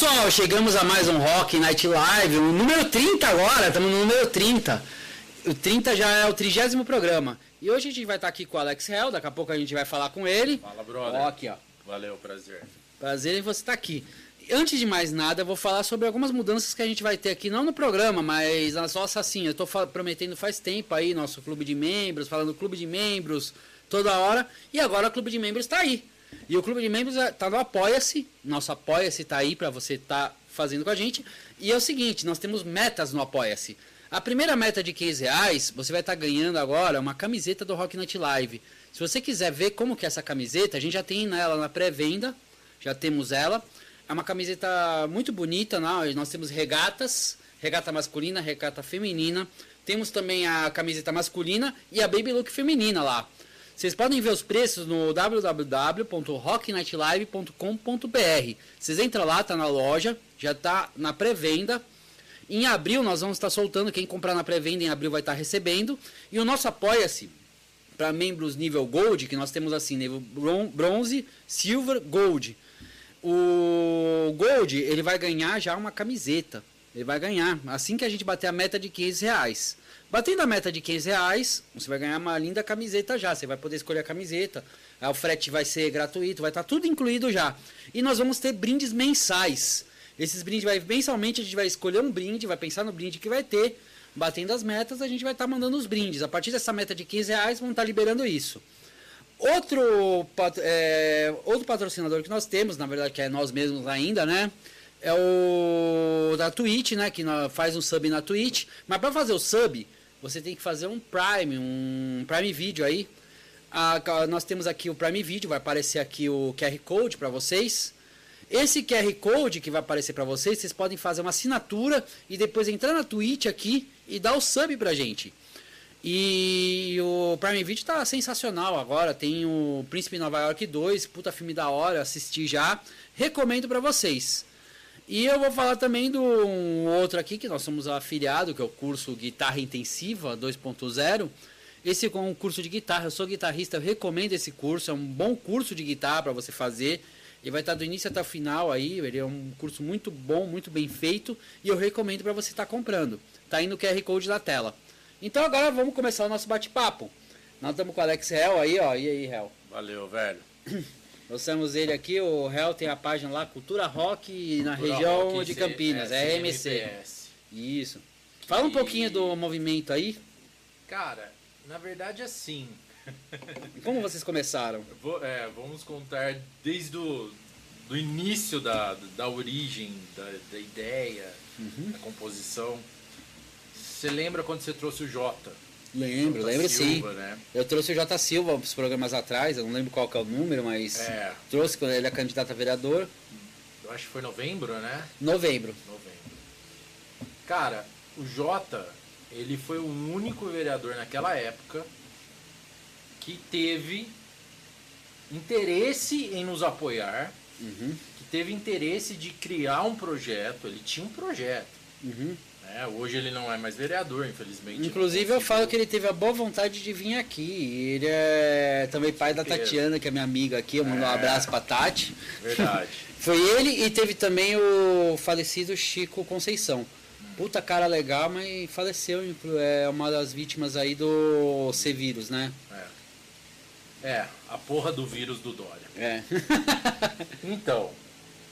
pessoal, chegamos a mais um Rock Night Live, o número 30 agora, estamos no número 30. O 30 já é o trigésimo programa. E hoje a gente vai estar aqui com o Alex Hell, daqui a pouco a gente vai falar com ele. Fala, brother. Ó, aqui, ó. Valeu, prazer. Prazer em você estar aqui. Antes de mais nada, eu vou falar sobre algumas mudanças que a gente vai ter aqui, não no programa, mas nas nossas assim. Eu estou prometendo faz tempo aí, nosso clube de membros, falando clube de membros toda hora. E agora o clube de membros está aí. E o clube de membros está no Apoia-se. Nosso Apoia-se está aí para você estar tá fazendo com a gente. E é o seguinte, nós temos metas no Apoia-se. A primeira meta de 15 reais, você vai estar tá ganhando agora uma camiseta do Rock Night Live. Se você quiser ver como que é essa camiseta, a gente já tem ela na pré-venda, já temos ela. É uma camiseta muito bonita, né? nós temos regatas, regata masculina, regata feminina. Temos também a camiseta masculina e a Baby Look feminina lá. Vocês podem ver os preços no www.rocknightlive.com.br. Vocês entram lá, tá na loja, já tá na pré-venda. Em abril nós vamos estar soltando, quem comprar na pré-venda em abril vai estar recebendo. E o nosso apoia-se para membros nível Gold, que nós temos assim, nível bronze, silver, gold. O Gold, ele vai ganhar já uma camiseta. Ele vai ganhar, assim que a gente bater a meta de 15 reais. Batendo a meta de 15 reais, você vai ganhar uma linda camiseta já. Você vai poder escolher a camiseta. O frete vai ser gratuito, vai estar tá tudo incluído já. E nós vamos ter brindes mensais. Esses brindes vai mensalmente a gente vai escolher um brinde, vai pensar no brinde que vai ter. Batendo as metas, a gente vai estar tá mandando os brindes. A partir dessa meta de 15 reais, vamos estar tá liberando isso. Outro, é, outro patrocinador que nós temos, na verdade, que é nós mesmos ainda, né? É o da Twitch, né? Que faz um sub na Twitch. Mas para fazer o sub, você tem que fazer um Prime, um Prime Video aí. Ah, nós temos aqui o Prime Video, vai aparecer aqui o QR Code para vocês. Esse QR Code que vai aparecer para vocês, vocês podem fazer uma assinatura e depois entrar na Twitch aqui e dar o sub pra gente. E o Prime Video tá sensacional agora, tem o Príncipe Nova York 2, puta filme da hora, assisti já. Recomendo para vocês. E eu vou falar também do um outro aqui, que nós somos afiliado, que é o curso Guitarra Intensiva 2.0. Esse é um curso de guitarra, eu sou guitarrista, eu recomendo esse curso, é um bom curso de guitarra para você fazer. Ele vai estar do início até o final aí, ele é um curso muito bom, muito bem feito, e eu recomendo para você estar tá comprando. Tá aí no QR Code da tela. Então agora vamos começar o nosso bate-papo. Nós estamos com o Alex Hell aí, ó. E aí, Hell? Valeu, velho. Temos ele aqui, o Hell tem a página lá, Cultura Rock na Cultura região Rock, de Campinas, é MC. Isso. Fala um pouquinho do movimento aí. Cara, na verdade assim. Como vocês começaram? Vou, é, vamos contar desde o do início da, da origem, da, da ideia, uhum. da composição. Você lembra quando você trouxe o Jota? Lembro, lembro Silva, sim. Né? Eu trouxe o J. Silva uns programas atrás, eu não lembro qual que é o número, mas é. trouxe quando ele é candidato a vereador. Eu acho que foi novembro, né? Novembro. Novembro. Cara, o Jota, ele foi o único vereador naquela época que teve interesse em nos apoiar, uhum. que teve interesse de criar um projeto. Ele tinha um projeto. Uhum. É, hoje ele não é mais vereador, infelizmente. Inclusive eu falo que ele teve a boa vontade de vir aqui. Ele é também pai da Tatiana, que é minha amiga aqui. Eu mando é, um abraço pra Tati. Verdade. Foi ele e teve também o falecido Chico Conceição. Puta cara legal, mas faleceu. É uma das vítimas aí do C-Vírus, né? É. É, a porra do vírus do Dória. É. então,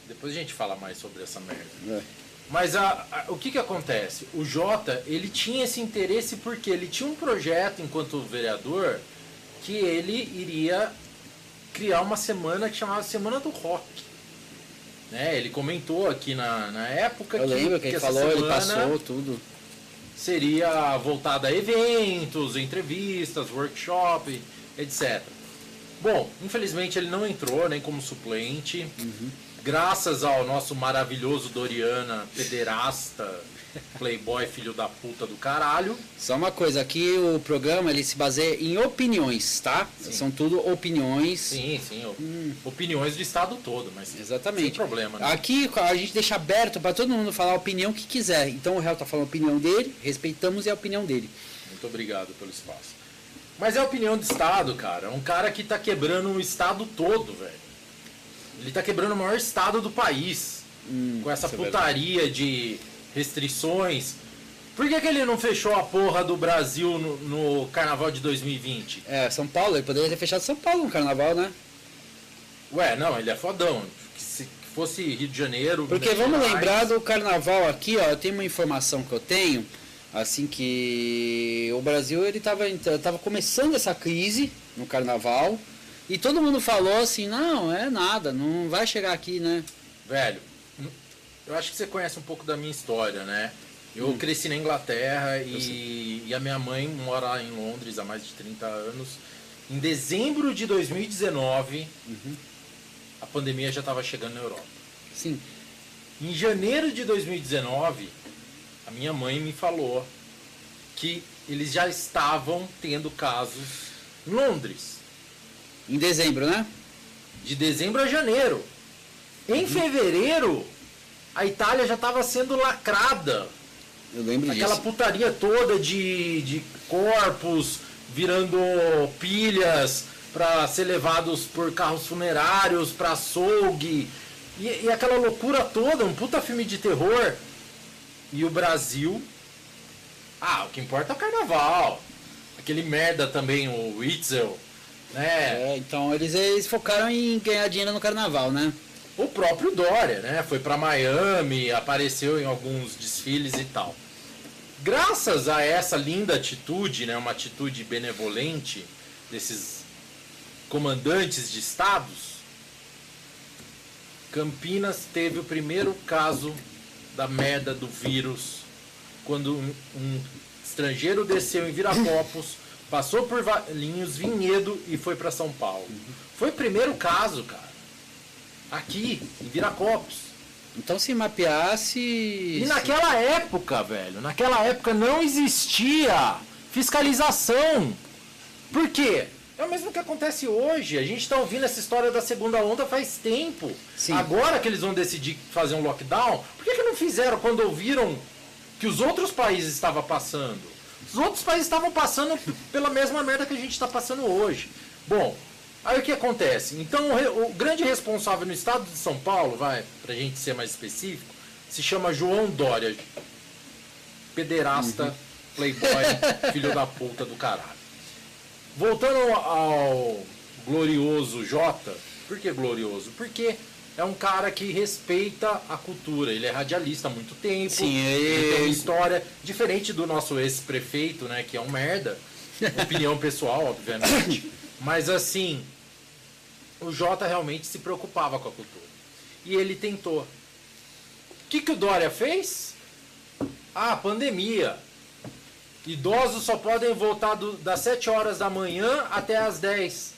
depois a gente fala mais sobre essa merda. É. Mas a, a, o que, que acontece? O Jota, ele tinha esse interesse porque ele tinha um projeto enquanto vereador que ele iria criar uma semana que chamava Semana do Rock. Né? Ele comentou aqui na, na época Eu que, lembro que, que ele falou, ele passou tudo. Seria voltada a eventos, entrevistas, workshop, etc. Bom, infelizmente ele não entrou nem como suplente. Uhum graças ao nosso maravilhoso Doriana, pederasta, playboy, filho da puta do caralho. Só uma coisa, aqui o programa ele se baseia em opiniões, tá? Sim. São tudo opiniões. Sim, sim. Hum. Opiniões do estado todo, mas Exatamente. sem problema. Né? Aqui a gente deixa aberto para todo mundo falar a opinião que quiser. Então o réu tá falando a opinião dele, respeitamos a opinião dele. Muito obrigado pelo espaço. Mas é a opinião do estado, cara. É um cara que tá quebrando o estado todo, velho. Ele está quebrando o maior estado do país. hum, com essa é putaria é de restrições. Por que, que ele não fechou a porra do Brasil no, no, carnaval de 2020? É, São Paulo, ele poderia ter fechado São Paulo no carnaval, né? Ué, não, ele é fodão. Se fosse Rio de Janeiro. Porque vamos Gerais... lembrar do carnaval aqui, ó. Tenho uma informação que eu tenho, assim que o Brasil ele estava tava começando essa crise no carnaval. E todo mundo falou assim, não, é nada, não vai chegar aqui, né? Velho, eu acho que você conhece um pouco da minha história, né? Eu hum. cresci na Inglaterra e, e, a minha mãe mora em Londres há mais de 30 anos. Em dezembro de 2019, uhum. a pandemia já estava chegando na Europa. Sim. Em janeiro de 2019, a minha mãe me falou que eles já estavam tendo casos em Londres. Em dezembro, né? De dezembro a janeiro. Em uhum. fevereiro, a Itália já estava sendo lacrada. Eu lembro Aquela disso. putaria toda de, de corpos virando pilhas para ser levados por carros funerários para açougue. E, e aquela loucura toda, um puta filme de terror. E o Brasil. Ah, o que importa é o carnaval. Aquele merda também, o Witzel. Né? É, então eles, eles focaram em ganhar dinheiro no carnaval, né? O próprio Dória, né? Foi para Miami, apareceu em alguns desfiles e tal. Graças a essa linda atitude, né, uma atitude benevolente desses comandantes de estados, Campinas teve o primeiro caso da merda do vírus quando um, um estrangeiro desceu em Viracopos, passou por Valinhos, Vinhedo e foi para São Paulo. Foi o primeiro caso, cara aqui, em Viracopos. Então se mapeasse. E naquela época, velho, naquela época não existia fiscalização. Por quê? É o mesmo que acontece hoje. A gente está ouvindo essa história da segunda onda faz tempo. Sim. Agora que eles vão decidir fazer um lockdown, por que, que não fizeram quando ouviram que os outros países estavam passando? Os outros países estavam passando pela mesma merda que a gente está passando hoje. Bom, Aí o que acontece? Então o, o, grande responsável no estado de São Paulo, vai, pra gente ser mais específico, se chama João Dória. Pederasta, uhum. playboy, filho da puta do caralho. Voltando ao glorioso Jota, por que glorioso? Porque é um cara que respeita a cultura. Ele é radialista há muito tempo. Sim, ele tem uma história diferente do nosso ex-prefeito, né? Que é um merda. Opinião pessoal, obviamente. Mas assim, o Jota realmente se preocupava com a cultura. E ele tentou. O que, que o Dória fez? Ah, pandemia. Idosos só podem voltar do, das 7 horas da manhã até as 10.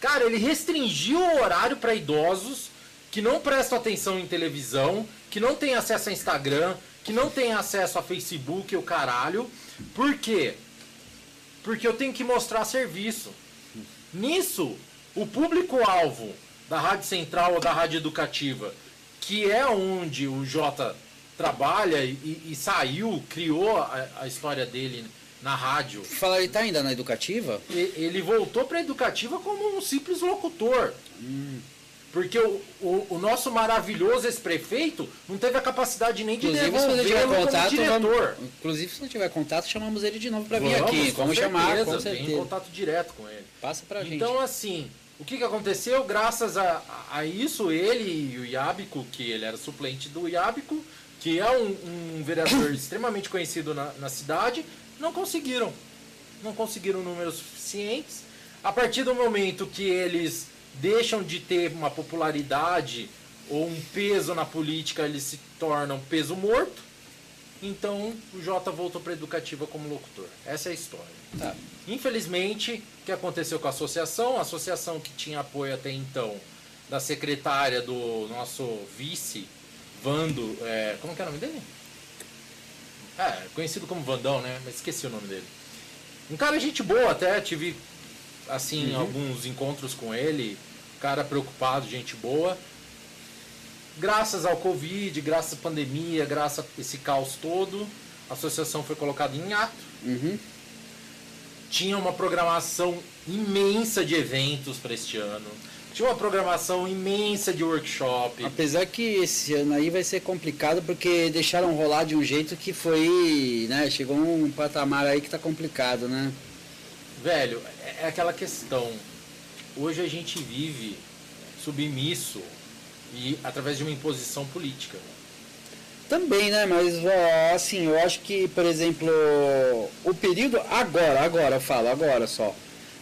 Cara, ele restringiu o horário para idosos que não prestam atenção em televisão, que não têm acesso a Instagram, que não têm acesso a Facebook, o caralho. Por quê? Porque eu tenho que mostrar serviço. Nisso, o público-alvo da Rádio Central ou da Rádio Educativa, que é onde o Jota trabalha e, e saiu, criou a, a, história dele na rádio. Fala, ele tá ainda na educativa? E, ele voltou para a educativa como um simples locutor. Hum. Porque o, o, o, nosso maravilhoso ex-prefeito não teve a capacidade nem de inclusive, tiver contato, diretor. Vamos, inclusive, se não tiver contato, chamamos ele de novo para vir aqui. Vamos chamar, com certeza. Tem contato direto com ele. Passa pra gente. Então, assim, o que, que aconteceu? Graças a, a isso, ele e o Iabico, que ele era suplente do Iabico, que é um, um vereador extremamente conhecido na, na cidade, não conseguiram. Não conseguiram números suficientes. A partir do momento que eles deixam de ter uma popularidade ou um peso na política, eles se tornam peso morto. Então o Jota voltou para a educativa como locutor. Essa é a história. Tá. Infelizmente, o que aconteceu com a associação? A associação que tinha apoio até então da secretária do nosso vice, Vando. É, como que é o nome dele? É, conhecido como Vandão, né? Mas esqueci o nome dele. Um cara gente boa até, tive assim, uhum. alguns encontros com ele, cara preocupado, gente boa. Graças ao Covid, graças à pandemia, graças a esse caos todo, a associação foi colocada em ato. Uhum. Tinha uma programação imensa de eventos para este ano. Tinha uma programação imensa de workshop. Apesar que esse ano aí vai ser complicado porque deixaram rolar de um jeito que foi, né, chegou um patamar aí que tá complicado, né? Velho, é aquela questão. Hoje a gente vive submisso e através de uma imposição política. Também, né? Mas assim, eu acho que, por exemplo, o período agora, agora eu falo, agora só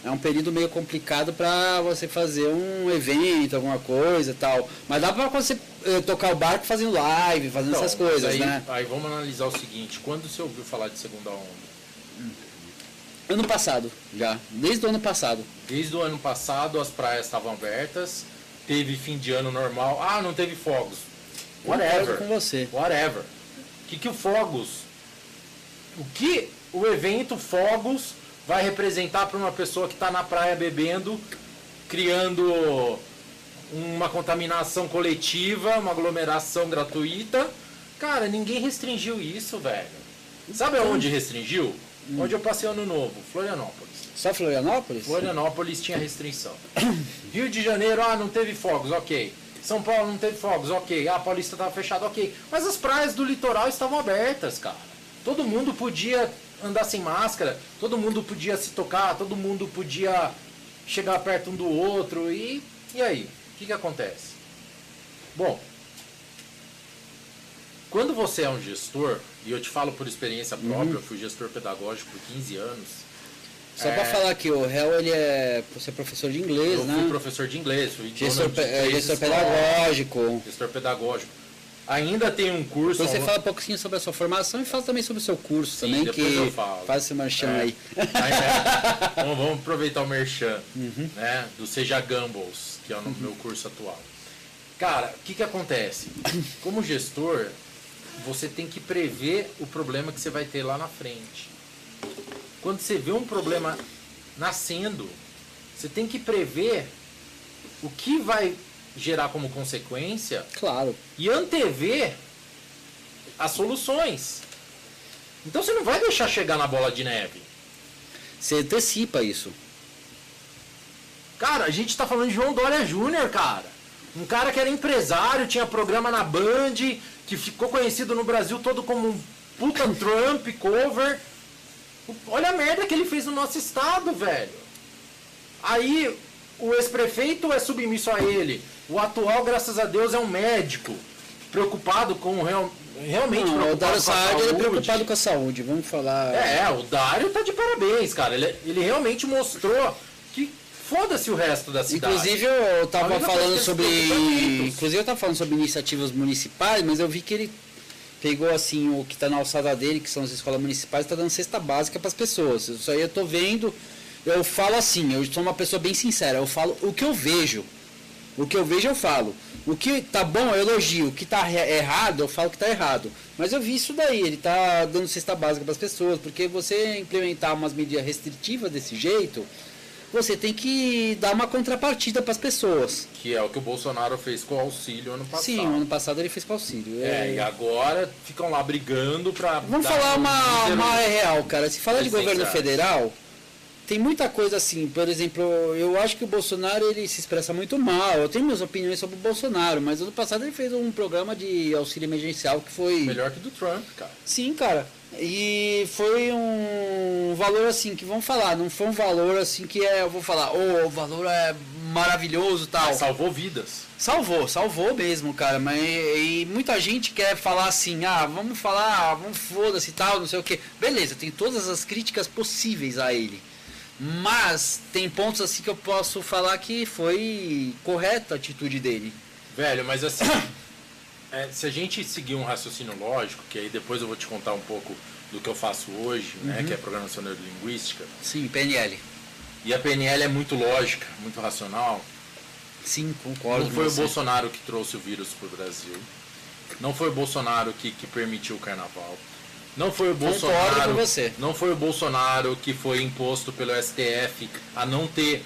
é um período meio complicado para você fazer um evento, alguma coisa e tal. Mas dá para você eh, tocar o barco fazendo live, fazendo então, essas coisas, aí, né? Aí vamos analisar o seguinte, quando você ouviu falar de segunda onda? Ano passado, já. Desde o ano passado. Desde o ano passado as praias estavam abertas, teve fim de ano normal. Ah, não teve fogos. Whatever. com você. Whatever. O que, que o fogos... O que o evento fogos vai representar para uma pessoa que está na praia bebendo, criando uma contaminação coletiva, uma aglomeração gratuita. Cara, ninguém restringiu isso, velho. Sabe aonde restringiu? Hum. Onde eu passei ano novo? Florianópolis. Só Florianópolis? Florianópolis tinha restrição. Rio de Janeiro, ah, não teve fogos, ok. São Paulo não teve fogos, ok. Ah, Paulista estava fechado, ok. Mas as praias do litoral estavam abertas, cara. Todo mundo podia andar sem máscara, todo mundo podia se tocar, todo mundo podia chegar perto um do outro e e aí, o que, que acontece? Bom, quando você é um gestor, e eu te falo por experiência própria, uhum. eu fui gestor pedagógico por 15 anos. Só é... para falar que o réu ele é você é professor de inglês, eu né? Eu fui professor de inglês, fui gestor, pe é, gestor pedagógico. Gestor pedagógico. Ainda tem um curso. Você fala um pouquinho sobre a sua formação e fala também sobre o seu curso Sim, também, que faz esse merchan é. aí. então, vamos aproveitar o merchan uhum. né, do Seja Gambles, que é o uhum. meu curso atual. Cara, o que, que acontece? Como gestor, você tem que prever o problema que você vai ter lá na frente. Quando você vê um problema nascendo, você tem que prever o que vai gerar como consequência. Claro. E antever as soluções. Então você não vai deixar chegar na bola de neve. Você antecipa isso. Cara, a gente tá falando de João Dória Júnior, cara. Um cara que era empresário, tinha programa na Band, que ficou conhecido no Brasil todo como um puta Trump cover. Olha a merda que ele fez no nosso estado, velho. Aí o ex-prefeito é submisso a ele. O atual, graças a Deus, é um médico preocupado com real, realmente Não, preocupado o Dário com a saúde. é preocupado com a saúde, vamos falar. É, o Dário tá de parabéns, cara. Ele, ele realmente mostrou foda-se o resto da cidade. Inclusive eu tava falando sobre. Inclusive eu tava falando sobre iniciativas municipais, mas eu vi que ele pegou assim o que está na alçada dele, que são as escolas municipais, está dando cesta básica para as pessoas. Isso aí eu tô vendo. Eu falo assim, eu sou uma pessoa bem sincera, eu falo o que eu vejo. O que eu vejo eu falo. O que tá bom eu elogio, o que tá errado eu falo que tá errado. Mas eu vi isso daí, ele tá dando cesta básica para as pessoas, porque você implementar umas medidas restritivas desse jeito, você tem que dar uma contrapartida para as pessoas. Que é o que o Bolsonaro fez com o auxílio ano passado. Sim, ano passado ele fez com o auxílio. É, é... e agora ficam lá brigando para. Vamos falar uma, uma real, cara. Se falar de governo federal, tem muita coisa assim, por exemplo, eu acho que o Bolsonaro ele se expressa muito mal. Eu tenho minhas opiniões sobre o Bolsonaro, mas ano passado ele fez um programa de auxílio emergencial que foi melhor que do Trump, cara. Sim, cara. E foi um valor assim que vamos falar, não foi um valor assim que é, eu vou falar, oh, o valor é maravilhoso, tal. Mas salvou vidas. Salvou, salvou mesmo, cara. Mas e muita gente quer falar assim, ah, vamos falar, vamos foda-se tal, não sei o que. Beleza, tem todas as críticas possíveis a ele. Mas tem pontos assim que eu posso falar que foi correta a atitude dele. Velho, mas assim, é, se a gente seguir um raciocínio lógico, que aí depois eu vou te contar um pouco do que eu faço hoje, né, uhum. né, que é programação neurolinguística. Sim, PNL. E a PNL é muito lógica, muito racional. Sim, concordo. Não foi o Bolsonaro que trouxe o vírus para o Brasil. Não foi o Bolsonaro que, que permitiu o carnaval. Não foi o Bolsonaro. Com você. Não foi o Bolsonaro que foi imposto pelo STF a não ter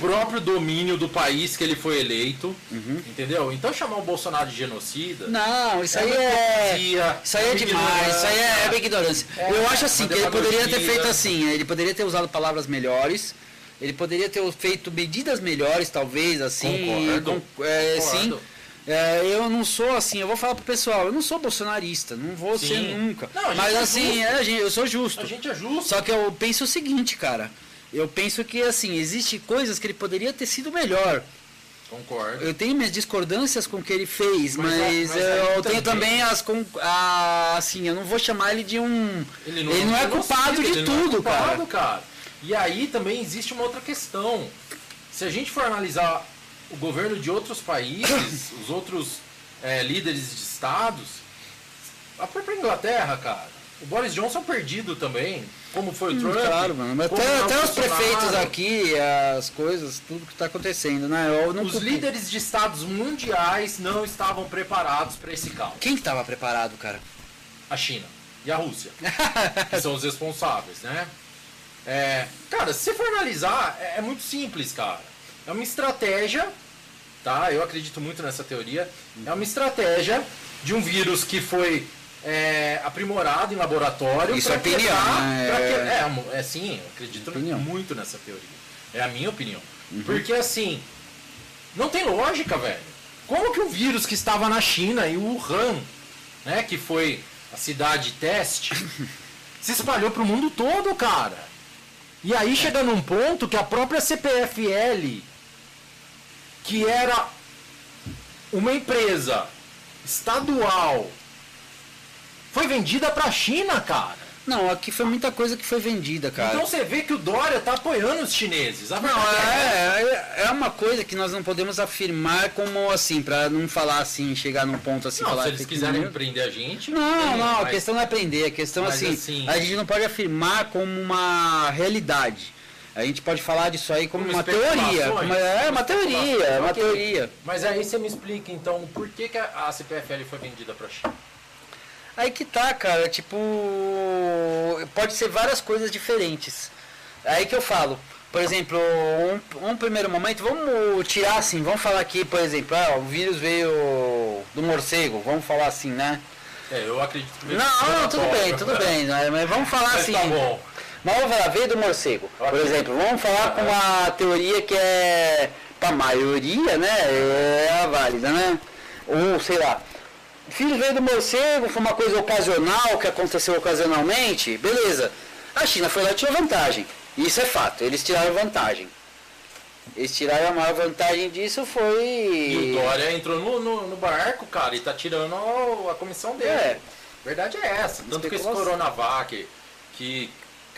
próprio domínio do país que ele foi eleito. Uhum. Entendeu? Então chamar o Bolsonaro de genocida. Não, isso é aí é. Isso aí é demais, isso aí é, é ignorância. É, Eu acho assim, que ele poderia ter feito assim, ele poderia ter usado palavras melhores Ele poderia ter feito medidas melhores, talvez, assim. Concordo. Com, é, Concordo. sim. É, eu não sou assim, eu vou falar pro pessoal, eu não sou bolsonarista, não vou Sim. ser nunca. Não, Mas é assim, é, eu sou justo. A gente é justo. Só que eu penso o seguinte, cara. Eu penso que assim, existe coisas que ele poderia ter sido melhor. Concordo. Eu tenho minhas discordâncias com o que ele fez, Mas mas, é- mas aí eu tenho também- as com a, assim, eu não vou chamar ele de um Ele Ele não é culpado de ele não é tudo, culpado, cara. E aí também existe uma outra questão. Se a gente for analisar o governo de outros países, os outros é, líderes de estados, a própria Inglaterra, cara, o Boris Johnson perdido também, como foi o Hum, Trump. Claro, mano. Até, até os prefeitos aqui, as coisas, tudo que está acontecendo, né? Os culpo- líderes de estados mundiais não estavam preparados para esse caos. Quem que tava preparado, cara? a China e a Rússia, que são os responsáveis, né? É, cara, se você for analisar, é, é muito simples, cara. É uma estratégia, tá? Eu acredito muito nessa teoria. É uma estratégia de um vírus que foi é, aprimorado em laboratório. Isso é opinião, né? que- É- é, é sim, eu acredito Opinião. muito nessa teoria. É a minha opinião. Uhum. Porque assim, não tem lógica, velho. Como que o vírus que estava na China e o Wuhan, né, que foi a cidade teste, se espalhou pro mundo todo, cara? E aí chega num ponto que a própria CPFL, que era uma empresa estadual, foi vendida pra China, cara. Não, aqui foi muita coisa que foi vendida, cara. Então você vê que o Dória tá apoiando os chineses. A Não, é é, é, é uma coisa que nós não podemos afirmar como assim, pra não falar assim, chegar num ponto assim, Não, falar se eles quiserem news. prender a gente. Não, não, a mas- questão não é prender, a questão mas assim, assim- a gente não pode afirmar como uma realidade. A gente pode falar disso aí como, Como uma teoria. Como, é, uma teoria, uma ok. teoria. Mas aí você me explica então por que, que a a CPFL foi vendida pra China. Aí que tá, cara, tipo. Pode ser várias coisas diferentes. Aí que eu falo. Por exemplo, um, um primeiro momento, vamos tirar assim, vamos falar aqui, por exemplo, ah, o vírus veio do morcego, vamos falar assim, né? É, eu acredito que Não, não, tudo bem, tudo bem, né? mas vamos falar Mas assim. tá bom. Mas vamos falar, veio do morcego. Por exemplo, vamos falar com uma teoria que é, pra maioria, né, é a válida, né? Ou, sei lá, filho veio do morcego, foi uma coisa ocasional, que aconteceu ocasionalmente, beleza. A China foi lá e tirou vantagem. Isso é fato, eles tiraram vantagem. Eles tiraram a maior vantagem disso foi... E o Dória entrou no, no, no barco, cara, e tá tirando a comissão dele. É. Verdade é essa. Tanto que esse. Coronavac, que.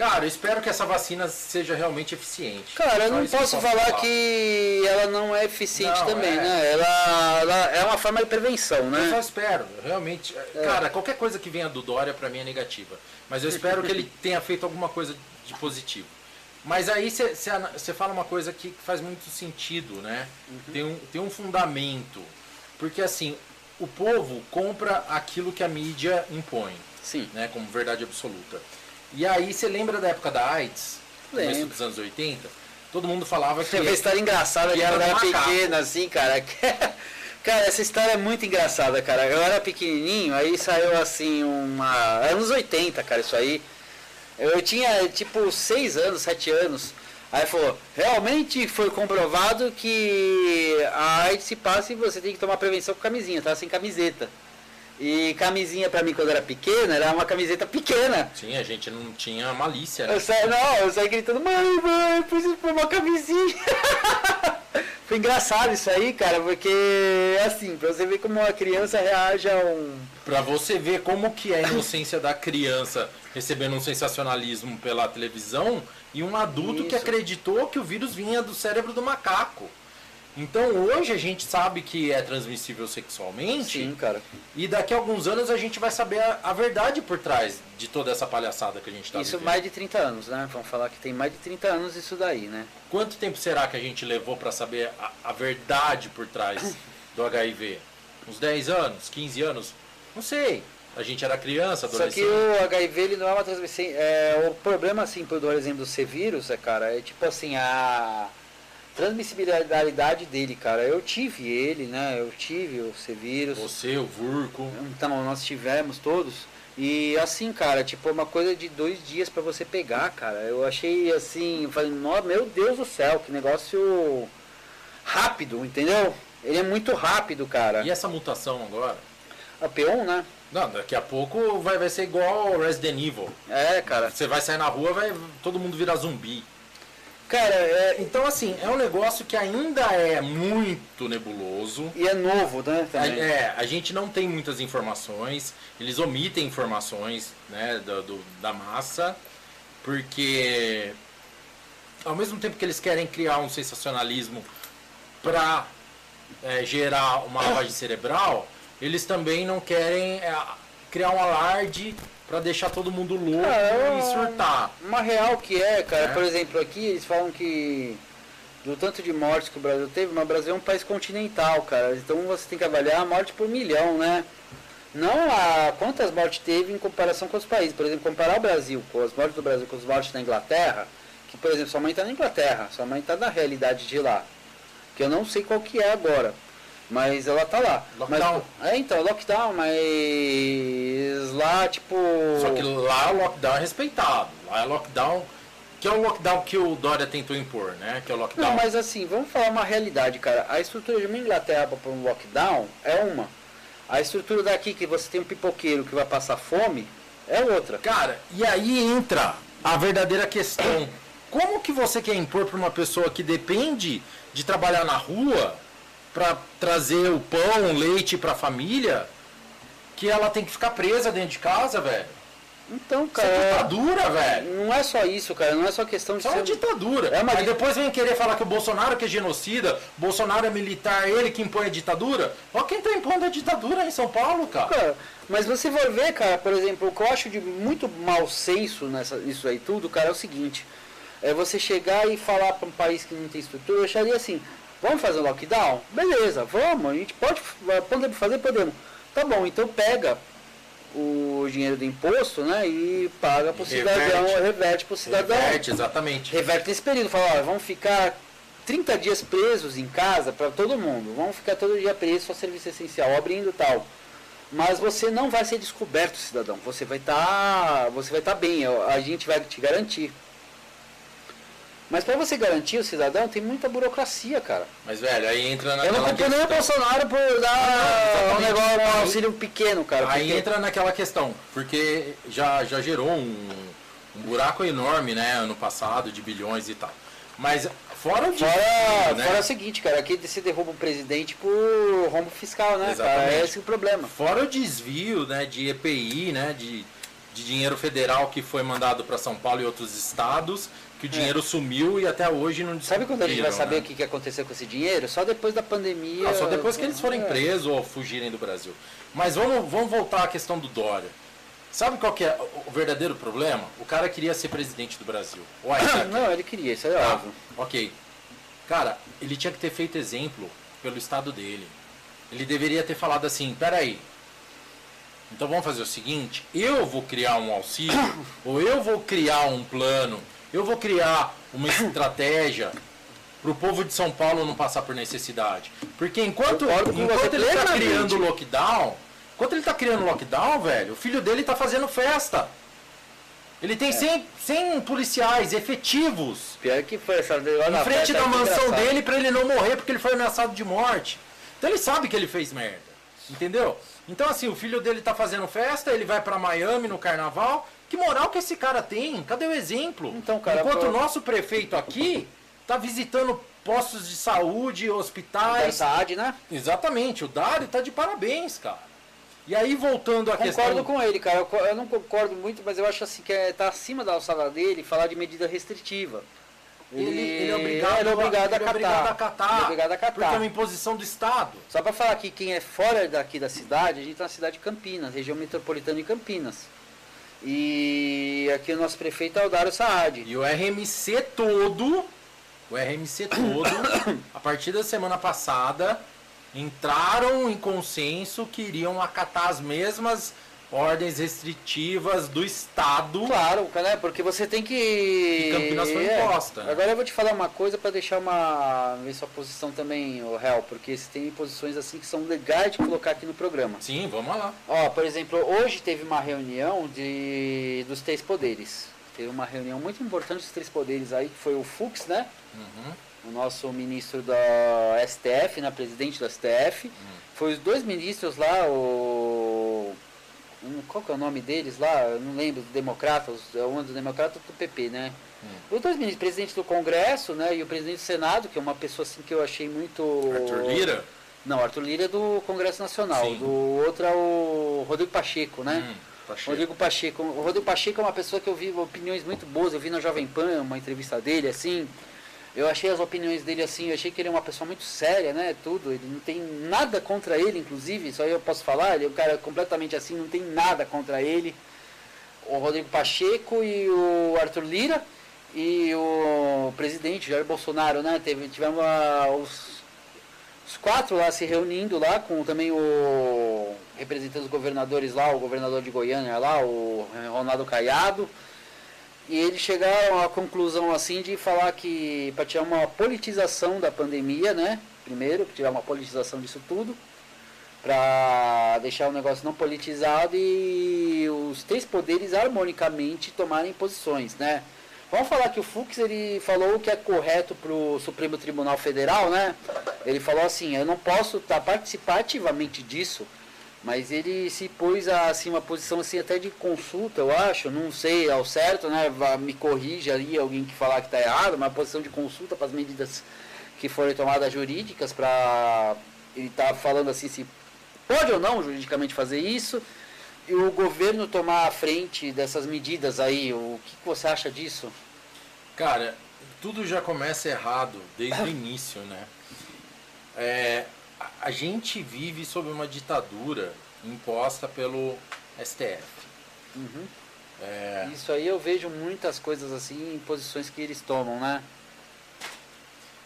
Cara, eu espero que essa vacina seja realmente eficiente. Cara, eu não isso posso falar que ela não é eficiente Não, também, é. né? Ela, ela é uma forma de prevenção, Eu só né? espero, realmente. É. Cara, qualquer coisa que venha do Dória pra mim é negativa. Mas eu espero que ele tenha feito alguma coisa de positivo. Mas aí você fala uma coisa que faz muito sentido, né? Uhum. Tem, um, tem um fundamento. Porque assim, o povo compra aquilo que a mídia impõe, Sim. né? Como verdade absoluta. E aí você lembra da época da AIDS? Começo Lembro. dos anos 80? Todo mundo falava que. Tem uma história engraçada de era pequeno, assim, cara. Cara, essa história é muito engraçada, cara. Eu era pequenininho, aí saiu assim uma. Era nos 80, cara, isso aí. Eu tinha tipo 6 anos, 7 anos. Aí falou, realmente foi comprovado que a AIDS se passa e você tem que tomar prevenção com camisinha, tá? Sem camiseta. E camisinha pra mim quando era pequena era uma camiseta pequena. Sim, a gente não tinha malícia, né? Eu saí, não, eu saí gritando, mãe, mãe, eu preciso pôr uma camisinha. Foi engraçado isso aí, cara, porque assim, pra você ver como uma criança reage a um. Pra você ver como que é a inocência da criança recebendo um sensacionalismo pela televisão e um adulto que Isso. acreditou que o vírus vinha do cérebro do macaco. Então hoje a gente sabe que é transmissível sexualmente Sim, cara. e daqui a alguns anos a gente vai saber a, a verdade por trás de toda essa palhaçada que a gente tá isso vivendo. mais de 30 anos, né? Vamos falar que tem mais de 30 anos isso daí, né? Quanto tempo será que a gente levou para saber a, a verdade por trás do HIV? Uns 10 anos? 15 anos? Não sei. A gente era criança, Só adolescente. que o HIV ele não é uma transmissão. É, o problema, assim, por exemplo do C-Vírus, é, cara, é tipo assim, a transmissibilidade dele, cara. Eu tive ele, né? Eu tive o C-Vírus. Você, o Vurco. Então, nós tivemos todos. E assim, cara, tipo, uma coisa de dois dias para você pegar, cara. Eu achei assim, falei, meu Deus do céu, que negócio rápido, entendeu? Ele é muito rápido, cara. E essa mutação agora? A P1, né? Não, daqui a pouco vai, vai ser igual ao Resident Evil. É, cara. Você vai sair na rua, vai todo mundo virar zumbi. Cara, é, Então, assim, é um negócio que ainda é muito nebuloso. e é novo, né? A, é, a gente não tem muitas informações, eles omitem informações né, do, do- da massa, porque ao mesmo tempo que eles querem criar um sensacionalismo para gerar uma lavagem cerebral, eles também não querem é, criar um alarde para deixar todo mundo louco Ah, e surtar. Uma real que é, cara, É. por exemplo, aqui eles falam que do tanto de mortes que o Brasil teve, mas o Brasil é um país continental, cara. Então você tem que avaliar a morte por milhão, né? Não a quantas mortes teve em comparação com os países. Por exemplo, comparar o Brasil com as mortes do Brasil com as mortes da Inglaterra, que por exemplo, sua mãe está na Inglaterra, sua mãe está na realidade de lá. Que eu não sei qual que é agora. Mas ela tá lá. Lockdown. Mas, é, então, lockdown, mas lá, tipo. Só que lá o lockdown é respeitado. Lá é lockdown, que é o lockdown que o Dória tentou impor, né? Que é o lockdown. Não, mas assim, vamos falar uma realidade, cara. A estrutura de uma Inglaterra para um lockdown é uma. A estrutura daqui que você tem um pipoqueiro que vai passar fome é outra. Cara, e aí entra a verdadeira questão. Como que você quer impor para uma pessoa que depende de trabalhar na rua para trazer o pão, o leite para a família, que ela tem que ficar presa dentro de casa, velho? Então, Isso é cara, ditadura, velho. não é só isso, cara. Não é só questão de Isso é uma ser... ditadura. É uma Aí depois vem querer falar que o Bolsonaro que é genocida, Bolsonaro é militar, ele que impõe a ditadura. Ó quem tá impondo a ditadura em São Paulo, cara. Cara, mas você vai ver, cara, por exemplo, o que eu acho de muito mau senso nessa, nisso aí tudo, cara, é o seguinte. É você chegar e falar para um país que não tem estrutura, eu acharia assim, vamos fazer um lockdown? Beleza, vamos, a gente pode podemos fazer, podemos. Tá bom, então pega o dinheiro do imposto, né, e paga pro Reverte. cidadão, reverte pro cidadão. Reverte, exatamente. Reverte nesse período, fala, ó, vamos ficar 30 dias presos em casa para todo mundo. Vamos ficar todo dia preso, só serviço essencial, abrindo e tal. Mas você não vai ser descoberto, cidadão. Você vai estar, você vai estar bem. A gente vai te garantir. Mas para você garantir o cidadão, tem muita burocracia, cara. Mas, velho, aí entra Eu não culpo nem o. Bolsonaro por dar um negócio, um auxílio pequeno, cara. Aí porque- entra naquela questão, porque já, já gerou um, um buraco enorme, né, ano passado, de bilhões e tal. Mas fora o Fora, né? fora o seguinte, cara, aqui se derruba o presidente por rombo fiscal, né, cara? Exatamente. É esse o problema. Fora o desvio, né, de EPI, né, de, de dinheiro federal que foi mandado para São Paulo e outros estados, que o dinheiro sumiu e até hoje não É. Sabe quando a gente vai saber né? o que, aconteceu com esse dinheiro? Só depois da pandemia. Ah, só depois que eles forem É. presos ou fugirem do Brasil. Mas vamos, vamos voltar à questão do Dória. Sabe qual que é o- o verdadeiro problema? O cara queria ser presidente do Brasil. O Isaac. Não, ele queria, isso é Tá, óbvio. ok. Cara, ele tinha que ter feito exemplo pelo estado dele. Ele deveria ter falado assim, peraí. Então vamos fazer o seguinte, eu vou criar um auxílio, ou eu vou criar um plano, eu vou criar uma estratégia para o povo de São Paulo não passar por necessidade. Porque enquanto, enquanto ele está criando lockdown, enquanto ele está criando lockdown, velho, o filho dele está fazendo festa. Ele É. tem 100, 100 policiais efetivos Pior que foi essa em frente festa, da mansão engraçado. dele pra ele não morrer porque ele foi ameaçado de morte. Então ele sabe que ele fez merda. Entendeu? Então assim, o filho dele tá fazendo festa, ele vai pra Miami no carnaval. Que moral que esse cara tem? Cadê o exemplo? Então, cara, Enquanto o nosso prefeito aqui tá visitando postos de saúde, hospitais. Saad, né? Exatamente, o Dário tá de parabéns, cara. E aí voltando à Concordo questão com ele, cara. Eu não concordo muito, mas eu acho assim que é, tá acima da alçada dele falar de medida restritiva. ele, ele é obrigado, ele é obrigado a ele é catar. obrigado a acatar. Ele é obrigado a Porque é catar. uma imposição do Estado. Só para falar que quem é fora daqui da cidade, a gente tá na cidade de Campinas, região metropolitana de Campinas. E aqui o nosso prefeito é o Dário Saad. E o RMC todo, o RMC todo, a partir da semana passada, entraram em consenso que iriam acatar as mesmas ordens restritivas do Estado. Claro, né? Porque você tem que. E Campinas foi É. imposta. Agora eu vou te falar uma coisa para deixar uma. ver sua posição também, o réu, porque você tem posições assim que são legais de colocar aqui no programa. Sim, vamos lá. Ó, por exemplo, hoje teve uma reunião de dos três poderes. Teve uma reunião muito importante dos três poderes aí, que foi o Fux, né? Uhum. o nosso ministro da STF, né, presidente da STF. Foi os dois ministros lá, o. hum, Qual que é o nome deles lá? Eu não lembro, do democrata, os- é um do democrata e do PP, né? Os dois ministros, presidente do Congresso, né, e o presidente do Senado, que é uma pessoa assim que eu achei muito. Arthur Lira? Não, Arthur Lira é do Congresso Nacional. Sim. Do outro é o Rodrigo Pacheco, né? Hum, cheio. Rodrigo Pacheco. O Rodrigo Pacheco é uma pessoa que eu vi opiniões muito boas. Eu vi na Jovem Pan uma entrevista dele, assim. Eu achei as opiniões dele assim, eu achei que ele é uma pessoa muito séria, né? Tudo. Ele não tem nada contra ele, inclusive, aí eu posso falar. Ele é um cara completamente assim, não tem nada contra ele. O Rodrigo Pacheco e o Arthur Lira e o presidente Jair Bolsonaro, né? Teve, tivemos os, os quatro lá se reunindo lá com também o representante dos governadores lá, o governador de Goiânia lá, o Ronaldo Caiado. E eles chegaram à conclusão assim de falar que para tirar uma politização da pandemia, né? Primeiro, tirar uma politização disso tudo, para deixar o negócio não politizado e os três poderes harmonicamente tomarem posições, né? Vamos falar que o Fux ele falou o que é correto para o Supremo Tribunal Federal, né? Ele falou assim, eu não posso tá, participar ativamente disso, mas ele se pôs a, assim uma posição assim até de consulta, eu acho, não sei ao certo, né? Me corrija aí alguém que falar que está errado, uma posição de consulta para as medidas que forem tomadas jurídicas para ele tá falando assim se pode ou não juridicamente fazer isso e o governo tomar a frente dessas medidas aí. O que, que você acha disso? Cara, tudo já começa errado desde o início, né? É, a, gente vive sob uma ditadura imposta pelo STF. É, Isso aí eu vejo muitas coisas assim em posições que eles tomam, né?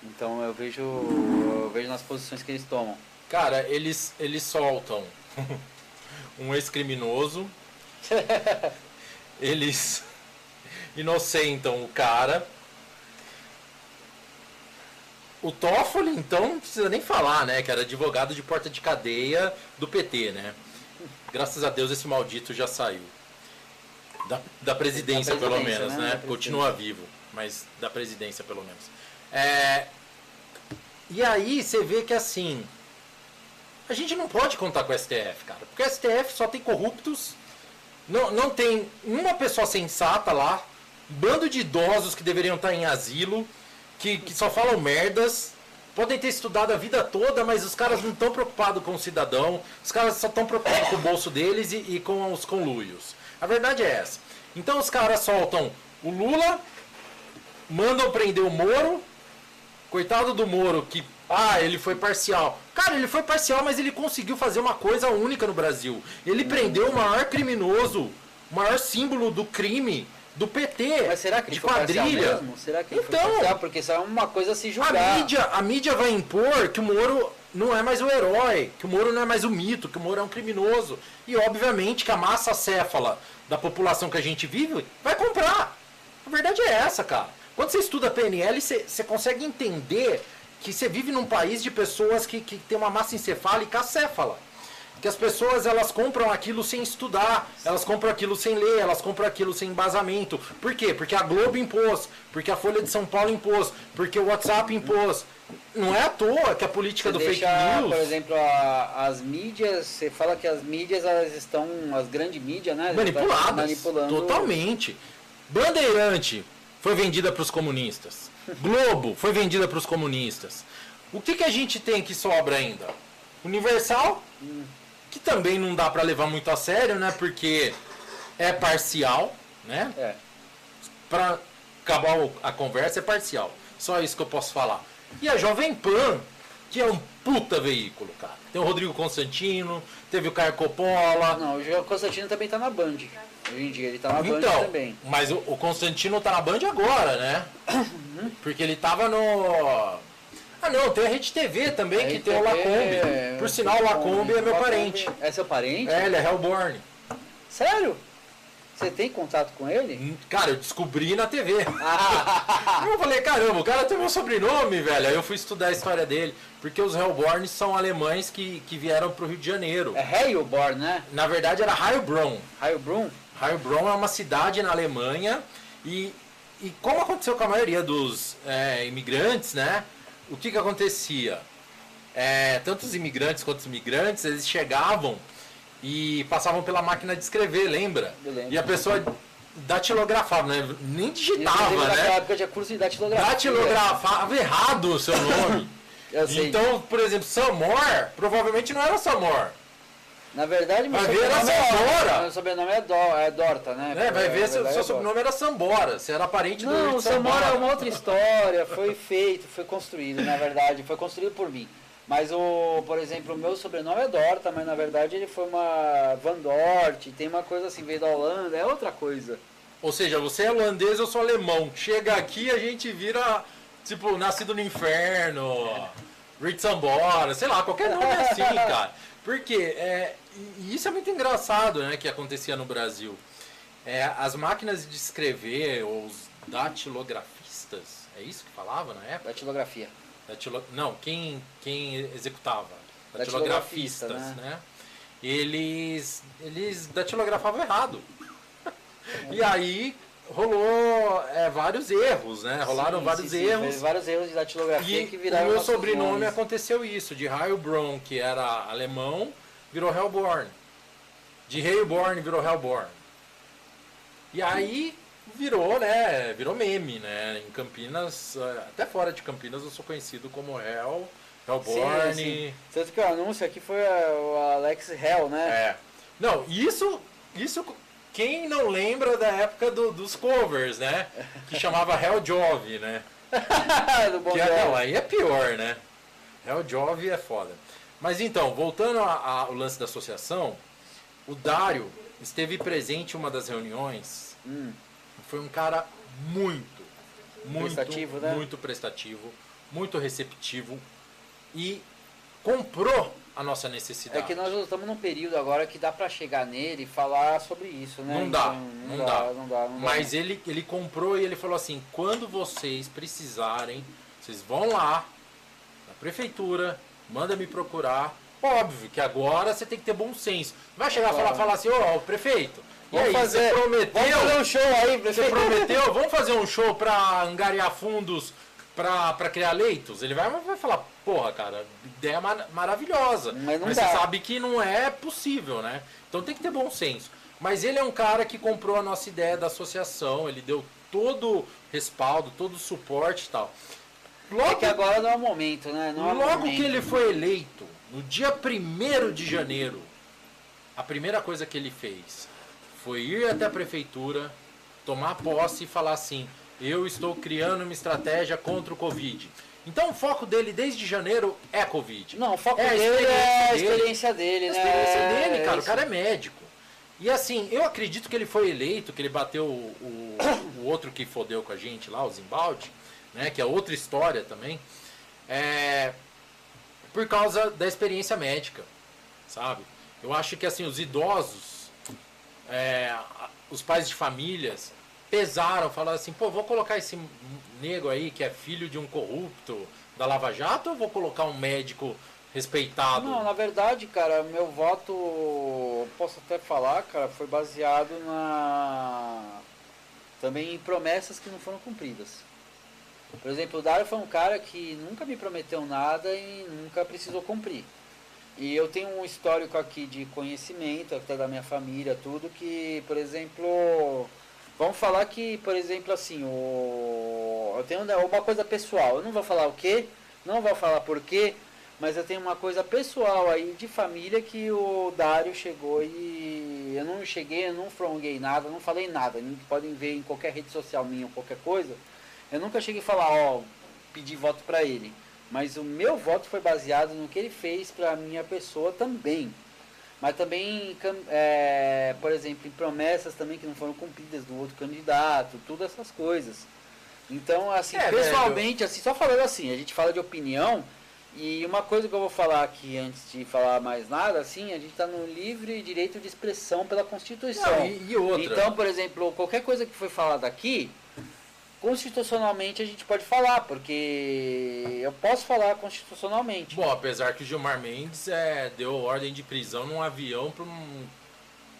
Então eu vejo eu vejo nas posições que eles tomam. cara, eles, eles soltam um ex-criminoso, eles inocentam o cara. O Toffoli, então, não precisa nem falar, né? Que era advogado de porta de cadeia do PT, né? Graças a Deus esse maldito já saiu. Da, da presidência, Da pelo presidência, menos, né? né? Continua vivo, mas da presidência, pelo menos. É, e aí você vê que assim. A gente não pode contar com o STF, cara. Porque o STF só tem corruptos. Não, não tem uma pessoa sensata lá. Bando de idosos que deveriam estar em asilo. Que, que só falam merdas. Podem ter estudado a vida toda, mas os caras não estão preocupados com o cidadão. Os caras só estão preocupados com o bolso deles e, e com os conluios. A verdade é essa. Então os caras soltam o Lula, mandam prender o Moro. Coitado do Moro, que. Ah, ele foi parcial. Cara, ele foi parcial, mas ele conseguiu fazer uma coisa única no Brasil. Ele prendeu o maior criminoso, o maior símbolo do crime do PT. Mas será que de quadrilha? Será que Então. Porque isso é uma coisa a se julgar. A mídia, a mídia vai impor que o Moro não é mais o herói, que o Moro não é mais o mito, que o Moro é um criminoso. E obviamente que a massa céfala da população que a gente vive vai comprar. A verdade é essa, cara. Quando você estuda PNL, você, você consegue entender que você vive num país de pessoas que, que tem uma massa encefálica acéfala. Que as pessoas elas compram aquilo sem estudar, elas compram aquilo sem ler, elas compram aquilo sem embasamento. Por quê? Porque a Globo impôs, porque a Folha de São Paulo impôs, porque o WhatsApp impôs. Não é à toa que a política Você do deixa, fake news por exemplo, a- as mídias, você fala que as mídias elas estão, as grandes mídias, né? manipuladas. manipulando. Totalmente. Bandeirante foi vendida para os comunistas. Globo foi vendida para os comunistas. O que, que a gente tem que sobra ainda? Universal, que também não dá para levar muito a sério, né? Porque é parcial, né? É. Para acabar a conversa é parcial. Só isso que eu posso falar. E a Jovem Pan, que é um puta veículo, cara. Tem o Rodrigo Constantino, teve o Caio Coppola, Não, o Constantino também tá na Band. Hoje em dia ele tá na Band Então, também. mas o, o Constantino tá na Band agora, né? Porque ele tava no. Ah não, tem a Rede TV também, que Aí tem o Lacombe. é, Por sinal, o Lacombe é meu Lacombe parente. É seu parente? É, ele é Hellborn. Sério? Você tem contato com ele? Hum, cara, eu descobri na TV. Ah. eu falei, caramba, o cara tem meu sobrenome, velho. Aí eu fui estudar a história dele. Porque os Hellborn são alemães que, que vieram pro Rio de Janeiro. É Heilborn, né? Na verdade era Heilbronn. Heilbronn? Heilbronn é uma cidade na Alemanha. E, e como aconteceu com a maioria dos é, imigrantes, né? O que que acontecia? É, tanto os imigrantes quanto os imigrantes, eles chegavam e passavam pela máquina de escrever, lembra? E a pessoa datilografava, né? Nem digitava, né? Naquela época tinha curso de datilografia. Datilografava errado o seu nome. então, por exemplo, Samor provavelmente não era Samor. Na verdade, meu vai ver era Sambora. Meu sobrenome é, Do, é Dorta, né? É, vai ver se o seu é sobrenome era Sambora. Você era parente do Não, Sambora é uma outra história. Foi feito, foi construído, na verdade. Foi construído por mim. Mas o, por exemplo, o meu sobrenome é Dorta, mas na verdade ele foi uma Van Dort, tem uma coisa assim, veio da Holanda, é outra coisa. Ou seja, você é holandês, eu sou alemão. Chega aqui a gente vira, tipo, nascido no inferno, Rich Sambora, sei lá, qualquer nome é assim, cara. Porque é, e isso é muito engraçado, né, que acontecia no Brasil. É, as máquinas de escrever, os datilografistas, é isso que falava na época? Datilografia. Datilo... Não, quem, quem executava? Datilografistas, né? né? Eles, eles datilografavam errado. e aí rolou é, vários erros, né? Rolaram sim, vários sim, erros. Sim, vários erros de datilografia e que viraram. O meu sobrenome aconteceu isso, de Heilbronn, que era alemão, virou Hellborn. De Heilborn virou Hellborn. E aí virou, né? Virou meme, né? Em Campinas, eh, até fora de Campinas, eu sou conhecido como Hell, Hellborn. Sim, sim. Tanto que o anúncio aqui foi o Alex Hell, né? É. Não, isso, isso quem não lembra da época do, dos covers, né? Que chamava Hell Jove, né? do bom que é, não, aí é pior, né? Hell Jove é foda. Mas então, voltando ao lance da associação, o Dário esteve presente em uma das reuniões. Hum foi um cara muito, muito, prestativo, né? muito prestativo, muito receptivo e comprou a nossa necessidade. É que nós estamos num período agora que dá para chegar nele e falar sobre isso, né? Não dá, então, não, não, dá, dá, não, dá, não Mas dá. ele ele comprou e ele falou assim: quando vocês precisarem, vocês vão lá na prefeitura, manda me procurar. Óbvio que agora você tem que ter bom senso. Vai chegar claro. e falar, falar assim, ô, oh, prefeito, Vamos aí, fazer, prometeu, vamos fazer um show aí. Você prometeu, vamos fazer um show para angariar fundos para criar leitos? Ele vai, vai falar, porra, cara, ideia mar maravilhosa. Mas, Mas você sabe que não é possível, né? Então tem que ter bom senso. Mas ele é um cara que comprou a nossa ideia da associação, ele deu todo respaldo, todo suporte e tal. Logo, é que agora não é o momento, né? Não é logo momento. que ele foi eleito, no dia 1 de janeiro, a primeira coisa que ele fez foi ir até a prefeitura, tomar posse e falar assim: eu estou criando uma estratégia contra o Covid. Então o foco dele desde janeiro é Covid. Não, o foco é dele é a experiência dele, né? A experiência dele, cara. É o cara é médico. E assim, eu acredito que ele foi eleito, que ele bateu o, o, o outro que fodeu com a gente lá, o Zimbaldi, né? Que é outra história também. É, por causa da experiência médica, sabe? Eu acho que assim, os idosos é, os pais de famílias pesaram, falaram assim, pô, vou colocar esse nego aí que é filho de um corrupto da Lava Jato ou vou colocar um médico respeitado? Não, na verdade, cara, meu voto, posso até falar, cara, foi baseado na também em promessas que não foram cumpridas. Por exemplo, o Dário foi um cara que nunca me prometeu nada e nunca precisou cumprir. E eu tenho um histórico aqui de conhecimento, até da minha família, tudo, que, por exemplo, vamos falar que, por exemplo, assim, o, eu tenho uma coisa pessoal, eu não vou falar o que, não vou falar por quê, mas eu tenho uma coisa pessoal aí de família que o Dário chegou e eu não cheguei, eu não fronguei nada, não falei nada. Podem ver em qualquer rede social minha ou qualquer coisa. Eu nunca cheguei a falar, ó, pedir voto para ele. Mas o meu voto foi baseado no que ele fez para a minha pessoa também. Mas também, é, por exemplo, em promessas também que não foram cumpridas do outro candidato, todas essas coisas. Então, assim, é, pessoalmente, velho. assim, só falando assim, a gente fala de opinião E uma coisa que eu vou falar aqui antes de falar mais nada, assim, a gente está no livre direito de expressão pela Constituição. Não, e, e outra. Então, por exemplo, qualquer coisa que foi falada aqui, constitucionalmente a gente pode falar, porque eu posso falar constitucionalmente. Bom, apesar que o Gilmar Mendes é, deu ordem de prisão num avião para um,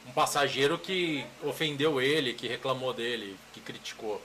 um passageiro que ofendeu ele, que reclamou dele, que criticou.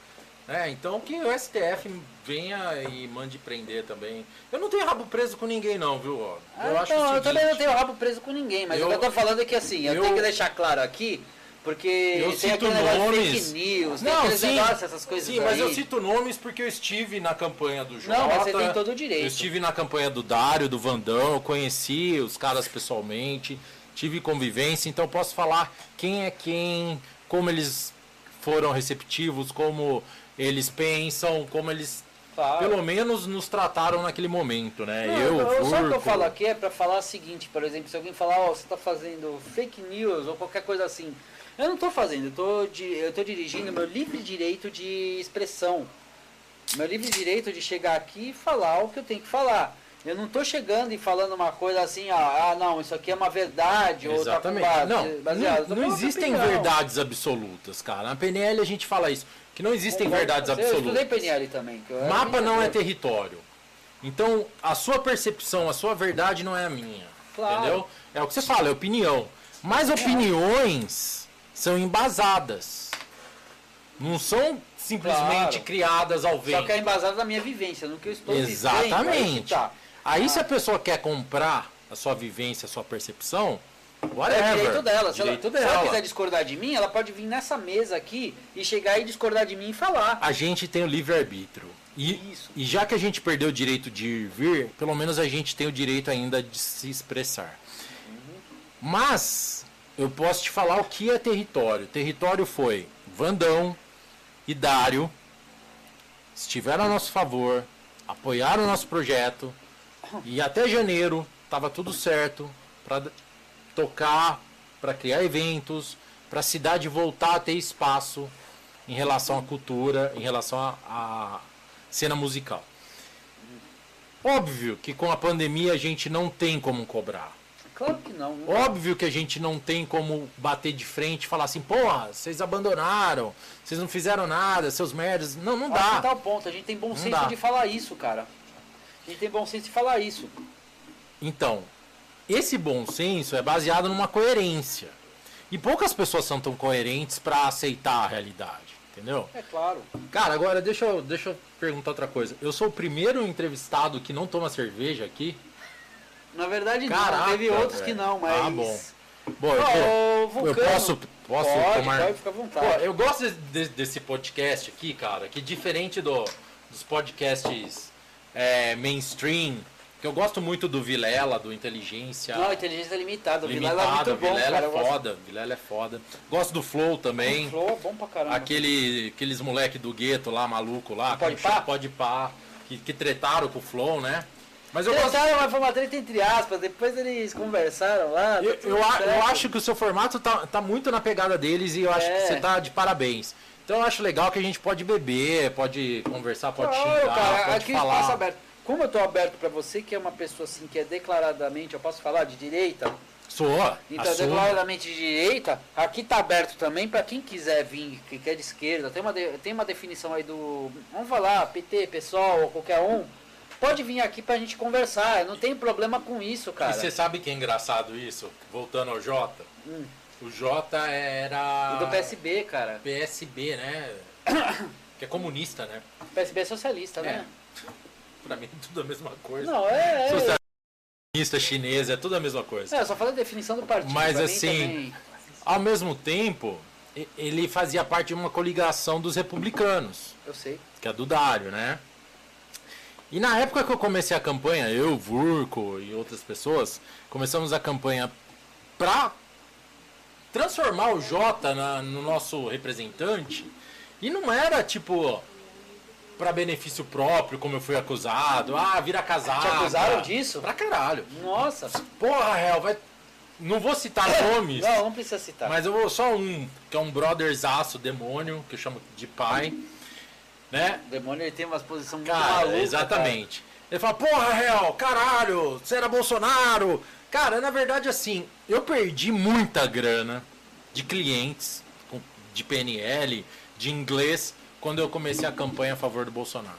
É, então que o STF venha e mande prender também. Eu não tenho rabo preso com ninguém não, viu? Eu ah, acho então, o eu também não seguinte, tenho rabo preso com ninguém, mas Eu- o que eu tô falando é que assim, eu, eu- tenho que deixar claro aqui, porque Eu cito nomes. news, Não, sim, essas coisas sim, mas aí. eu cito nomes porque eu estive na campanha do Jota. Não, mas você tem todo o direito. Eu estive na campanha do Dário, do Vandão, eu conheci os caras pessoalmente, tive convivência, então posso falar quem é quem, como eles foram receptivos, como eles pensam, como eles Claro. pelo menos nos trataram naquele momento, né? Não, eu, eu, só que eu falo aqui é pra falar o seguinte, por exemplo, se alguém falar, ó, você tá fazendo fake news ou qualquer coisa assim. Eu não tô fazendo, eu tô, eu tô dirigindo meu livre direito de expressão. Meu livre direito de chegar aqui e falar o que eu tenho que falar. Eu não tô chegando e falando uma coisa assim, ó, ah, não, isso aqui é uma verdade, Exatamente. ou tá não, baseado. Eu não, não existem opinião. verdades absolutas, cara. Na PNL a gente fala isso, que não existem verdades com você. Eu estudei absolutas. PNL também. eu Mapa não é território. Então, a sua percepção, a sua verdade não é a minha. Claro. Entendeu? É o que você fala, é opinião. Mas opiniões são embasadas. Não são simplesmente Claro. criadas ao vento. Só que é embasado na minha vivência, no que eu estou vivendo. que Exatamente. tá. Aí Ah. se a pessoa quer comprar a sua vivência, a sua percepção, É whatever. o direito dela. Se, Direito ela, se dela. ela quiser discordar de mim, ela pode vir nessa mesa aqui e chegar e discordar de mim e falar. a gente tem o livre-arbítrio. E, Isso. e já que a gente perdeu o direito de ir vir, pelo menos a gente tem o direito ainda de se expressar. Mas eu posso te falar o que é território. Território foi Vandão e Dário estiveram a nosso favor, apoiaram o nosso projeto e até janeiro estava tudo certo para tocar, para criar eventos, para a cidade voltar a ter espaço em relação à cultura, em relação à cena musical. Óbvio que com a pandemia a gente não tem como cobrar. Claro que não. não Óbvio que a gente não tem como bater de frente e falar assim, porra, vocês abandonaram, vocês não fizeram nada, seus merdas. Não, não dá. tá ponto. A gente tem bom senso dá. de falar isso, cara. A gente tem bom senso de falar isso. Então, esse bom senso é baseado numa coerência. E poucas pessoas são tão coerentes para aceitar a realidade, entendeu? É claro. Cara, agora deixa eu, deixa eu perguntar outra coisa. Eu sou o primeiro entrevistado que não toma cerveja aqui. Na verdade, Caraca, não. Teve outros velho. que não, mas. Ah, bom. Bom, eu, ô, eu posso, posso pode, tomar. pode, à Pô, vontade. eu gosto de- desse podcast aqui, cara, que diferente do, dos podcasts é, mainstream, que eu gosto muito do Vilela, do Inteligência. Não, inteligência limitada. Vilela é muito bom, Vilela cara. é Eu gosto- foda, Vilela é foda. Gosto do Flow também. O Flow é bom pra caramba. Aquele, aqueles moleque do gueto lá, maluco lá, Pode pá? Pode pá, que, que tretaram com o Flow, né? Mas eu gosto. Tretaram, mas foi uma treta entre aspas. Depois eles conversaram lá. tá Eu, eu, eu acho que o seu formato tá, tá muito na pegada deles e eu acho É. que você tá de parabéns. Então eu acho legal que a gente pode beber, pode conversar, pode Claro, xingar, cara, pode aqui falar. espaço aberto. Como eu tô aberto pra você, que é uma pessoa assim que é declaradamente, eu posso falar de direita, Sou, então é assumo. declaradamente de direita, aqui tá aberto também pra quem quiser vir, que quer de esquerda. Tem uma, de- tem uma definição aí do. Vamos falar, PT, PSOL, ou qualquer um. Pode vir aqui pra gente conversar, eu não tem problema com isso, cara. E você sabe que é engraçado isso? Voltando ao Jota. Hum. O Jota era. E do PSB, cara. PSB, né? que é comunista, né? PSB é socialista, né? Pra mim é tudo a mesma coisa. Não, é. é, Socialista chinês, é tudo a mesma coisa. é só falei a definição do partido. Mas assim, também- Ao mesmo tempo, ele fazia parte de uma coligação dos republicanos, Eu sei. que é do Dário, né? E na época que eu comecei a campanha, eu, Vurco e outras pessoas, começamos a campanha pra transformar o Jota na- no nosso representante. E não era tipo pra benefício próprio, como eu fui acusado. Ah, vira casado. Te acusaram disso? Pra caralho. Nossa. Porra, Hel, vai. Não vou citar nomes. Não, não precisa citar. Mas eu vou só um, que é um brotherzaço demônio, que eu chamo de pai. Né? O demônio ele tem umas posições muito Cara, malucas. exatamente. Ele fala, porra, réu, caralho, você era Bolsonaro. Cara, na verdade, assim, eu perdi muita grana de clientes de PNL, de inglês, quando eu comecei a campanha a favor do Bolsonaro.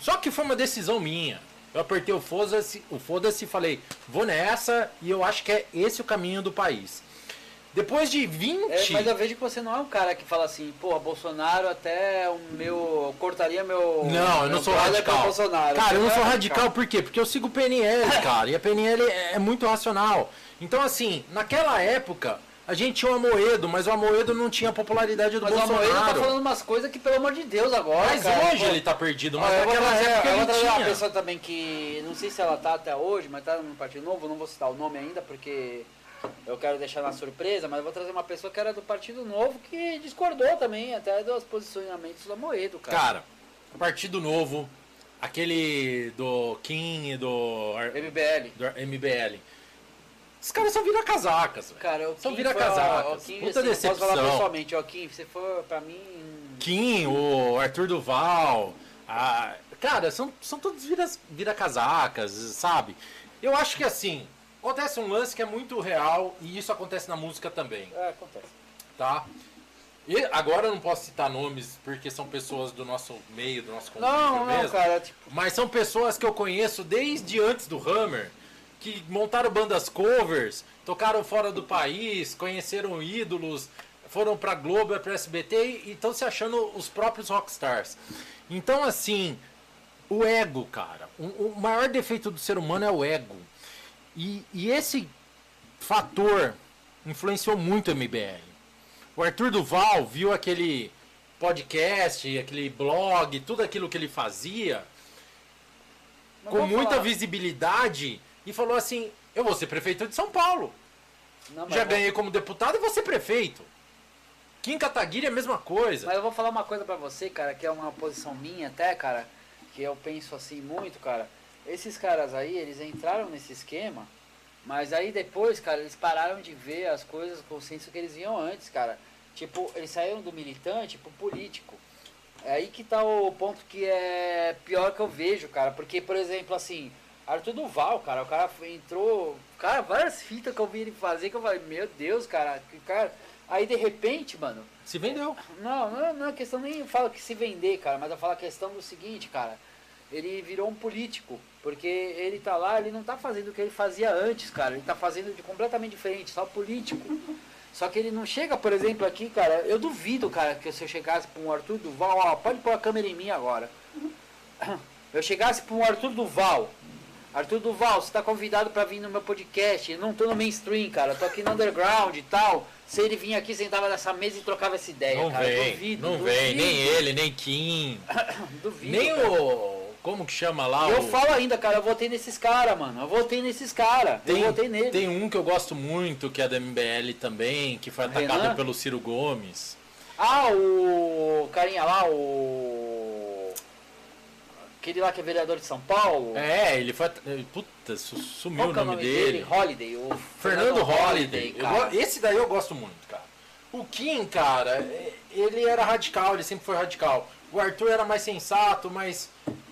Só que foi uma decisão minha. Eu apertei o foda-se o foda e falei, vou nessa e eu acho que é esse o caminho do país. Depois de 20. É, mas eu vejo que você não é um cara que fala assim, porra, Bolsonaro até o meu. eu cortaria meu. Não, eu não sou radical. Bolsonaro. Cara, eu não é sou radical por quê? Porque eu sigo o PNL, cara. E a PNL é é muito racional. Então, assim, naquela época, a gente tinha o Amoedo, mas o Amoedo não tinha a popularidade do Mas o Bolsonaro. Amoedo tá falando umas coisas que, pelo amor de Deus, agora. Mas cara, hoje pô. ele tá perdido, mas vou naquela época eu vou trazer uma pessoa também que não sei se ela tá até hoje, mas tá no Partido Novo, não vou citar o nome ainda porque eu quero deixar na surpresa, mas eu vou trazer uma pessoa que era do Partido Novo que discordou também até dos posicionamentos do Amoedo, cara. Cara, Partido Novo, aquele do Kim e do, MBL. do MBL. Os caras são vira-casacas, velho. Cara, o São Kim vira-casacas. foi- ó, o Kim, Puta assim, eu Posso falar decepção. pessoalmente, ó, Kim, você for pra mim. Kim, o Arthur Duval. a- Cara, são, são todos vira- vira-casacas, sabe? Eu acho que assim, acontece um lance que é muito real e isso acontece na música também, É, acontece. tá? E agora eu não posso citar nomes porque são pessoas do nosso meio, do nosso convívio Não, não, mesmo. cara, tipo. Mas são pessoas que eu conheço desde antes do Hammer, que montaram bandas covers, tocaram fora do país, conheceram ídolos, foram pra Globo, pra SBT e estão se achando os próprios rockstars. Então, assim, o ego, cara. O, o maior defeito do ser humano é o ego. E, e esse fator influenciou muito o MBL. O Arthur Duval viu aquele podcast, aquele blog, tudo aquilo que ele fazia não com vou muita falar- visibilidade e falou assim: Eu vou ser prefeito de São Paulo. Não, Já vou- ganhei como deputado e vou ser prefeito. Kim Kataguiri é a mesma coisa. Mas eu vou falar uma coisa pra você, cara, que é uma posição minha até, cara, que eu penso assim muito, cara. Esses caras aí, eles entraram nesse esquema, mas aí depois, cara, eles pararam de ver as coisas com o senso que eles iam antes, cara. Tipo, eles saíram do militante pro político. É aí que tá o ponto que é pior que eu vejo, cara. Porque, por exemplo, assim, Arthur Duval, cara, o cara entrou. Cara, várias fitas que eu vi ele fazer que eu falei, meu Deus, cara, que cara. Aí de repente, mano, Se vendeu. não, não, não é questão nem falo que se vender, cara, mas eu falo a questão do seguinte, cara. Ele virou um político, porque ele tá lá, ele não tá fazendo o que ele fazia antes, cara. Ele tá fazendo de completamente diferente, só político. Só que ele não chega, por exemplo, aqui, cara. Eu duvido, cara, que se eu chegasse pra um Arthur Duval, ó, pode pôr a câmera em mim agora. Eu chegasse pra um Arthur Duval. Arthur Duval, você tá convidado pra vir no meu podcast. Eu não tô no mainstream, cara. Eu tô aqui no underground e tal. Se ele vinha aqui, sentava nessa mesa e trocava essa ideia, Não cara. vem, duvido, não duvido, vem, nem ele, nem Kim, Duvido, nem cara. o. Como que chama lá? Eu o... falo ainda, cara, eu votei nesses caras, mano. Eu votei nesses caras. Eu votei nele. tem um que eu gosto muito, que é da MBL também, que foi atacado Renan? pelo Ciro Gomes. Ah, o carinha lá, o. Aquele lá que é vereador de São Paulo. É, ele foi. Puta, su- sumiu Qual o que é nome, dele. Holiday. O Fernando Holliday. Eu cara. go- esse daí eu gosto muito, cara. O Kim, cara, é- ele era radical, ele sempre foi radical. O Arthur era mais sensato, mas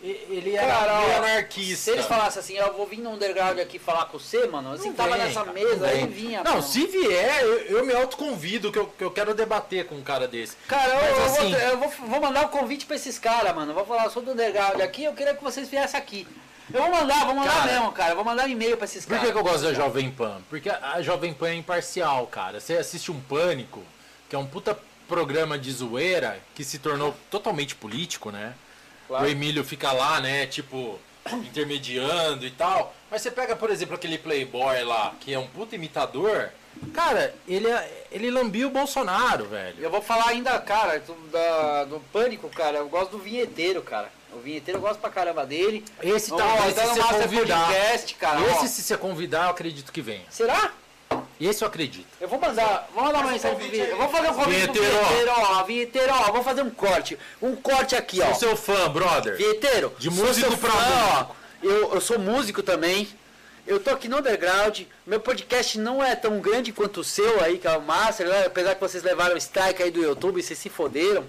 ele era Cara, meio anarquista. Se eles falassem assim, eu vou vir no underground aqui falar com você, mano, assim, Não tava vem, nessa cara, mesa, não aí vinha. Não, mano. se vier, eu, eu me autoconvido que eu, que eu quero debater com um cara desse. Cara, eu, Mas eu assim- vou, eu vou, vou mandar o convite pra esses caras, mano. Eu vou falar, eu sou do underground aqui, eu queria que vocês viessem aqui. Eu vou mandar, vou mandar Cara, mesmo, cara. Vou mandar um e-mail pra esses Por caras. que, que eu gosto da Jovem Pan? Porque a a Jovem Pan é imparcial, cara. Você assiste um Pânico, que é um puta programa de zoeira, que se tornou totalmente político, né? Claro. O Emílio fica lá, né, tipo, intermediando e tal. Mas você pega, por exemplo, aquele Playboy lá, que é um puta imitador. Cara, ele, é- ele lambiu o Bolsonaro, velho. Eu vou falar ainda, cara, do, da- do Pânico, cara. Eu gosto do vinheteiro, cara. O vinheteiro eu gosto pra caramba dele. Esse Ó, tá se no você Master convidar. Podcast, cara. ó. Esse, se você convidar, eu acredito que venha. Será? Esse eu acredito. Eu vou mandar, vou mandar uma mensagem um pro. Eu vou fazer um convite pro vinheteiro, ó. vinheteiro, ó. Vinheteiro, ó. Vou fazer um corte. Um corte aqui, ó. Sou seu fã, brother. Vinheteiro, De sou músico seu pra fã, ó. Eu, eu sou músico também. Eu tô aqui no underground. Meu podcast não é tão grande quanto o seu aí, que é o Master, né? apesar que vocês levaram o strike aí do YouTube, vocês se foderam.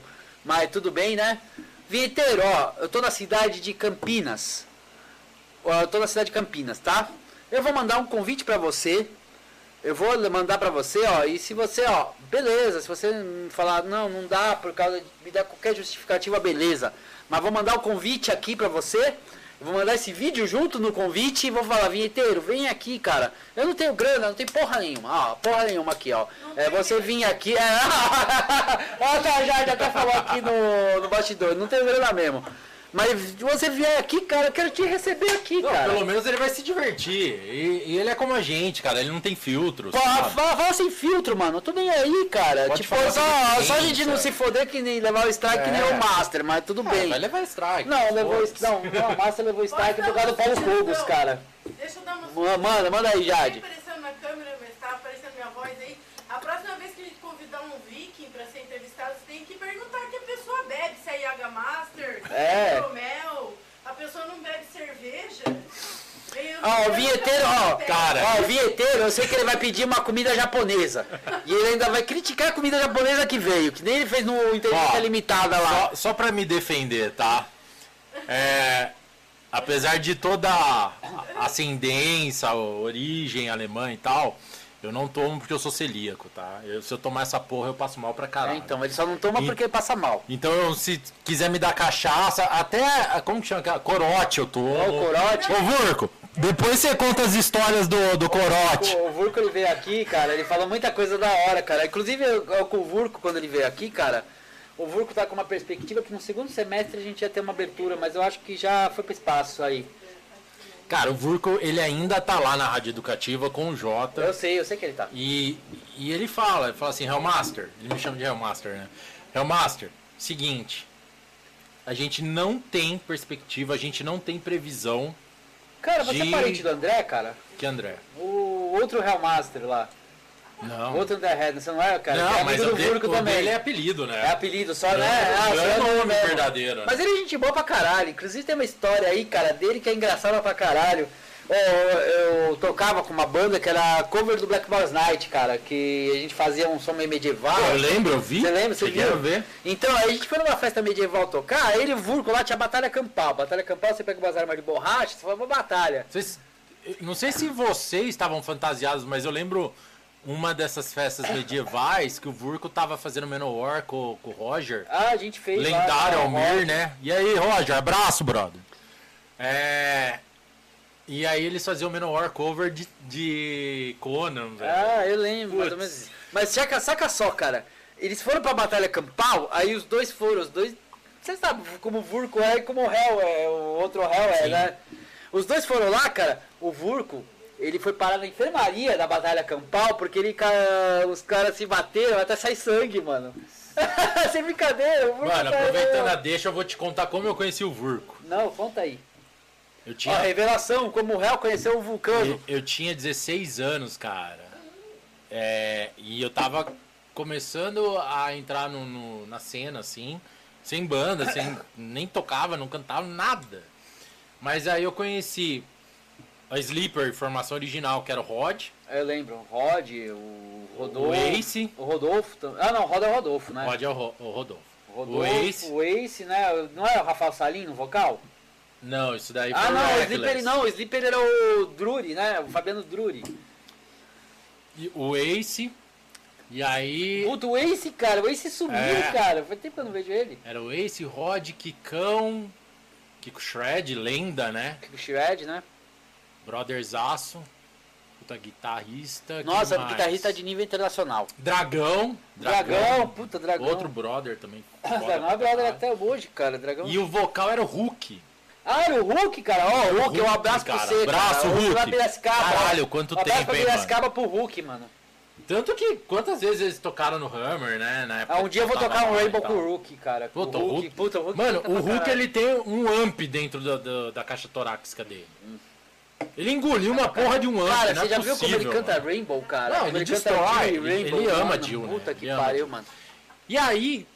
Mas tudo bem, né? Vinheteiro, ó, eu tô na cidade de Campinas. eu tô na cidade de Campinas, tá? Eu vou mandar um convite pra você. Eu vou mandar pra você, ó, e se você, ó, beleza, se você falar, não, não dá por causa de me dar qualquer justificativa, beleza. Mas vou mandar o convite aqui pra você. Vou mandar esse vídeo junto no convite e vou falar, vinheteiro, vem aqui, cara. Eu não tenho grana, não tenho porra nenhuma. Ó, porra nenhuma aqui, ó. É, você vir aqui. É... Ó, tá, já, já até falou aqui no, no bastidor, não tenho grana mesmo. Mas você vier aqui, cara, eu quero te receber aqui, Não, cara. pelo menos ele vai se divertir. E, e ele é como a gente, cara. Ele não tem filtros. Pô, sabe? fala, fala sem filtro, mano. Tô nem aí, cara. Pode tipo, só, só a gente não se foder que nem levar o strike que nem É. o Master, mas tudo Ah, bem. vai levar strike. Não, levou não, não, o Master levou strike do dar uma Paulo sugestão? cara. Deixa eu dar uma Ma- Manda, manda aí, Jade. na câmera, tá aparecendo minha voz aí. A próxima vez que a gente convidar um viking pra ser entrevistado, você tem que perguntar que a pessoa bebe, se é Yaga Master, se É. hidromel. A pessoa não bebe cerveja. Ó, o vinheteiro, ó, Cara. Ó, o vinheteiro, eu sei que ele vai pedir uma comida japonesa. E ele ainda vai criticar a comida japonesa que veio, que nem ele fez no Inteligência Ó, Limitada lá. Só, só pra me defender, tá? É, apesar de toda a ascendência, a origem alemã e tal, eu não tomo porque eu sou celíaco, tá? Eu- se eu tomar essa porra, eu passo mal pra É, caralho. então, ele só não toma E- porque passa mal. Então, eu, se quiser me dar cachaça, até. Como que chama? aquela? Corote eu tomo. Ó, o corote. Ô, Vurco, depois você conta as histórias do, do corote. O, o Vurco ele veio aqui, cara, ele falou muita coisa da hora, cara. Inclusive eu- eu com o Vurco, quando ele veio aqui, cara, o Vurco tá com uma perspectiva que no segundo semestre a gente ia ter uma abertura, mas eu acho que já foi pro espaço aí. Cara, o Vurco, ele ainda tá lá na Rádio Educativa com o Jota. Eu sei, eu sei que ele tá. E, e ele fala, ele fala assim, Hellmaster, ele me chama de Hellmaster, né? Hellmaster, seguinte, a gente não tem perspectiva, a gente não tem previsão Cara, você De- é parente do André, cara? que André. O outro Hellmaster lá. Não. O André Red, você não é, cara? não, é mas do dele, Vurco o também. dele é apelido, né? É apelido só, Não, né? Ah, não é é nome mesmo. verdadeiro, né? Mas ele é gente boa pra caralho. Inclusive tem uma história aí, cara, dele que é engraçada pra caralho. Ó, eu tocava com uma banda que era cover do Black Boys Night, cara, que a gente fazia um som meio medieval. Eu lembro, eu vi. Você lembra? Você viu? ver. Então, aí a gente foi numa festa medieval tocar, aí ele e Vurco lá tinha batalha campal. Batalha campal, você pega umas armas de borracha, você faz uma batalha. Vocês, eu não sei se vocês estavam fantasiados, mas eu lembro uma dessas festas medievais que o Vurco tava fazendo Menowar com, com o Roger. Ah, a gente fez lá, Lendário Almir, né? E aí, Roger, abraço, brother. É. E aí eles faziam o Menowar cover de, de Conan, velho. Ah, eu lembro, mais ou menos. Mas saca, saca só, cara. Eles foram pra batalha campal, aí os dois foram, os dois. Você sabe como o Vurco é e como o Hell é, o outro Hell é, Sim. né? Os dois foram lá, cara. O Vurco, ele foi parar na enfermaria da batalha campal, porque ele, os caras se bateram até sair sangue, mano. Sem brincadeira, o Vurco Mano, tá- aproveitando a deixa, eu vou te contar como eu conheci o Vurco. Não, conta aí. Eu Ó, tinha, revelação, como o Hell conheceu o Vulcano. eu, eu tinha 16 anos, cara. É, e eu tava começando a entrar no, no- na cena, assim, sem banda, sem, nem tocava, não cantava, nada. Mas aí eu conheci a Sleeper, formação original, que era o Rod, Eu lembro, o Rod, o Rodolfo. o Ace. O Rodolfo. Ah, não, o Rod é o Rodolfo, né? Rod é o, Ro- o Rodolfo. O Rodolfo, O Ace. o Ace, né? Não é o Rafael Salim no vocal? Não, isso daí foi Ah, o não, o Reckless. Slipper não, o Slipper era o Drury, né? O Fabiano Drury. E O Ace. E aí. Puta, o Ace, cara, o Ace sumiu, É. cara. Faz tempo que eu não vejo ele. Era o Ace, Rod, Kikão, Kiko Shred, lenda, né? O Shred, né? Brotherzaço. Puta guitarrista. Nossa, guitarrista de nível internacional. Dragão. Dragão, puta, Dragão. Outro brother também. Dragão é brother até hoje, cara. Dragão. E o vocal era o Hulk. Ah, era o Hulk, cara. Ó, o Hulk, um Hulk, abraço pra cara. você, Abraço, cara. Hulk. Lá Piracicaba. Caralho, quanto um abraço tempo, pra Piracicaba pro Hulk, mano. Tanto que quantas vezes eles tocaram no Hammer, né? Na época Ah, um dia eu vou tocar um Rainbow com o Hulk, cara. Puta, o Hulk, Hulk- puta, o Hulk Mano, canta o pra Hulk ele tem um amp dentro da, da, da caixa torácica dele. Ele engoliu uma porra de um amp, Cara, você é já viu como ele canta. Rainbow, cara? Não, ele canta destrói, Jill ele- ele ama. Jill, né? Puta que Ele pariu, mano. E aí,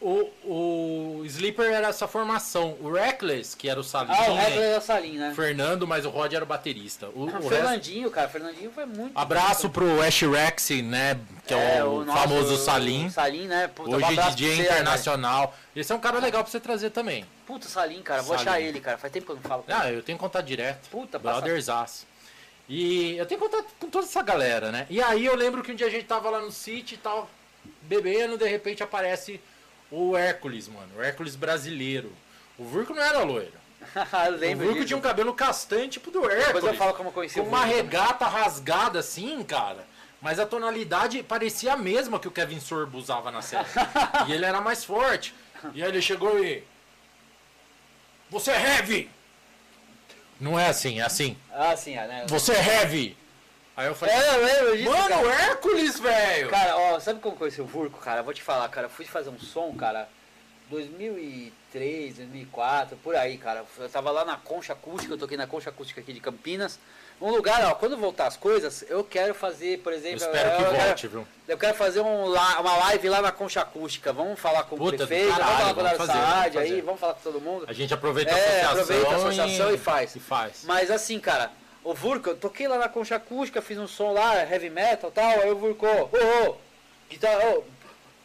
o, o Sleeper era essa formação. O Reckless, que era o Salim. Ah, o Reckless era o Salim, né? Fernando, mas o Rod era o baterista. O, Ah, o Fernandinho, resto... cara. Fernandinho foi muito. Abraço pro Ash Rex, né? Que é, é o, o nosso, famoso Salim. O Salim, né? Puta, Hoje um DJ você, internacional. Né? Esse é um cara legal pra você trazer também. Puta, Salim, cara. Vou achar ele, cara. Faz tempo que eu não falo com Ah, ele. eu tenho contato direto. Puta, Brotherzaço. E eu tenho contato com toda essa galera, né? E aí eu lembro que um dia a gente tava lá no City e tal, bebendo, de repente aparece o Hércules, mano. O Hércules brasileiro. O Vurco não era loiro. o Vurco disso. tinha um cabelo castanho, tipo do Hércules. Depois eu falo como eu conheci com uma regata rasgada assim, cara. Mas a tonalidade parecia a mesma que o Kevin Sorbo usava na série. e ele era mais forte. E aí ele chegou e. Você é heavy! Não é assim, é assim. Ah, sim, é, né? Você é heavy! Aí eu falei, é, eu lembro disso, mano, cara. Hércules, velho! Cara, ó, sabe como conheci o Vurco, cara? Vou te falar, cara, eu fui fazer um som, cara, 2003, 2004, por aí, cara. Eu tava lá na Concha Acústica, eu toquei na Concha Acústica aqui de Campinas. Um lugar, ó, quando voltar as coisas, eu quero fazer, por exemplo... Eu espero que eu volte, quero, viu? Eu quero fazer um, uma live lá na Concha Acústica. Vamos falar com Puta o prefeito, caralho, vamos falar com o vamos fazer, Saad aí, vamos falar com todo mundo. A gente aproveita a É, associação, aproveita a associação e faz. E faz. Mas assim, cara, o Vurco, eu toquei lá na Concha Acústica, fiz um som lá, heavy metal e tal, aí o Vurco, ô, ô, guitarra, ô,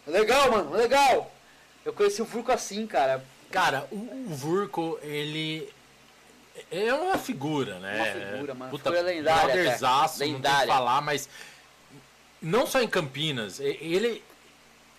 legal, mano, legal. Eu conheci o Vurco assim, cara. Cara, o, o Vurco, ele é uma figura, né? Uma figura, mano. Puta, figura lendária. brotherzaço, não tem que falar, mas não só em Campinas, ele,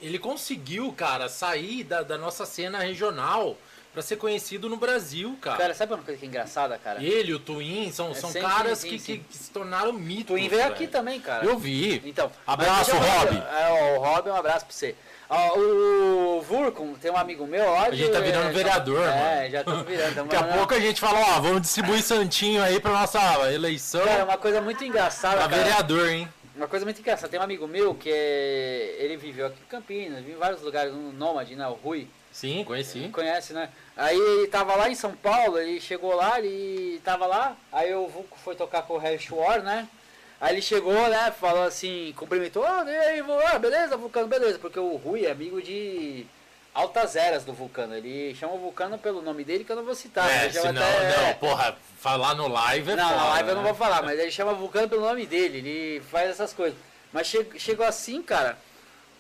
ele conseguiu, cara, sair da, da nossa cena regional pra ser conhecido no Brasil, cara. Cara, sabe uma coisa que é engraçada, cara? Ele, o Twin, são, É, são sim, caras sim, que, sim, que- que se tornaram mitos. Twin veio velho. aqui também, cara. Eu vi. Então, Abraço, Rob. É, o Rob, um abraço pra você. Ó, o Vurcon, tem um amigo meu, ó. A gente tá virando é, vereador, já, mano. É, já estamos virando. Daqui a pouco a gente fala, ó, vamos distribuir santinho aí pra nossa eleição. Cara, uma coisa muito engraçada, Pra cara. vereador, hein? Uma coisa muito engraçada, tem um amigo meu que é, ele viveu aqui em Campinas, vive em vários lugares, no Nômade, né, o Rui, Sim, conheci. conhece, né? Aí ele tava lá em São Paulo, ele chegou lá, ele tava lá, aí o Vulco foi tocar com o Harry War, né? Aí ele chegou, né, falou assim, cumprimentou, ah, e aí, ah, beleza, Vulcano, beleza, porque o Rui é amigo de altas eras do Vulcano, ele chama o Vulcano pelo nome dele que eu não vou citar, é, senão, até- não, porra, falar no live é não, foda, na live eu não né? vou falar, mas ele chama Vulcano pelo nome dele, ele faz essas coisas. Mas che- chegou assim, cara,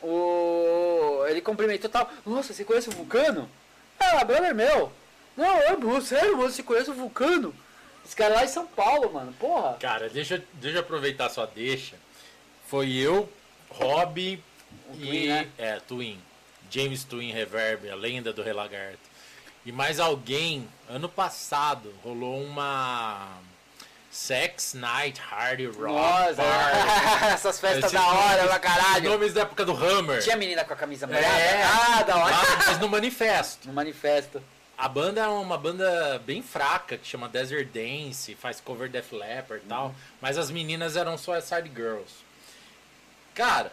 o... ele cumprimentou e tal. Nossa, você conhece o Vulcano? Ah, brother meu. Não, é, mano, sério, você conhece o Vulcano? Esse cara lá em São Paulo, mano, porra. Cara, deixa, deixa eu aproveitar sua deixa. Foi eu, Rob O e... Twin, né? É, Twin. James Twin Reverb, a lenda do Relagarto. E mais alguém, ano passado, rolou uma... Sex Night Hard Rock Nossa, Party. essas festas da hora nomes- pra caralho. Nomes da época do Hammer. Tinha menina com a camisa molhada? É. Ah, da hora. Mas no manifesto. No manifesto. A banda é uma banda bem fraca, que chama Desert Dance, faz cover Def Leppard e tal. Mas as meninas eram só Side Girls. Cara,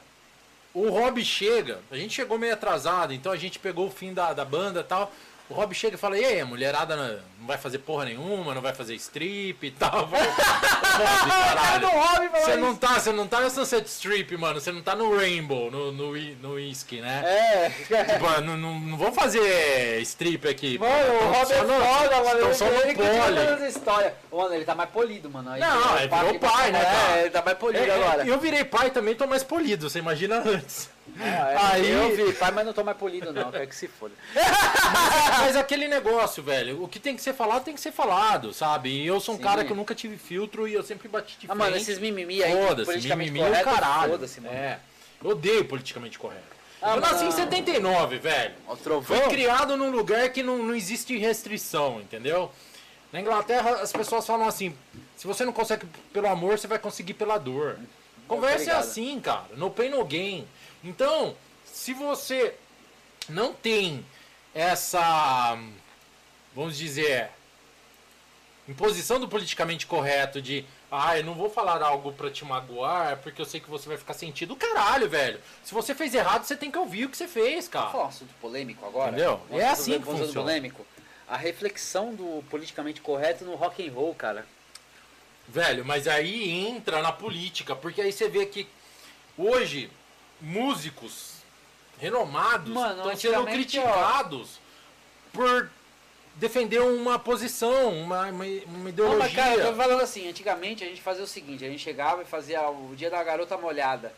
o Rob chega, a gente chegou meio atrasado, então a gente pegou o fim da, da banda e tal. O Rob chega e fala, e aí, a mulherada não vai fazer porra nenhuma, não vai fazer strip e tal. Rob, caralho. Você não, tá, você não tá no Sunset Strip, mano. Você não tá no Rainbow, no, no, no whisky, né? É. Tipo, não, não, não vou fazer strip aqui. Mano, o Rob é foda, mano. tão Ele, só no pole. história. Mano, ele tá mais polido, mano. Aí Não, ele pai, virou pai, né? É, ele tá mais polido É, é, agora. Eu virei pai também, tô mais polido, você imagina antes. Ah, é, Aí- Eu vi, pai, mas não tô mais polido, não. Quero que se foda. Mas aquele negócio, velho, o que tem que ser falado tem que ser falado, sabe? E eu sou um Sim. cara que eu nunca tive filtro e eu sempre bati de Ah, mano, frente. esses mimimi aí, Foda-se, mimimi é o correto, caralho. foda-se, mano. É. Eu odeio politicamente correto. Ah, eu nasci em mano. 79, velho. O Fui trovão? criado num lugar que não, não existe restrição, entendeu? Na Inglaterra as pessoas falam assim: se você não consegue pelo amor, você vai conseguir pela dor. Conversa é assim, cara. No pain, no gain. Então, se você não tem essa, vamos dizer, imposição do politicamente correto de, ah, eu não vou falar algo pra te magoar porque eu sei que você vai ficar sentido. Caralho, velho. Se você fez errado, você tem que ouvir o que você fez, Vamos cara. falar um assunto polêmico agora? Entendeu? É assim que funciona. polêmico. A reflexão do politicamente correto no rock and roll, cara. Velho, mas aí entra na política, porque aí você vê que hoje músicos renomados Mano, estão sendo criticados por defender uma posição, uma, uma, uma Não, ideologia. mas cara, eu tô falando assim, antigamente a gente fazia o seguinte, a gente chegava e fazia o dia da garota molhada.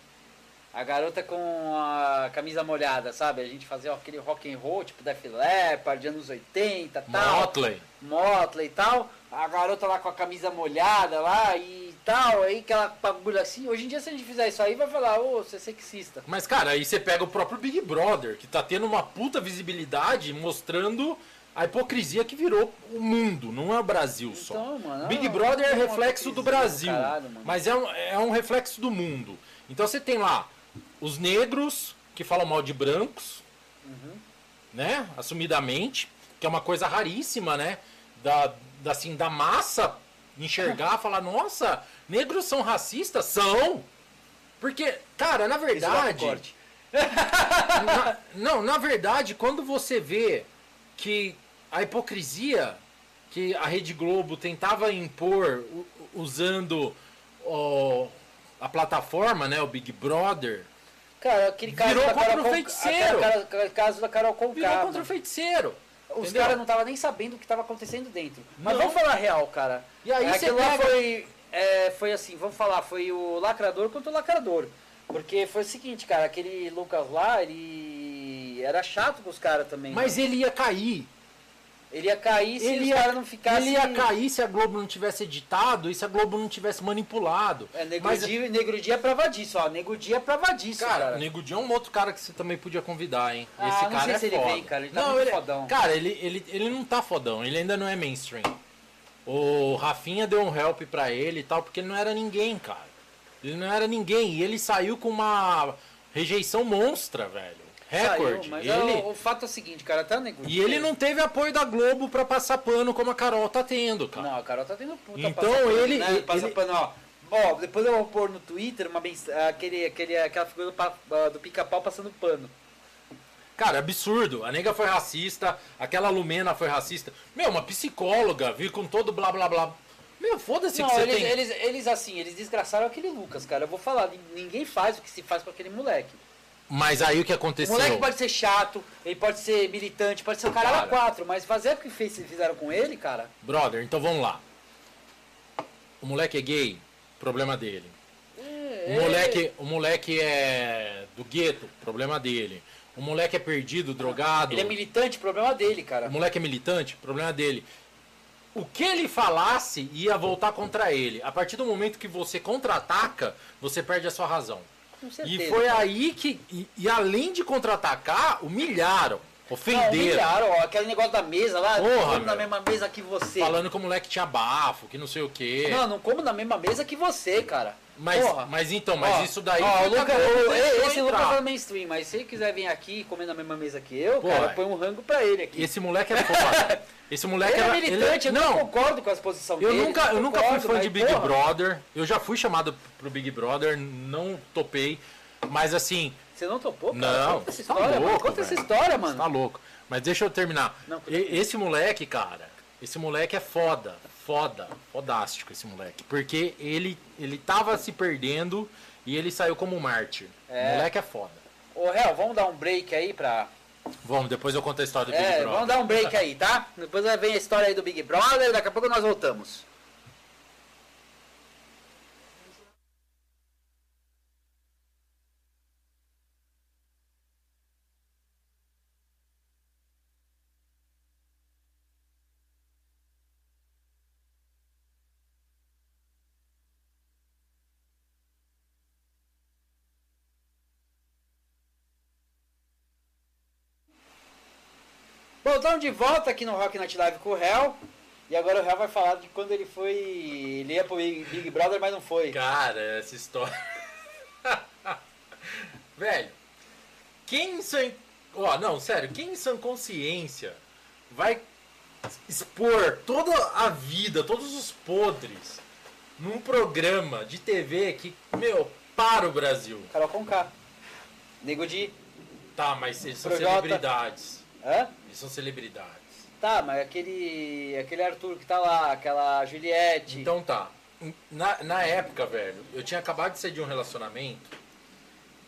A garota com a camisa molhada, sabe? A gente fazia aquele rock and roll, tipo Def Leppard, anos 80 e tal. Motley. Motley e tal. A garota lá com a camisa molhada lá e tal. Aí aquela bagulho assim. Hoje em dia, se a gente fizer isso aí, vai falar, ô, você é sexista. Mas, cara, aí você pega o próprio Big Brother, que tá tendo uma puta visibilidade, mostrando a hipocrisia que virou o mundo, não é o Brasil só. Então, mano, Big é Brother é reflexo do Brasil, caralho, mas é um, é um reflexo do mundo. Então você tem lá os negros que falam mal de brancos, Uhum. né, assumidamente, que é uma coisa raríssima, né, da, da, assim, da massa enxergar, falar, nossa, negros são racistas? São! Porque, cara, na verdade... Na- não, na verdade, quando você vê que a hipocrisia que a Rede Globo tentava impor usando ó, a plataforma, né, o Big Brother, Cara, aquele caso Virou da contra Carol o feiticeiro. aquele caso da Carol Conká. virou contra o feiticeiro. Os caras não estavam nem sabendo o que estava acontecendo dentro. Mas Não. vamos falar real, cara. E aí É, aquilo lá pega- foi, é, foi assim, vamos falar, foi o lacrador contra o lacrador. Porque foi o seguinte, cara, aquele Lucas lá, ele era chato com os caras também. Mas mano. ele ia cair. Ele ia cair se Ele os caras não ficassem... ele ia cair se a Globo não tivesse editado e se a Globo não tivesse manipulado. É, Negro, Mas, Dia, Negro Dia é prova disso, ó. Negro Dia é prova disso, cara. Cara, o Nego Di é um outro cara que você também podia convidar, hein? Ah, Esse não cara é se ele foda. vem, cara, ele tá não, ele, fodão. Cara, ele, ele, ele não tá fodão, ele ainda não é mainstream. O Rafinha deu um help pra ele e tal, porque ele não era ninguém, cara. Ele não era ninguém. E ele saiu com uma rejeição monstra, velho. Recorde. Saiu, mas ele, o, o fato é o seguinte, cara, tá Negro E ele não teve apoio da Globo pra passar pano como a Carol tá tendo, cara. Não, a Carol tá tendo puta Então, pano, ele- Né? ele- Passa ele- pano, ó. Ó, depois eu vou pôr no Twitter uma mens- aquele, aquele, aquela figura do, do pica-pau passando pano. Cara, absurdo. A nega foi racista, aquela Lumena foi racista. Meu, uma psicóloga, vir com todo blá blá blá. Meu, foda-se que você eles, tem. eles, eles assim, eles desgraçaram aquele Lucas, cara. Eu vou falar, ninguém faz o que se faz com aquele moleque. Mas aí o que O aconteceu? moleque pode ser chato, ele pode ser militante, pode ser o cara Cara. quatro, mas fazer o que fez, fizeram com ele, cara. Brother, então vamos lá. O moleque é gay, problema dele. O moleque, o moleque é do gueto, problema dele. O moleque é perdido, drogado. Ele é militante, problema dele, cara. O moleque é militante, problema dele. O que ele falasse ia voltar contra ele. A partir do momento que você contra-ataca, você perde a sua razão. Com certeza. E foi aí que. E, e além de contra-atacar, humilharam, Não, ofenderam. humilharam, ó, aquele negócio da mesa lá, Porra, não como na mesma mesa que você. Falando que o moleque tinha bafo, que não sei o quê. Não, não como na mesma mesa que você, cara. Mas, Porra. mas então, mas Ó, isso daí. ó, o que a Lucas, Globo o- deixou esse entrar. Lucas é mainstream, mas se ele quiser vir aqui e comer na mesma mesa que eu, Pô, cara, é. põe um rango pra ele aqui. Esse moleque é foda. Esse moleque ele é era- militante, ele- eu não concordo com as posições eu dele. nunca, eu nunca fui fã de Big porra, Brother. Eu já fui chamado pro Big Brother, não topei. Mas assim, Você não topou, cara? Não, Conta essa tá história, mano. louco, Conta essa história, Você mano. tá louco. Mas deixa eu terminar. Não, esse moleque, cara, esse moleque é foda. Foda. Fodástico esse moleque. Porque ele, ele tava se perdendo e ele saiu como um mártir. É. O moleque é foda. Ô, Réu, vamos dar um break aí pra... Vamos, depois eu conto a história do Big É, Brother. vamos dar um break aí, tá? Depois vem a história aí do Big Brother, daqui a pouco nós voltamos. Bom, estamos de volta aqui no Rock Night Live com o Réu. E agora o Réu vai falar de quando ele foi. Ele ia pro Big Brother, mas não foi. Cara, essa história. Velho, quem em sã. Ó, não, sério, quem em sã consciência vai expor toda a vida, todos os podres num programa de TV que, meu, para o Brasil. Carol Conká. Nego de. Tá, mas eles são Projota. celebridades. Hã? Eles são celebridades. Tá, mas aquele. aquele Arthur que tá lá, aquela Juliette. Então tá. Na, na época, velho, eu tinha acabado de sair de um relacionamento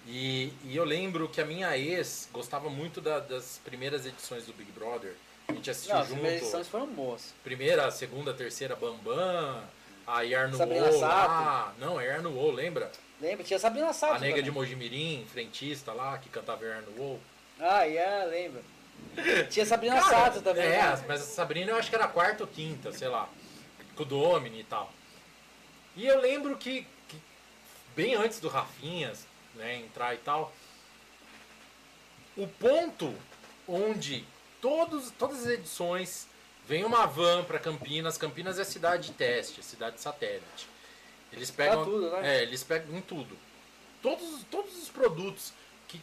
E, e eu lembro que a minha ex gostava muito da- das primeiras edições do Big Brother. A gente assistiu Não, as junto. primeiras edições foram boas. Primeira, segunda, terceira, Bambam. A Yarno Sabrina lá. Não, a Yarno Lembra? Lembra? Tinha Sabrina Sato a nega de também. Mojimirim, frentista lá, que cantava Yarno Ah, yeah, lembra. Tinha Sabrina Cara, Sato também. É, né? mas a Sabrina eu acho que era quarta ou quinta, sei lá. Com o Domini e tal. E eu lembro que, que bem antes do Rafinhas né, entrar e tal, o ponto onde todos, todas as edições vem uma van para Campinas, Campinas é cidade de teste, cidade satélite. Eles pegam tudo, né? É, eles pegam em tudo. Todos, todos os produtos que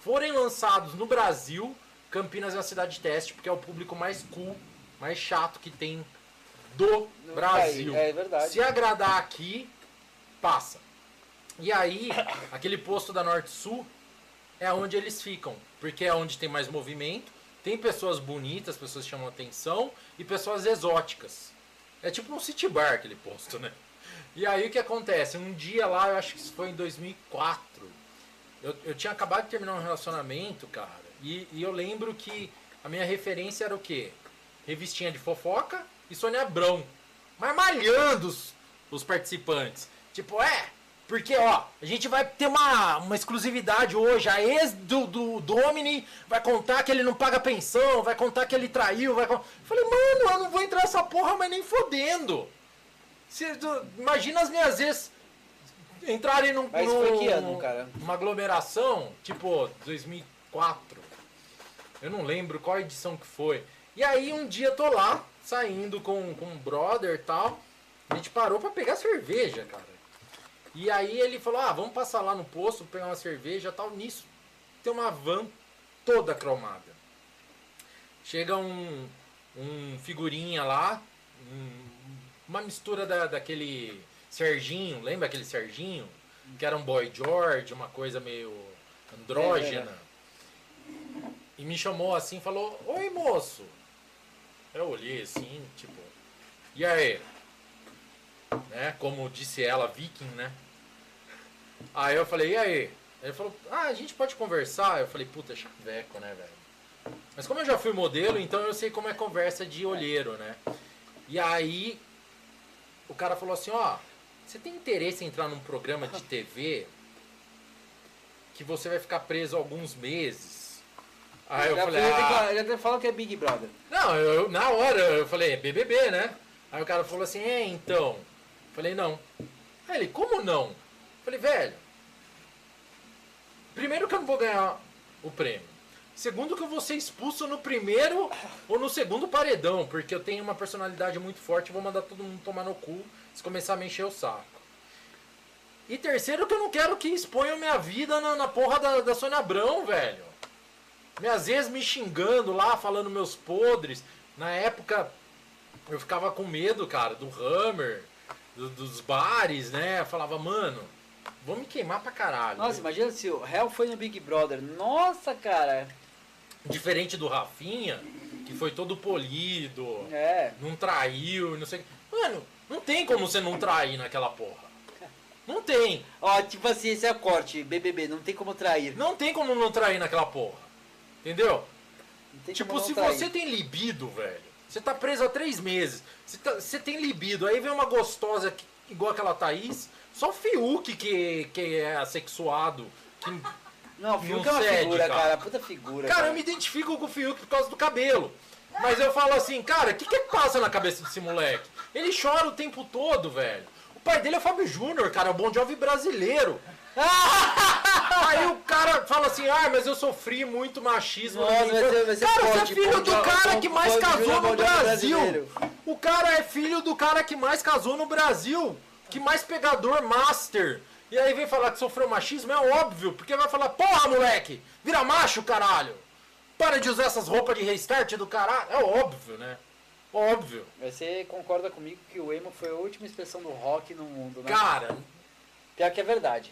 forem lançados no Brasil, Campinas é uma cidade de teste, porque é o público mais cool, mais chato que tem do No Brasil. país, é verdade. Se agradar aqui, passa. E aí, aquele posto da Norte Sul é onde eles ficam, porque é onde tem mais movimento, tem pessoas bonitas, pessoas que chamam atenção e pessoas exóticas. É tipo um city bar aquele posto, né? E aí o que acontece? Um dia lá, eu acho que isso foi em 2004, eu, eu tinha acabado de terminar um relacionamento, cara, e, e eu lembro que a minha referência era o quê? Revistinha de fofoca e Sônia Abrão. Mas malhando os, os participantes. Tipo, é, porque ó, a gente vai ter uma, uma exclusividade hoje. A ex do, do Domini vai contar que ele não paga pensão, vai contar que ele traiu, vai con- Falei, mano, eu não vou entrar nessa porra, mas nem fodendo. Se, tu- imagina as minhas ex entrarem num, Mas num- foi que ano, cara? uma aglomeração, tipo 2004. Eu não lembro qual edição que foi. E aí um dia tô lá, saindo com, com um brother e tal. A gente parou pra pegar cerveja, cara. E aí ele falou, ah, vamos passar lá no posto, pegar uma cerveja e tal. Nisso, tem uma van toda cromada. Chega um, um figurinha lá, um- uma mistura da, daquele Serginho, lembra aquele Serginho? Que era um boy George, uma coisa meio andrógena. E me chamou assim, falou, oi moço. Eu olhei assim, tipo, e aí? Né? Como disse ela, viking, né? Aí eu falei, e aí? Ele falou, ah, a gente pode conversar? Eu falei, puta, chaveco, né, velho? Mas como eu já fui modelo, então eu sei como é conversa de olheiro, né? E aí o cara falou assim, ó, você tem interesse em entrar num programa de TV que você vai ficar preso alguns meses? Aí eu já, falei, ah, já até falou que é Big Brother. não, eu, na hora eu falei, é BBB, né? Aí o cara falou assim, é, então. Eu falei, não. Aí ele, como não? Eu falei, velho, primeiro que eu não vou ganhar o prêmio. Segundo que eu vou ser expulso no primeiro ou no segundo paredão, porque eu tenho uma personalidade muito forte e vou mandar todo mundo tomar no cu começar a me encher o saco. E terceiro que eu não quero que exponham minha vida na, na porra da, da Sônia Abrão, velho. Minhas vezes me xingando lá, falando meus podres. Na época, eu ficava com medo, cara, do Hammer, do- dos bares, né? Eu falava, mano, vou me queimar pra caralho. Nossa, imagina se o Hell foi no Big Brother. Nossa, cara. Diferente do Rafinha, que foi todo polido, É. não traiu, não sei o que. Mano, não tem como você não trair naquela porra. Não tem. Ó, tipo assim, esse é o corte. BBB, não tem como trair. Não tem como não trair naquela porra. Entendeu? Tipo, se trair. você tem libido, velho, você tá preso há três meses, você, tá- você tem libido, aí vem uma gostosa que- igual aquela Thaís, só o Fiuk que, que é assexuado. que- Não, o Fiuk não é uma cede, figura, cara. cara. Puta figura. Cara, eu me identifico com o Fiuk por causa do cabelo. Mas eu falo assim, cara, o que que passa na cabeça desse moleque? Ele chora o tempo todo, velho. O pai dele é o Fábio Júnior, cara, é o Bon Jovi brasileiro. Aí o cara fala assim, ah, mas eu sofri muito machismo. Nossa, minha vai ser- infância." vai ser cara, você é filho do cara que mais casou no Brasil. O cara é filho do cara que mais casou no Brasil. Que mais pegador master. E aí vem falar que sofreu machismo, é óbvio. Porque vai falar, porra, moleque, vira macho, caralho. Para de usar essas roupas de restart do caralho. É óbvio, né? Óbvio. Você concorda comigo que o emo foi a última expressão do rock no mundo, né? Cara, Pior que é verdade.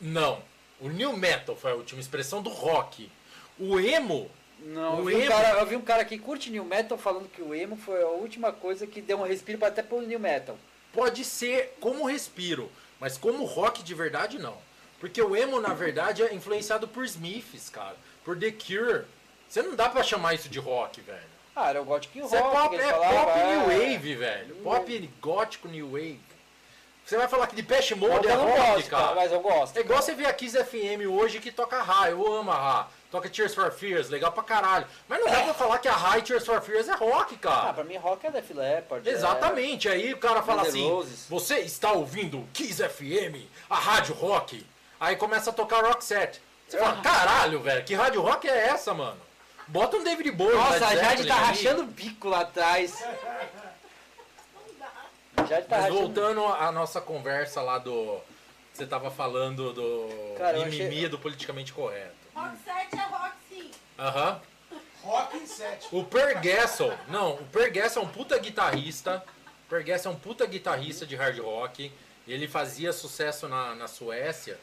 não. O new metal foi a última expressão do rock. O emo Não, eu O vi, um emo- cara, eu vi um cara que curte new metal falando que o emo foi a última coisa que deu um respiro até pro new metal. pode ser como respiro, mas como rock de verdade, não. Porque o emo, na verdade, é influenciado por Smiths, cara. Por The Cure. Você não dá pra chamar isso de rock, velho. Ah, era o Gothic Rock Isso é pop, é pop é. new wave, velho. Pop gótico new wave. Você vai falar que de Pest Mode é rock, gosto, cara. mas eu gosto. É igual você ver a Kiss FM hoje que toca Ra, eu amo a Ra. Toca Tears for Fears, legal pra caralho. Mas não dá pra falar que a Ra e Tears for Fears é rock, Ah, cara. pra mim rock é Def Leppard. é- Exatamente, aí o cara fala assim: Roses. Você está ouvindo Kiss FM, a rádio rock. Aí começa a tocar rock set. Você fala: Caralho, velho, que rádio rock é essa, mano? Bota um David Bowie. Nossa, a Jade tá rachando o bico lá atrás. Jade tá Mas rachando voltando à nossa conversa lá do. Você tava falando do Cara, eu mimimi achei- do politicamente correto. Rock 7 é rock sim. Aham. Rock em 7. O Per Gessel, não, o Per Gessel é um puta guitarrista. O Per Gessel é um puta guitarrista de hard rock. Ele fazia sucesso na, na Suécia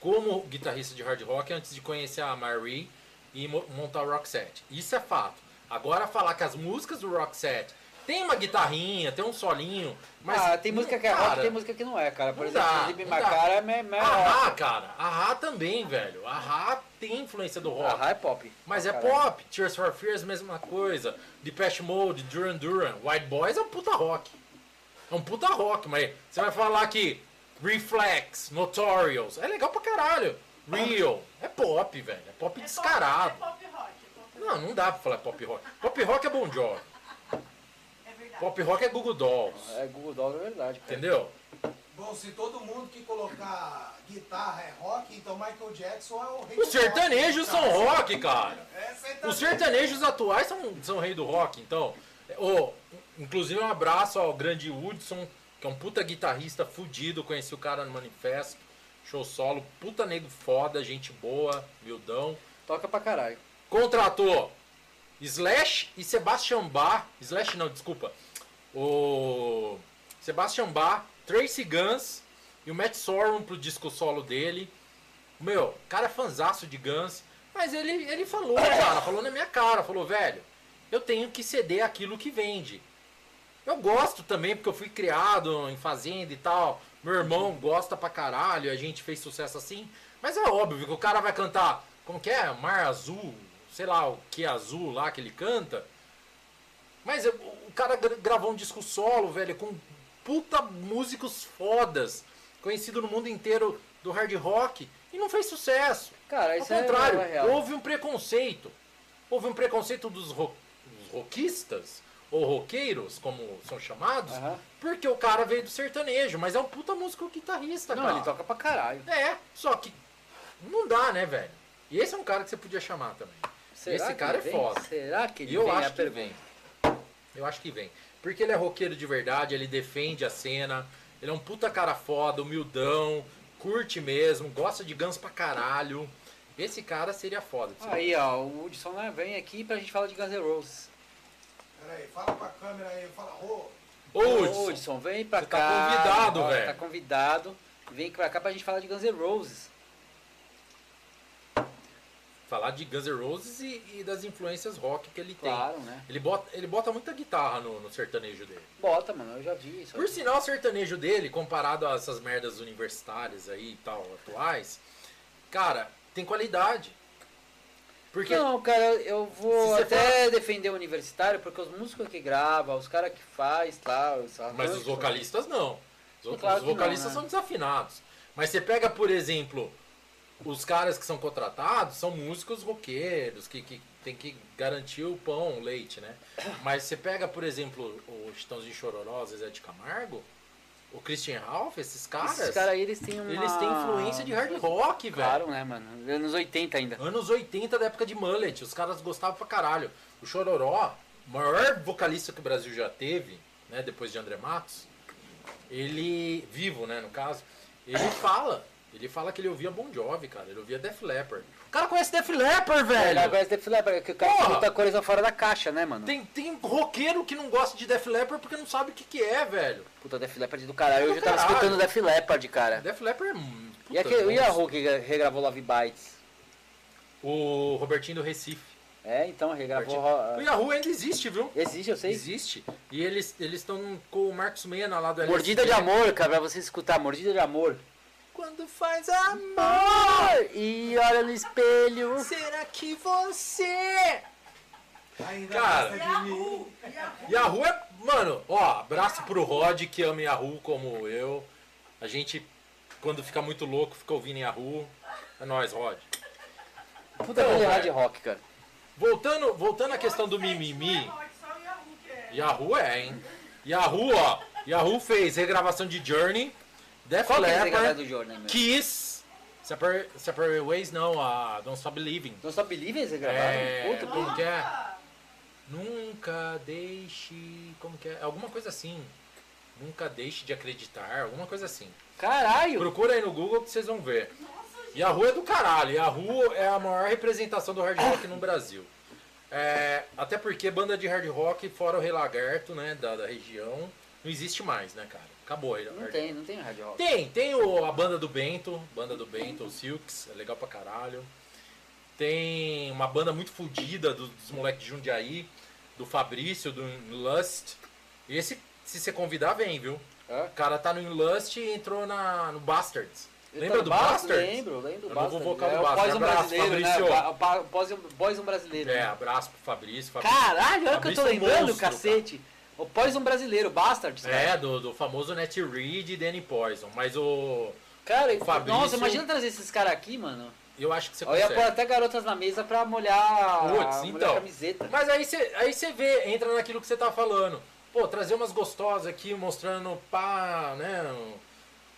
como guitarrista de hard rock antes de conhecer a Marie e mo- montar o Rock Set. Isso é fato. Agora falar que as músicas do Rock Set tem uma guitarrinha, tem um solinho, mas ah, tem música que é rock cara, e tem música que não é, cara. Por exemplo, dá, dá. Macara é me- me- rock. Cara, a Ra também, velho. A Ra tem influência do rock. A Ra é pop. Mas é Caralho. pop. Tears for Fears, mesma coisa. Depeche Mode, Duran Duran. White Boys é um puta rock. É um puta rock, mas você vai falar que Reflex, Notorious, é legal pra caralho. Real, é pop, velho. É pop É descarado. Pop, é pop rock. É pop rock. Não, não dá pra falar pop rock. Pop rock é Bon Jovi. É verdade. Pop rock é Google Dolls. É Google Dolls, é verdade, cara. Entendeu? Bom, se todo mundo que colocar guitarra é rock, então Michael Jackson é o rei Os do sertanejos rock, são rock, cara. É sertanejo. Os sertanejos atuais são, são rei do rock, então. Ô, inclusive um abraço ao grande Woodson, que é um puta guitarrista fudido, conheci o cara no manifesto, show solo, puta nego foda, gente boa, miudão. Toca pra caralho. Contratou Slash e Sebastian Bach, Slash não, desculpa, o Sebastian Bach, Tracy Guns e o Matt Sorum pro disco solo dele. Meu, cara é fanzaço de Guns, mas ele, ele falou, cara, falou na minha cara, falou, velho, eu tenho que ceder aquilo que vende. Eu gosto também, porque eu fui criado em fazenda e tal. Meu irmão gosta pra caralho, a gente fez sucesso assim. Mas é óbvio que o cara vai cantar, como que é? Mar Azul, sei lá o que azul lá que ele canta. Mas eu- o cara gra- gravou um disco solo, velho, com puta músicos fodas, conhecido no mundo inteiro do hard rock, e não fez sucesso. Cara, Ao isso é contrário, é houve um preconceito. Houve um preconceito dos, ro dos rockistas, ou roqueiros, como são chamados, porque o cara veio do sertanejo, mas é um puta músico guitarrista, Não, cara. ele toca pra caralho. É, só que não dá, né, velho? E esse é um cara que você podia chamar também. Será esse cara é vem? foda. Será que ele eu vem? Acho que vem. Eu acho que vem. Porque ele é roqueiro de verdade, ele defende a cena, ele é um puta cara foda, humildão, curte mesmo, gosta de Guns pra caralho. Esse cara seria foda. Aí, ó, o Hudson né, vem aqui pra gente falar de Guns N' Roses. Peraí, fala pra câmera aí, fala, ô. Ô, Hudson, Hudson, vem pra Você tá cá. convidado, ó, velho. Tá convidado. Vem pra cá pra gente falar de Guns N' Roses. falar de Guns N' Roses e, e das influências rock que ele tem. Claro, né? Ele bota, ele bota muita guitarra no, no sertanejo dele. Bota, mano, eu já vi isso. Por sinal, o sertanejo dele, comparado a essas merdas universitárias aí e tal, atuais, cara, tem qualidade. Porque Não, cara, eu vou até defender o universitário, porque os músicos que gravam, os caras que faz, tal, Mas os vocalistas não. Os, Claro os que não, vocalistas né? são desafinados. Mas você pega, por exemplo, os caras que são contratados são músicos roqueiros, que, que tem que garantir o pão, o leite, né? Mas você pega, por exemplo, o Chitãozinho Chororó, Zezé de Camargo, o Christian Ralph, esses caras, Esses caras aí, eles têm uma... eles têm influência de hard rock, velho. Claro, né, mano? Anos 80 ainda. Anos 80 da época de Mullet, os caras gostavam pra caralho. O Chororó, o maior vocalista que o Brasil já teve, né, depois de André Matos, ele, vivo, né, no caso, ele fala, ele fala que ele ouvia Bon Jovi, cara, ele ouvia Def Leppard. O cara conhece Def Leppard, É, velho! agora Def Leppard, que o cara muita coisa fora da caixa, né, mano? Tem, tem roqueiro que não gosta de Def Leppard porque não sabe o que que é, velho. Puta, Def Leppard do caralho. Eu já tava caralho. escutando Def Leppard, cara. Def Leppard é... hum, E, aquele, e a. Hulk que regravou Love Bites? O Robertinho do Recife. É, então, regravou... O Yahoo ainda existe, viu? Existe, eu sei. Existe. E eles eles estão com o Marcos Mena lá do Mordida LSD. de amor, cara, pra você escutar. Mordida de amor. Quando faz amor. E olha no espelho. Será que você. Ainda Cara. de mim. Yahoo é. Mano, ó, abraço pro Rod que ama Yahoo como eu. A gente, quando fica muito louco, fica ouvindo Yahoo. É nóis, Rod. Puta hard velho. rock, cara. Voltando, voltando à questão do mimimi. Yahoo que é. Yahoo é, hein? Yahoo, ó. Yahoo fez regravação de Journey, Def Qual que é a Leppard, do? Kiss, Separate, Separate Ways, não, a Don't Stop Believing. Não Stop Believing você gravaram? É, Puta, como que é? Nunca deixe. Como que é? Alguma coisa assim. Nunca deixe de acreditar, alguma coisa assim. Caralho! Procura aí no Google que vocês vão ver. Yahoo é do caralho. Yahoo é a maior representação do hard rock no Brasil. É, até porque banda de hard rock, fora o Rei Lagarto, né, da, da região, não existe mais, né, cara? Acabou aí. Não tem, não tem hard rock. Tem, tem o, a banda do Bento, banda do Bento, o Silks, é legal pra caralho. Tem uma banda muito fodida do- dos moleques de Jundiaí, do Fabrício, do Lust. Esse, se você convidar, vem, viu? Hã? O cara tá no Lust e entrou na, no Bastards. Ele Lembra tá do Bastards? Lembro, lembro. É o novo Bastards. vocal do é Bastards. Poison Abraço, brasileiro, né? Fabrício. O Poison, Poison brasileiro. É, né? abraço pro Fabrício. Fabrício. Caralho, olha o que eu tô é um lembrando, monstro, cacete. O Poison brasileiro, Bastards. cara. É, do, do famoso Net Reed e Danny Poison. Mas o. Cara, Fabrício- nossa, imagina trazer esses caras aqui, mano. Eu acho que você Eu ia consegue. pôr até garotas na mesa pra molhar, Putz, molhar então. a camiseta. Mas aí você aí você vê, entra naquilo que você tá falando. Pô, trazer umas gostosas aqui mostrando pá, né?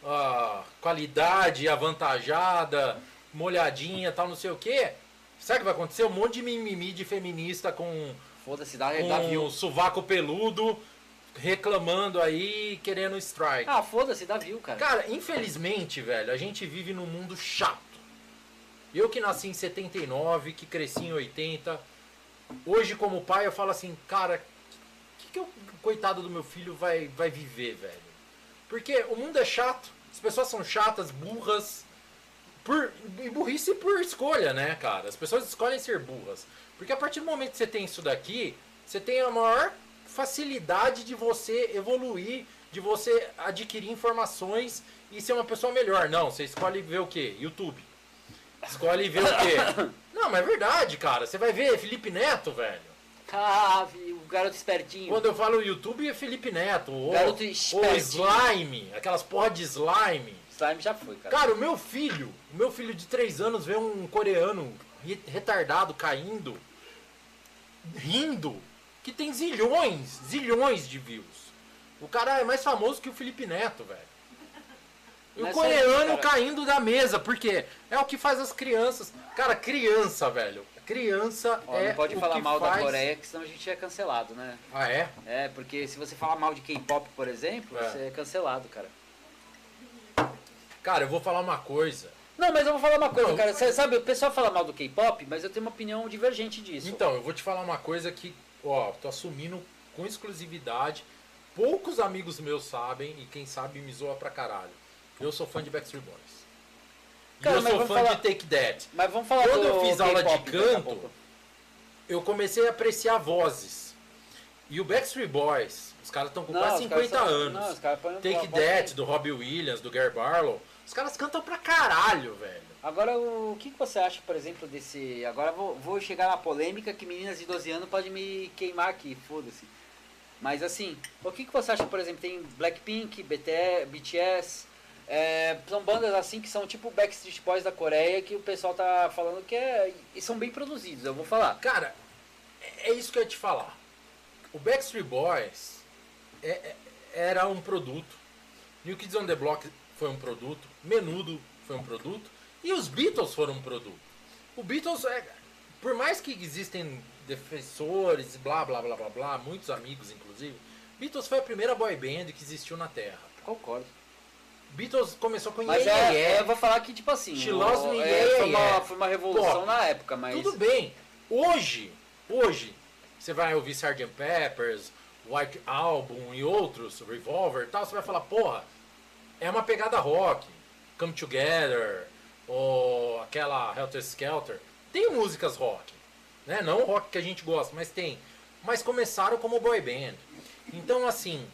A qualidade avantajada, molhadinha tal, não sei o quê. Sabe o que vai acontecer? Um monte de mimimi de feminista com, Foda-se, dá, dá view. sovaco peludo reclamando aí, querendo strike. Ah, foda-se, dá view, cara. Cara, infelizmente, velho, a gente vive num mundo chato. Eu que nasci em 79, que cresci em 80, hoje como pai eu falo assim, cara, o que, que o coitado do meu filho vai, vai viver, velho? Porque o mundo é chato, as pessoas são chatas, burras, por, e burrice por escolha, né, cara? As pessoas escolhem ser burras. Porque a partir do momento que você tem isso daqui, você tem a maior facilidade de você evoluir, de você adquirir informações e ser uma pessoa melhor. Não, você escolhe ver o quê? YouTube. Escolhe ver o quê? Não, mas é verdade, cara. Você vai ver Felipe Neto, velho. Ah, o garoto espertinho. Quando eu falo YouTube é Felipe Neto. Ou, Garoto ou espertinho. slime, aquelas porra de slime. Slime já foi, cara. Cara, o meu filho, meu filho de 3 anos vê um coreano re- retardado caindo, rindo, que tem zilhões, zilhões de views. O cara é mais famoso que o Felipe Neto, velho. E o coreano caindo da mesa, porque é o que faz as crianças. Cara, criança, velho. Criança Ó, é não pode falar mal faz... da Coreia, que senão a gente é cancelado, né? Ah, é? É, porque se você falar mal de K-pop, por exemplo, É. você é cancelado, cara. Cara, eu vou falar uma coisa. Não, mas eu vou falar uma coisa, Não. cara. Você sabe, o pessoal fala mal do K-pop, mas eu tenho uma opinião divergente disso. Então, eu vou te falar uma coisa que, ó, tô assumindo com exclusividade. Poucos amigos meus sabem e quem sabe me zoa pra caralho. Eu sou fã de Backstreet Boys. Cara, eu sou fã falar- de Take That. Mas vamos falar Quando do eu fiz aula de canto. Eu comecei a apreciar vozes. E o Backstreet Boys, os caras estão com Não, quase os caras 50 são- anos. não, Take That, do Robbie Williams, do Gary Barlow. Os caras cantam pra caralho, velho. Agora, o que, você acha, por exemplo, desse. Agora vou, vou chegar na polêmica que meninas de 12 anos podem me queimar aqui, foda-se. Mas assim, o que, você acha, por exemplo, tem Blackpink, BT, BTS, é, são bandas assim que são tipo Backstreet Boys da Coreia, que o pessoal tá falando que é. E são bem produzidos, eu vou falar. Cara, é é isso que eu ia te falar. O Backstreet Boys é- é- era um produto. New Kids on the Block foi um produto. Menudo foi um produto. E os Beatles foram um produto. O Beatles, é, por mais que existem defensores, blá blá blá blá blá, muitos amigos inclusive, Beatles foi a primeira boy band que existiu na Terra. Concordo. Beatles começou com Mas Yeah, é, Yeah, Yeah. eu vou falar que, tipo assim, She o- loves me, é, yeah, foi, uma, foi uma revolução Pô, na época, mas. Tudo bem. Hoje, hoje, você vai ouvir Sgt. Peppers, White Album e outros, Revolver e tal, você vai falar, porra, é uma pegada rock. Come Together, ou aquela Helter Skelter. Tem músicas rock, né? Não rock que a gente gosta, mas tem. Mas começaram como boy band. Então, assim,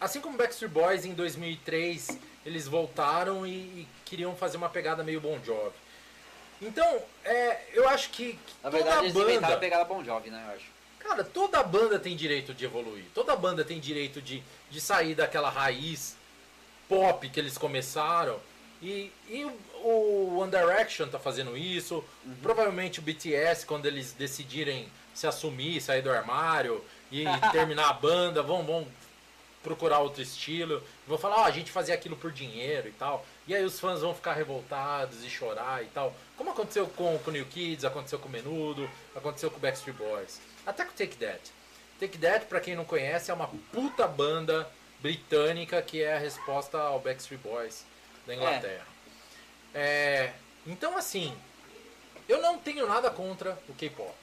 assim como Backstreet Boys em 2003 eles voltaram e, e queriam fazer uma pegada meio Bon Jovi. Então, é, eu acho que, que Na toda verdade, eles inventaram a banda, pegada Bon Jovi, né, eu acho. cara, toda banda tem direito de evoluir. Toda banda tem direito de, de sair daquela raiz pop que eles começaram. E, e o, One Direction tá fazendo isso. Provavelmente o BTS, quando eles decidirem se assumir, sair do armário e terminar a banda, vão, vão procurar outro estilo. Vão falar, ó, a gente fazia aquilo por dinheiro e tal. E aí os fãs vão ficar revoltados e chorar e tal. Como aconteceu com, com o New Kids, aconteceu com o Menudo, aconteceu com o Backstreet Boys. Até com o Take That. Take That, pra quem não conhece, é uma puta banda britânica que é a resposta ao Backstreet Boys da Inglaterra. É, então, assim, eu não tenho nada contra o K-pop.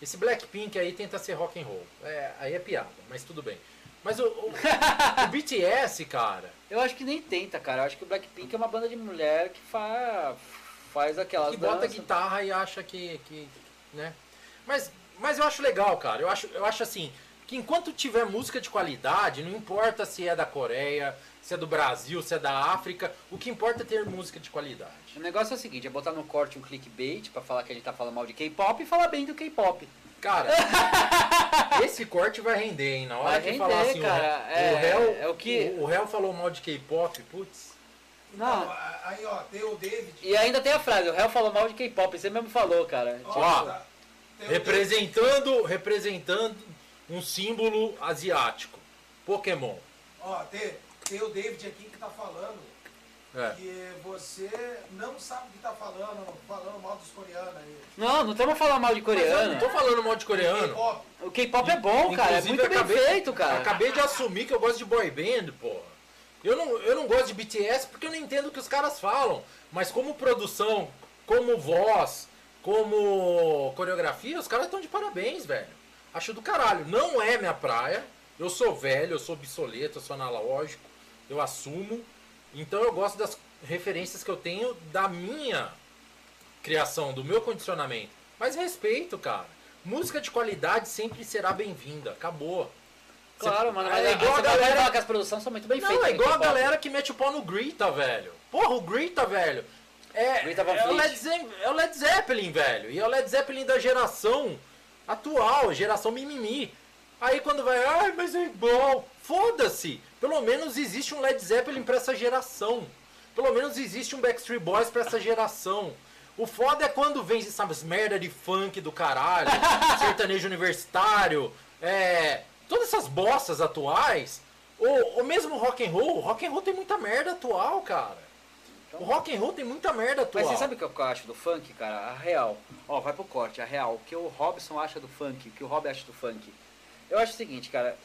Esse Blackpink aí tenta ser rock and roll. É, aí é piada, mas tudo bem. Mas o, o, o BTS, cara, Eu acho que nem tenta, cara. Eu acho que o Blackpink é uma banda de mulher que fa... faz aquelas que bota danças. guitarra e acha que, que né? Mas, mas eu acho legal, cara. Eu acho, eu acho assim, que enquanto tiver música de qualidade, não importa se é da Coreia, se é do Brasil, se é da África, o que importa é ter música de qualidade. O negócio é o seguinte, é botar no corte um clickbait pra falar que a gente tá falando mal de K-pop e falar bem do K-pop. Cara, esse corte vai render, hein? Na hora Vai que render, falar assim, o- cara. o, É- réu, é o que- o, o réu falou mal de K-pop, putz. Não. Aí, ó, tem o David. E ainda tem a frase, o réu falou mal de K-pop, você mesmo falou, cara. Ó, Tipo, Ó, o Representando, representando um símbolo asiático. Pokémon. Ó, tem, tem o David aqui que tá falando É. que você não sabe o que tá falando, falando mal dos coreanos aí. Não, não estamos falando mal de Mas eu coreano. não tô falando mal de coreano. K-pop. O K-pop é bom, cara. É muito bem acabei- feito, cara. Acabei de assumir que eu gosto de boy band, porra. Eu não, eu não gosto de BTS porque eu não entendo o que os caras falam. Mas como produção, como voz, como coreografia, os caras estão de parabéns, velho. Acho do caralho. Não é minha praia. Eu sou velho, eu sou obsoleto, eu sou analógico. Eu assumo. Então eu gosto das referências que eu tenho da minha criação, do meu condicionamento. Mas respeito, cara. Música de qualidade sempre será bem-vinda. Acabou. Claro, mano. Mas é igual a galera. que as produções são muito bem Não, feitas. é no igual a galera que mete o pau no Grita, velho. Porra, o Grita, velho. É, é, o Fleet. Led Zeppelin, é o Led Zeppelin, velho. E é o Led Zeppelin da geração atual, geração mimimi. Aí quando vai, ai, mas é igual. Foda-se. Pelo menos existe um Led Zeppelin pra essa geração. Pelo menos existe um Backstreet Boys pra essa geração. O foda é quando vem essas merda de funk do caralho, sertanejo universitário, é, todas essas bostas atuais. Ou, ou mesmo rock and roll. Rock and roll tem muita merda atual, cara. O rock and roll tem muita merda atual. Mas você sabe o que eu acho do funk, cara? A real. Ó, vai pro corte, a real. O que o Robson acha do funk, o que o Rob acha do funk. Eu acho o seguinte, cara.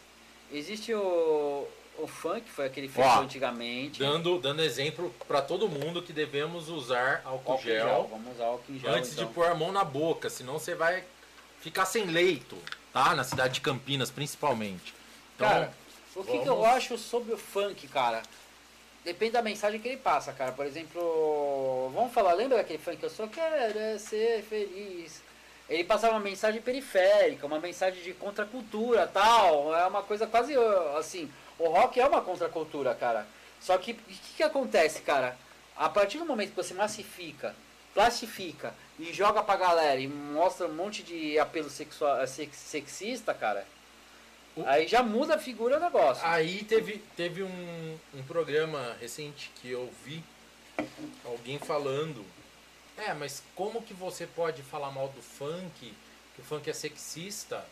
Existe o, o funk, foi aquele feito Ó, antigamente. Dando, dando exemplo pra todo mundo que devemos usar álcool, Álcool em gel, gel. Vamos usar álcool em gel. antes então. de pôr a mão na boca, senão você vai ficar sem leito, tá? Na cidade de Campinas, principalmente. Então, Cara, o que, que eu acho sobre o funk, cara? Depende da mensagem que ele passa, cara. Por exemplo, vamos falar, lembra daquele funk Eu só quero é ser feliz? Ele passava uma mensagem periférica, uma mensagem de contracultura tal. É uma coisa quase assim. O rock é uma contracultura, cara. Só que o que, que acontece, cara? A partir do momento que você massifica, plastifica e joga pra galera e mostra um monte de apelo sexual, sex- sexista, cara. O- Aí já muda a figura do negócio. Aí teve, teve um, um programa recente que eu vi alguém falando. É, mas como que você pode falar mal do funk? Que o funk é sexista?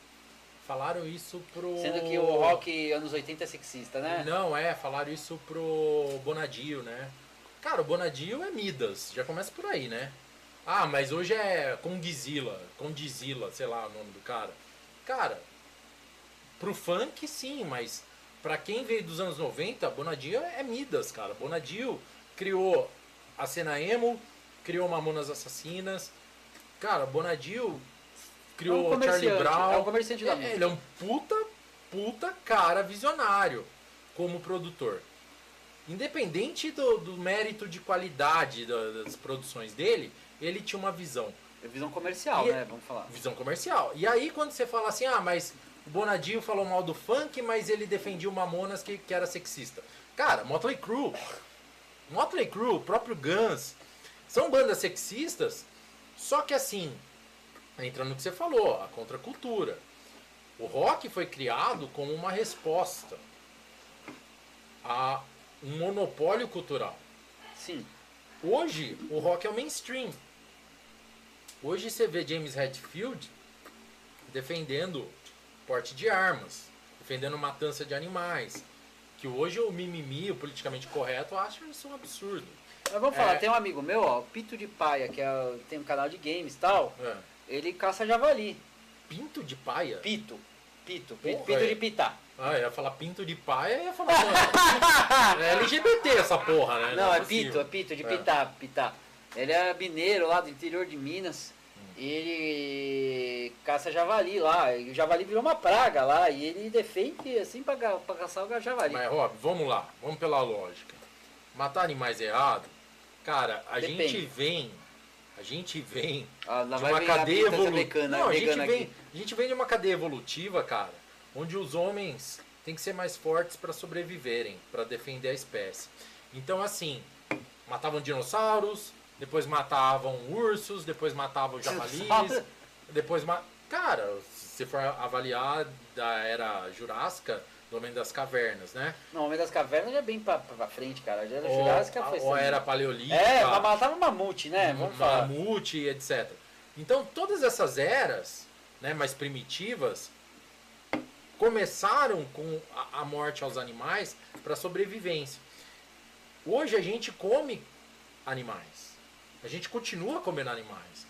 Falaram isso pro. Sendo que o rock anos 80 é sexista, né? Não, é, falaram isso pro Bonadio, né? Cara, o Bonadio é Midas, já começa por aí, né? Ah, mas hoje é Kongzilla, Condzilla, sei lá o nome do cara. Cara, pro funk sim, mas pra quem veio dos anos 90, Bonadio é Midas, cara. Bonadio criou a cena emo, criou Mamonas Assassinas. Cara, Bonadio criou É um Charlie Brown. é um comerciante da É, música. ele é um puta, puta cara visionário como produtor. Independente do, do mérito de qualidade da- das produções dele, ele tinha uma visão. É visão comercial, E- né? Vamos falar. Visão comercial. E aí quando você fala assim, ah, mas o Bonadio falou mal do funk, mas ele defendia o Mamonas que, que era sexista. Cara, Motley Crue. Motley Crue, o próprio Guns, são bandas sexistas, só que assim, entra no que você falou, a contracultura. O rock foi criado como uma resposta a um monopólio cultural. Sim. Hoje, o rock é o mainstream. Hoje você vê James Hetfield defendendo porte de armas, defendendo matança de animais. Que hoje o mimimi, o politicamente correto, acha isso um absurdo. Mas vamos falar, É. tem um amigo meu, ó, Pito de Paia, que é, tem um canal de games e tal, É. ele caça javali. Pinto de paia? Pito. Pito. Porra, Pito é. de pitar. Ah, ia falar pinto de paia e ia falar. mano, é LGBT essa porra, né? Não, é possível. pito, é pito, de É. pitar, pitar. Ele é mineiro lá do interior de Minas. Ele caça javali lá. E o javali virou uma praga lá. E ele defende assim pra, pra caçar o javali. Mas, Rob, vamos lá, vamos pela lógica. Matar animais errado, cara, a Depende. gente vem. A gente vem Ah, de uma cadeia evolutiva. Não, a gente, vem, a gente vem de uma cadeia evolutiva, cara, onde os homens têm que ser mais fortes para sobreviverem, para defender a espécie. Então, assim, matavam dinossauros, depois matavam ursos, depois matavam javalis, depois ma... Cara, se você for avaliar da era jurássica, do Homem das Cavernas, né? Não, o Homem das Cavernas já é bem pra, pra frente, cara. Já era Ou, Jurássica foi ou assim. era paleolítica. É, mas matava mamute, né? Vamos falar. mamute, etc. Então, todas essas eras né, mais primitivas começaram com a, a morte aos animais para sobrevivência. Hoje a gente come animais. A gente continua comendo animais.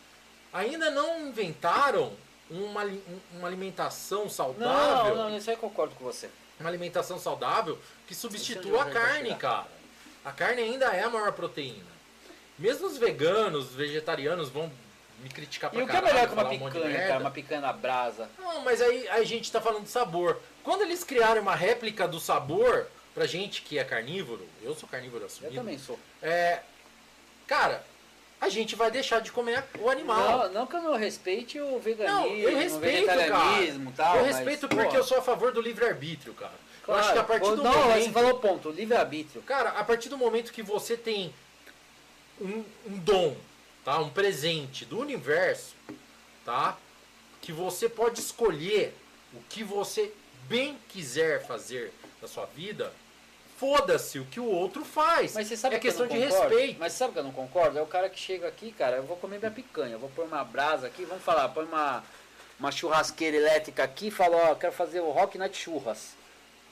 Ainda não inventaram uma, um- uma alimentação saudável Não, não, isso aí eu concordo com você. uma alimentação saudável que substitua a eu carne, cara. A carne ainda é a maior proteína. Mesmo os veganos, os vegetarianos vão me criticar pra E o que é melhor que uma falar um picanha, cara? Uma picanha na brasa. Não, mas aí a gente tá falando de sabor. Quando eles criaram uma réplica do sabor, pra gente que é carnívoro, eu sou carnívoro Eu assumido. também sou. É, cara, a gente vai deixar de comer o animal. Não, não que eu não respeite o veganismo, Não, eu o respeito, e tal. eu mas, respeito pô, porque eu sou a favor do livre-arbítrio, cara. claro, eu acho que a partir pô, do Não, momento... você falou ponto, o livre-arbítrio. Cara, a partir do momento que você tem um, um dom, tá? Um presente do universo, tá? Que você pode escolher o que você bem quiser fazer na sua vida, foda-se o que o outro faz. Mas você sabe é que questão de respeito. Mas sabe que eu não concordo? É o cara que chega aqui, cara, eu vou comer minha picanha, eu vou pôr uma brasa aqui, vamos falar, põe uma, uma churrasqueira elétrica aqui e fala, ó, eu quero fazer o Rock Night Churras.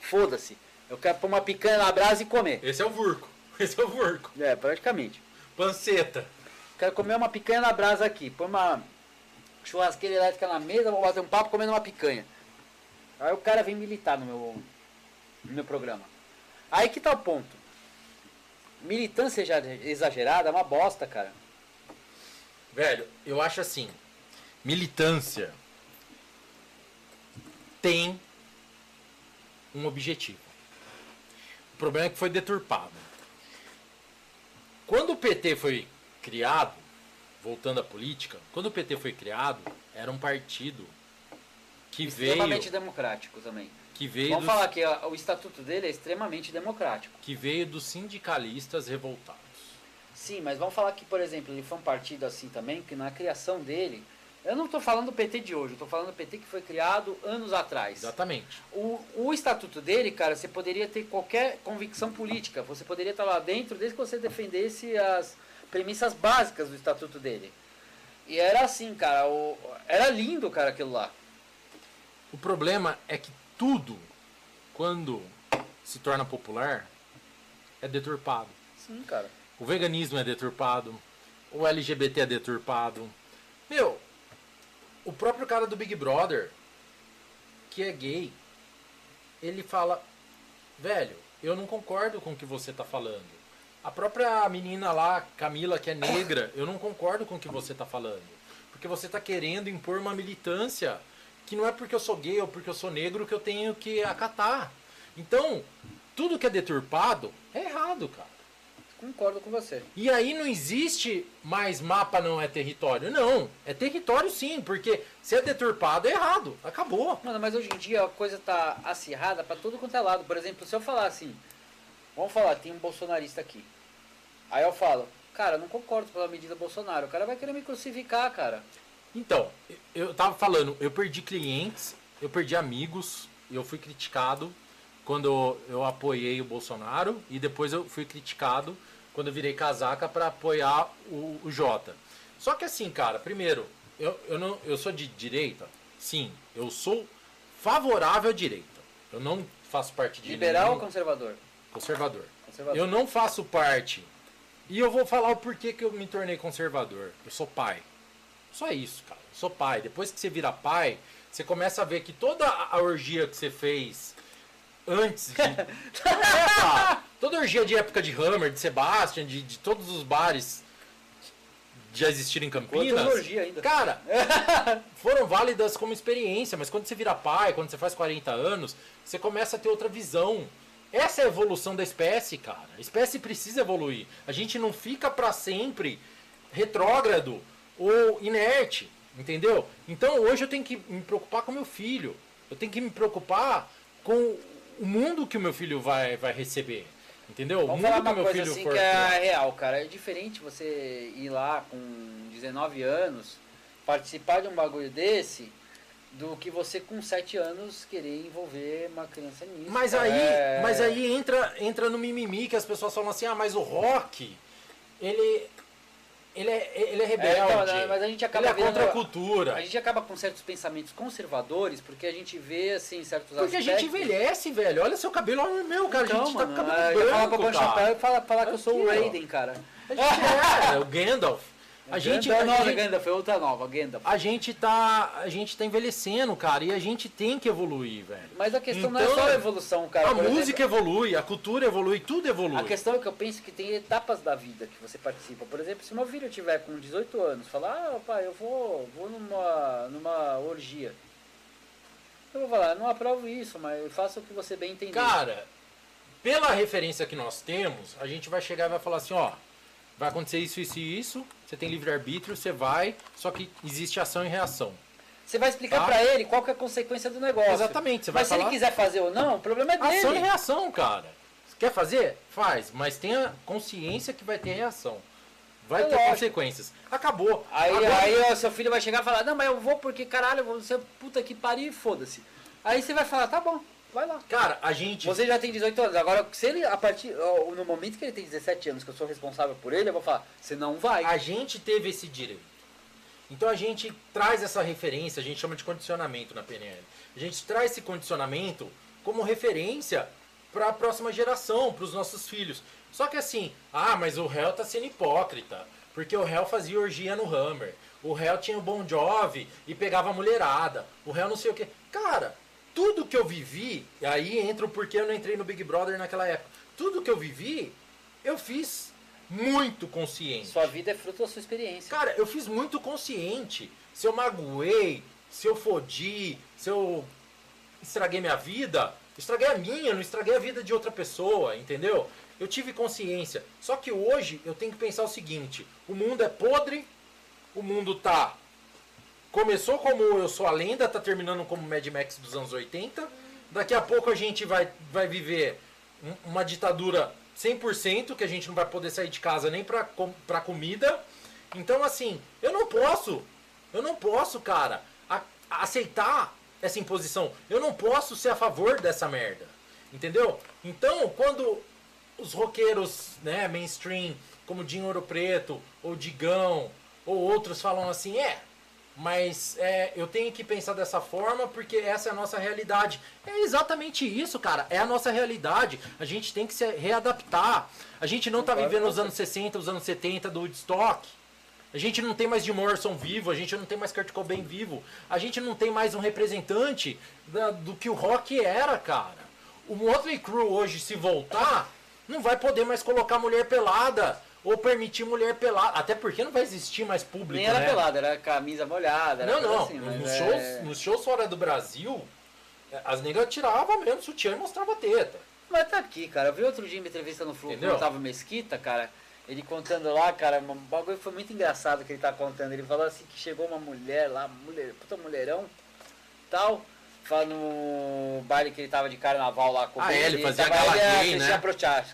Foda-se. Eu quero pôr uma picanha na brasa e comer. Esse é o Vurco. Esse é o Vurco. É, praticamente. Panceta. Quero comer uma picanha na brasa aqui. Põe uma churrasqueira elétrica na mesa, vou bater um papo comendo uma picanha. Aí o cara vem militar no meu, no meu programa. Aí que tá o ponto. Militância já exagerada é uma bosta, cara. Velho, eu acho assim, militância tem um objetivo. O problema é que foi deturpado. Quando o PT foi criado, voltando à política, quando o PT foi criado, era um partido que veio, extremamente democrático também. Que veio Vamos dos, falar que o estatuto dele é extremamente democrático. que veio dos sindicalistas revoltados. Sim, mas vamos falar que, por exemplo, ele foi um partido assim também, que na criação dele. Eu não estou falando do PT de hoje, eu estou falando do PT que foi criado anos atrás. Exatamente. O, o estatuto dele, cara, você poderia ter qualquer convicção política. Você poderia estar lá dentro desde que você defendesse as premissas básicas do estatuto dele. E era assim, cara. o- era lindo, cara, aquilo lá. O problema é que tudo, quando se torna popular, é deturpado. Sim, cara. O veganismo é deturpado, o LGBT é deturpado. Meu, o próprio cara do Big Brother, que é gay, ele fala: velho, eu não concordo com o que você tá falando. A própria menina lá, Camila, que é negra, eu não concordo com o que você tá falando. Porque você tá querendo impor uma militância que não é porque eu sou gay ou porque eu sou negro que eu tenho que acatar. Então, tudo que é deturpado é errado, cara. Concordo com você. E aí não existe mais mapa não é território. Não, é território sim, porque se é deturpado é errado. Acabou. Mano, mas hoje em dia a coisa tá acirrada pra todo quanto é lado. Por exemplo, se eu falar assim, vamos falar, tem um bolsonarista aqui. Aí eu falo, cara, não concordo com a medida Bolsonaro. O cara vai querer me crucificar, cara. Então, eu tava falando, eu perdi clientes, eu perdi amigos, eu fui criticado quando eu apoiei o Bolsonaro e depois eu fui criticado quando eu virei casaca para apoiar o, o Jota. Só que assim, cara, primeiro, eu, eu, não, eu sou de direita? Sim, eu sou favorável à direita. Eu não faço parte de. Liberal nenhum- ou conservador? Conservador. Conservador. Eu não faço parte. E eu vou falar o porquê que eu me tornei conservador. Eu sou pai. Só isso, cara. Eu sou pai. Depois que você vira pai, você começa a ver que toda a orgia que você fez antes de. Toda orgia de época de Hammer, de Sebastian, de, de todos os bares já existiram em Campinas. Ainda? Cara, foram válidas como experiência, mas quando você vira pai, quando você faz 40 anos, você começa a ter outra visão. Essa é a evolução da espécie, cara. A espécie precisa evoluir. A gente não fica pra sempre retrógrado ou inerte, entendeu? Então hoje eu tenho que me preocupar com meu filho. Eu tenho que me preocupar com o mundo que o meu filho vai, vai receber. Entendeu? Vamos o falar mundo que uma o meu coisa filho assim for que é real, cara. É diferente você ir lá com 19 anos, participar de um bagulho desse, do que você com 7 anos querer envolver uma criança nisso. Mas cara. aí, É- mas aí entra, entra no mimimi que as pessoas falam assim, ah, mas o rock, ele, ele, é, ele é rebelde. É, então, né, mas a gente acaba ele é vendo- contra a cultura. A gente acaba com certos pensamentos conservadores, porque a gente vê, assim, certos Porque a gente aspectos. envelhece, velho. Olha seu cabelo, olha o meu, cara. Então, a gente mano, tá com cabelo é, eu branco, falo pra chapéu e falar, falar que eu sou o. Raiden, cara. A gente é, o Gandalf. A gente, Gandalf, a não, gente, foi outra nova, Gandalf. a gente tá, a gente tá envelhecendo, cara, e a gente tem que evoluir, velho. Mas a questão não Então, é só a evolução, cara. a música exemplo, evolui, a cultura evolui, tudo evolui. A questão é que eu penso que tem etapas da vida que você participa. Por exemplo, se meu filho tiver com 18 anos, falar, ah, pai, eu vou, vou numa, numa orgia. Eu vou falar, não aprovo isso, mas eu faço o que você bem entender. Cara, pela referência que nós temos, a gente vai chegar e vai falar assim, ó, vai acontecer isso, isso e isso, você tem livre-arbítrio, você vai, só que existe ação e reação. Você vai explicar Tá. pra ele qual que é a consequência do negócio. Exatamente, você vai Mas se ele falar- quiser fazer ou não, o problema é dele. Ação e reação, cara. Quer fazer? Faz, mas tenha consciência que vai ter reação. Vai É ter lógico. consequências. Acabou. Aí, Agora- aí o seu filho vai chegar e falar, não, mas eu vou porque, caralho, eu vou ser puta que pariu e foda-se. Aí você vai falar, tá bom, vai lá. Cara, a gente. Você já tem 18 anos, agora se ele, a partir, no momento que ele tem 17 anos, que eu sou responsável por ele, eu vou falar, você não vai. A gente teve esse direito. Então a gente traz essa referência, a gente chama de condicionamento na PNL. A gente traz esse condicionamento como referência para a próxima geração, para os nossos filhos. Só que assim, ah, mas o réu tá sendo hipócrita, porque o réu fazia orgia no Hammer. O réu tinha o Bon Jovi e pegava a mulherada. O réu não sei o que. Cara, tudo que eu vivi, e aí entra o porquê eu não entrei no Big Brother naquela época. Tudo que eu vivi, eu fiz muito consciente. Sua vida é fruto da sua experiência. Cara, eu fiz muito consciente. Se eu magoei, se eu fodi, se eu estraguei minha vida, estraguei a minha, não estraguei a vida de outra pessoa, entendeu? Eu tive consciência. Só que hoje eu tenho que pensar o seguinte: o mundo é podre, o mundo tá. Começou como Eu Sou a Lenda, tá terminando como Mad Max dos anos 80. Daqui a pouco a gente vai, vai viver um- uma ditadura 100%, que a gente não vai poder sair de casa nem pra, pra comida. Então, assim, eu não posso, eu não posso, cara, a- aceitar essa imposição. Eu não posso ser a favor dessa merda. Entendeu? Então, quando os roqueiros, né, mainstream, como Dinho Ouro Preto, ou Digão, ou outros falam assim, é, mas é, eu tenho que pensar dessa forma porque essa é a nossa realidade. É exatamente isso, cara. É a nossa realidade. A gente tem que se readaptar. A gente não tá vivendo os anos 60, os anos 70 do Woodstock. A gente não tem mais Jim Morrison vivo, a gente não tem mais Kurt Cobain vivo. A gente não tem mais um representante da- do que o rock era, cara. O Motley Crue hoje, se voltar, não vai poder mais colocar mulher pelada ou permitir mulher pelada. Até porque não vai existir mais público, Nem era né? pelada, era camisa molhada, era Não, não. assim, nos, é- shows, nos shows fora do Brasil, é, as negras tiravam mesmo sutiã e mostrava teta. Mas tá aqui, cara. Eu vi outro dia uma entrevista no Flow com o Otávio Mesquita, cara. Ele contando lá, cara, um bagulho foi muito engraçado que ele tá contando. Ele falou assim que chegou uma mulher lá, mulher, puta mulherão, tal. Fala no baile que ele tava de carnaval lá com Ah, é, ele fazia tava- gala ia gay, né?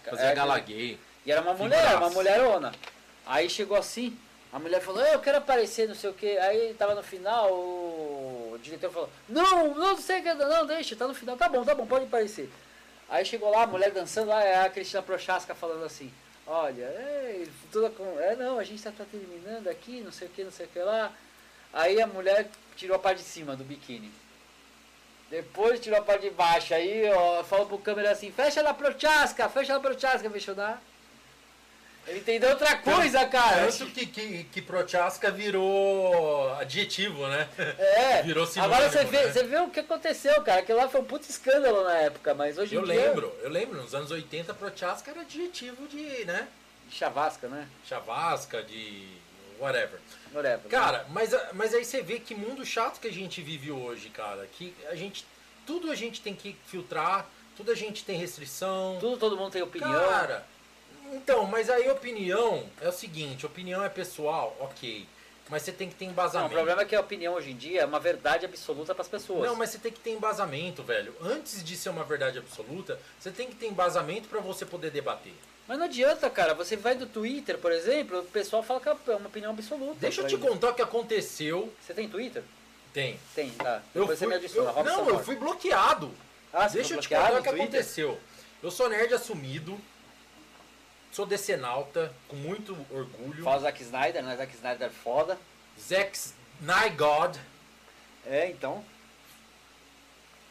Fazia É, gala gay. E era uma mulher, Figuraça. uma mulherona. Aí chegou assim, a mulher falou, eu quero aparecer, não sei o que. Aí tava no final, o diretor falou, não, não sei o que, não, deixa, tá no final, tá bom, tá bom, pode aparecer. Aí chegou lá, a mulher dançando lá, é a Cristina Prochaska falando assim, olha, é, toda com, é não, a gente tá, tá terminando aqui, não sei o que, não sei o que lá. Aí a mulher tirou a parte de cima do biquíni. Depois tirou a parte de baixo. Aí ó, falou pro câmera assim, fecha na Prochaska, fecha na Prochaska, fechou na. Ele entendeu outra coisa, cara. Tanto que, que, que Prochaska virou adjetivo, né? É. Virou sinônimo, Agora você vê, né? você vê o que aconteceu, cara. Aquilo lá foi um puto escândalo na época, mas hoje Eu em dia. lembro, eu lembro, nos anos 80 Prochaska era adjetivo de, né? Chavasca, né? Chavasca, de whatever. Whatever. Cara, mas, a- mas aí você vê que mundo chato que a gente vive hoje, cara. Que a gente. Tudo a gente tem que filtrar, tudo a gente tem restrição. Tudo, todo mundo tem opinião. Cara, então, mas aí opinião é o seguinte, opinião é pessoal, ok. Mas você tem que ter Não, o embasamento. problema é que a opinião hoje em dia é uma verdade absoluta para as pessoas. Não, mas você tem que ter embasamento, velho. Antes de ser uma verdade absoluta, você tem que ter embasamento pra você poder debater. Mas não adianta, cara. Você vai do Twitter, por exemplo, o pessoal fala que é uma opinião absoluta. Deixa eu te contar o que aconteceu. Você tem Twitter? Tem. Tem, tá. Eu Depois você fui, me adiciona. eu- não, eu fui bloqueado. Ah, você Deixa eu te contar o que aconteceu. Eu sou nerd assumido. Sou decenalta, com muito orgulho. Fala o Zack Snyder, né? Zack Snyder foda. Zack Nygod. É, então.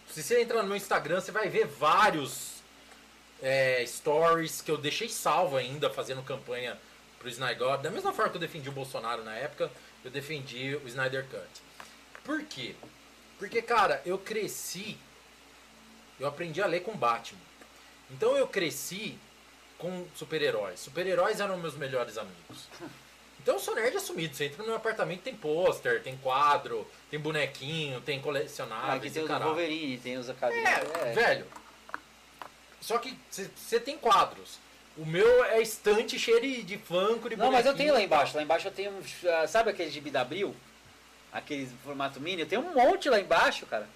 Se você entrar no meu Instagram, você vai ver vários é, stories que eu deixei salvo ainda, fazendo campanha pro Snyder. Da mesma forma que eu defendi o Bolsonaro na época, eu defendi o Snyder Cut. Por quê? Porque, cara, eu cresci, eu aprendi a ler com Batman. Então eu cresci com super-heróis. Super-heróis eram meus melhores amigos. Então eu sou nerd assumido. Você entra no meu apartamento, tem pôster, tem quadro, tem bonequinho, tem Ah, colecionáveis. aqui e tem o do caralho. Wolverine, tem os acadêmicos. É, velho. Só que você tem quadros. O meu é estante cheio de, de Funko, de Não, mas eu tenho lá embaixo. Lá embaixo eu tenho. ah, Sabe aquele gibi da Abril? Aqueles formato mini? Eu tenho um monte lá embaixo, cara.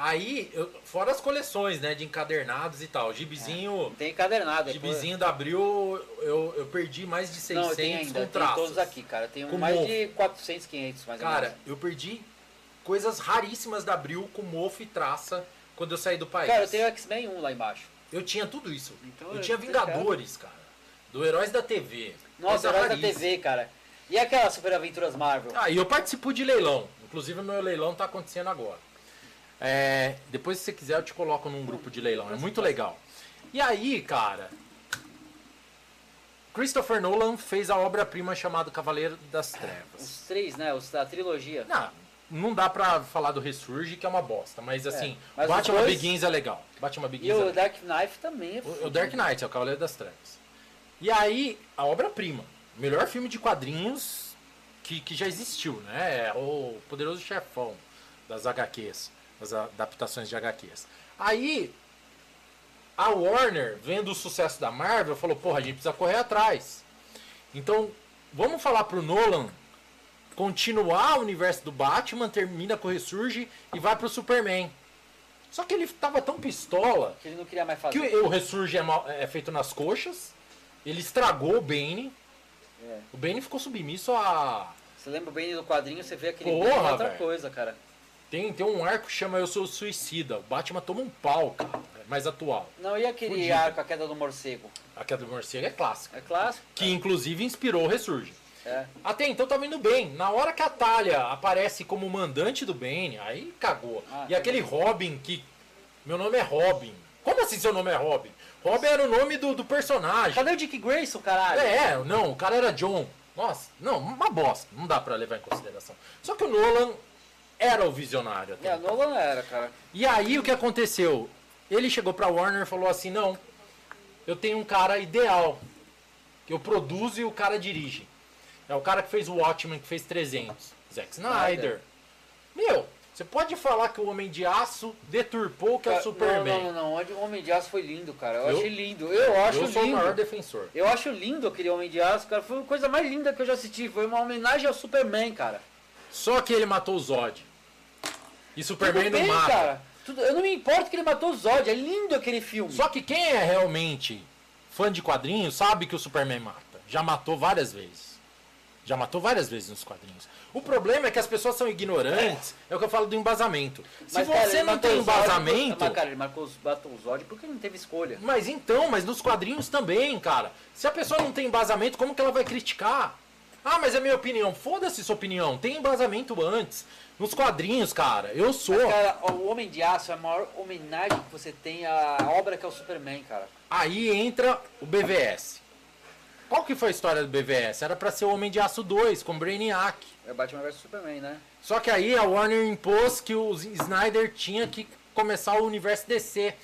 Aí, eu- fora as coleções, né, de encadernados e tal. Gibizinho, Tem encadernado. depois- gibizinho da Abril, eu, eu perdi mais de 600 Não, ainda. tenho traços. todos aqui, cara. Com mais mofo. de 400, 500, mais ou Cara, menos. eu perdi coisas raríssimas da Abril com mofo e traça quando eu saí do país. Cara, eu tenho X-Men 1 lá embaixo. Eu tinha tudo isso. Então, eu eu tinha tô Vingadores, cara. Do Heróis da TV. Nossa, Heróis da raríssima. TV, cara. E aquelas Super Aventuras Marvel? Ah, e eu participo de leilão. Inclusive, meu leilão tá acontecendo agora. É, depois, se você quiser, eu te coloco num grupo de leilão. É muito legal. E aí, cara... Christopher Nolan fez a obra-prima chamada Cavaleiro das Trevas. Os três, né? Os da trilogia. Não, não dá pra falar do Ressurge, que é uma bosta. Mas, assim, mas os Batman dois- Begins é legal. Batman E Begins é o legal. Dark Knife também. é O, o Dark Knight é o Cavaleiro das Trevas. E aí, a obra-prima. Melhor filme de quadrinhos que, que já existiu, né? É o Poderoso Chefão das HQs, das adaptações de HQs. Aí, a Warner, vendo o sucesso da Marvel, falou: porra, a gente precisa correr atrás. Então, vamos falar pro Nolan continuar o universo do Batman, termina com o Ressurge e vai pro Superman. Só que ele tava tão pistola Que ele não queria mais que fazer. o, o Ressurge é, mal- é feito nas coxas. Ele estragou o Bane. É. O Bane ficou submisso a. Você lembra bem do quadrinho, você vê aquele Porra, Bane é outra coisa, cara. Tem, tem um arco que chama Eu Sou Suicida. O Batman toma um pau, cara. É mais atual. Não, e aquele Fudido. arco, a queda do morcego? A queda do morcego é clássica. É clássico? Que inclusive inspirou o Ressurge. É. Até então tava indo bem. Na hora que a Talia aparece como mandante do Bane, aí cagou. Ah, e aquele Robin que. Meu nome é Robin. Como assim seu nome é Robin? Robin era o nome do, do personagem. Cadê o Dick Grayson, caralho? É, não, o cara era John. Nossa, não, uma bosta. Não dá pra levar em consideração. Só que o Nolan era o visionário. até. É, o Nolan era, cara. E aí o que aconteceu? Ele chegou pra Warner e falou assim: não, eu tenho um cara ideal. Que eu produzo e o cara dirige. É o cara que fez o Watchmen, que fez 300. Zack Snyder. Meu, você pode falar que o Homem de Aço deturpou o que é o Superman. Não, não, não. O Homem de Aço foi lindo, cara. Eu, Eu- achei lindo. Eu acho eu sou o lindo. maior defensor. Eu acho lindo aquele Homem de Aço, cara. Foi a coisa mais linda que eu já assisti. Foi uma homenagem ao Superman, cara. Só que ele matou o Zod. E Superman Tudo bem, não mata. cara. Tudo- eu não me importo que ele matou o Zod. É lindo aquele filme. Só que quem é realmente fã de quadrinhos sabe que o Superman mata. Já matou várias vezes. Já matou várias vezes nos quadrinhos. O problema é que as pessoas são ignorantes. É, o que eu falo do embasamento. Se Mas, cara, você não tem Zod embasamento. por- Mas, cara, ele marcou os, matou o Zod porque ele não teve escolha. Mas então, mas nos quadrinhos também, cara. Se a pessoa não tem embasamento, como que ela vai criticar? Ah, mas é minha opinião. Foda-se sua opinião. Tem embasamento antes. Nos quadrinhos, cara, eu sou. Mas, cara, o Homem de Aço é a maior homenagem que você tem à obra que é o Superman, cara. Aí entra o BVS. Qual que foi a história do BVS? Era pra ser o Homem de Aço 2, com Brainiac. É Batman vs Superman, né? Só que aí a Warner impôs que o Snyder tinha que começar o universo DC.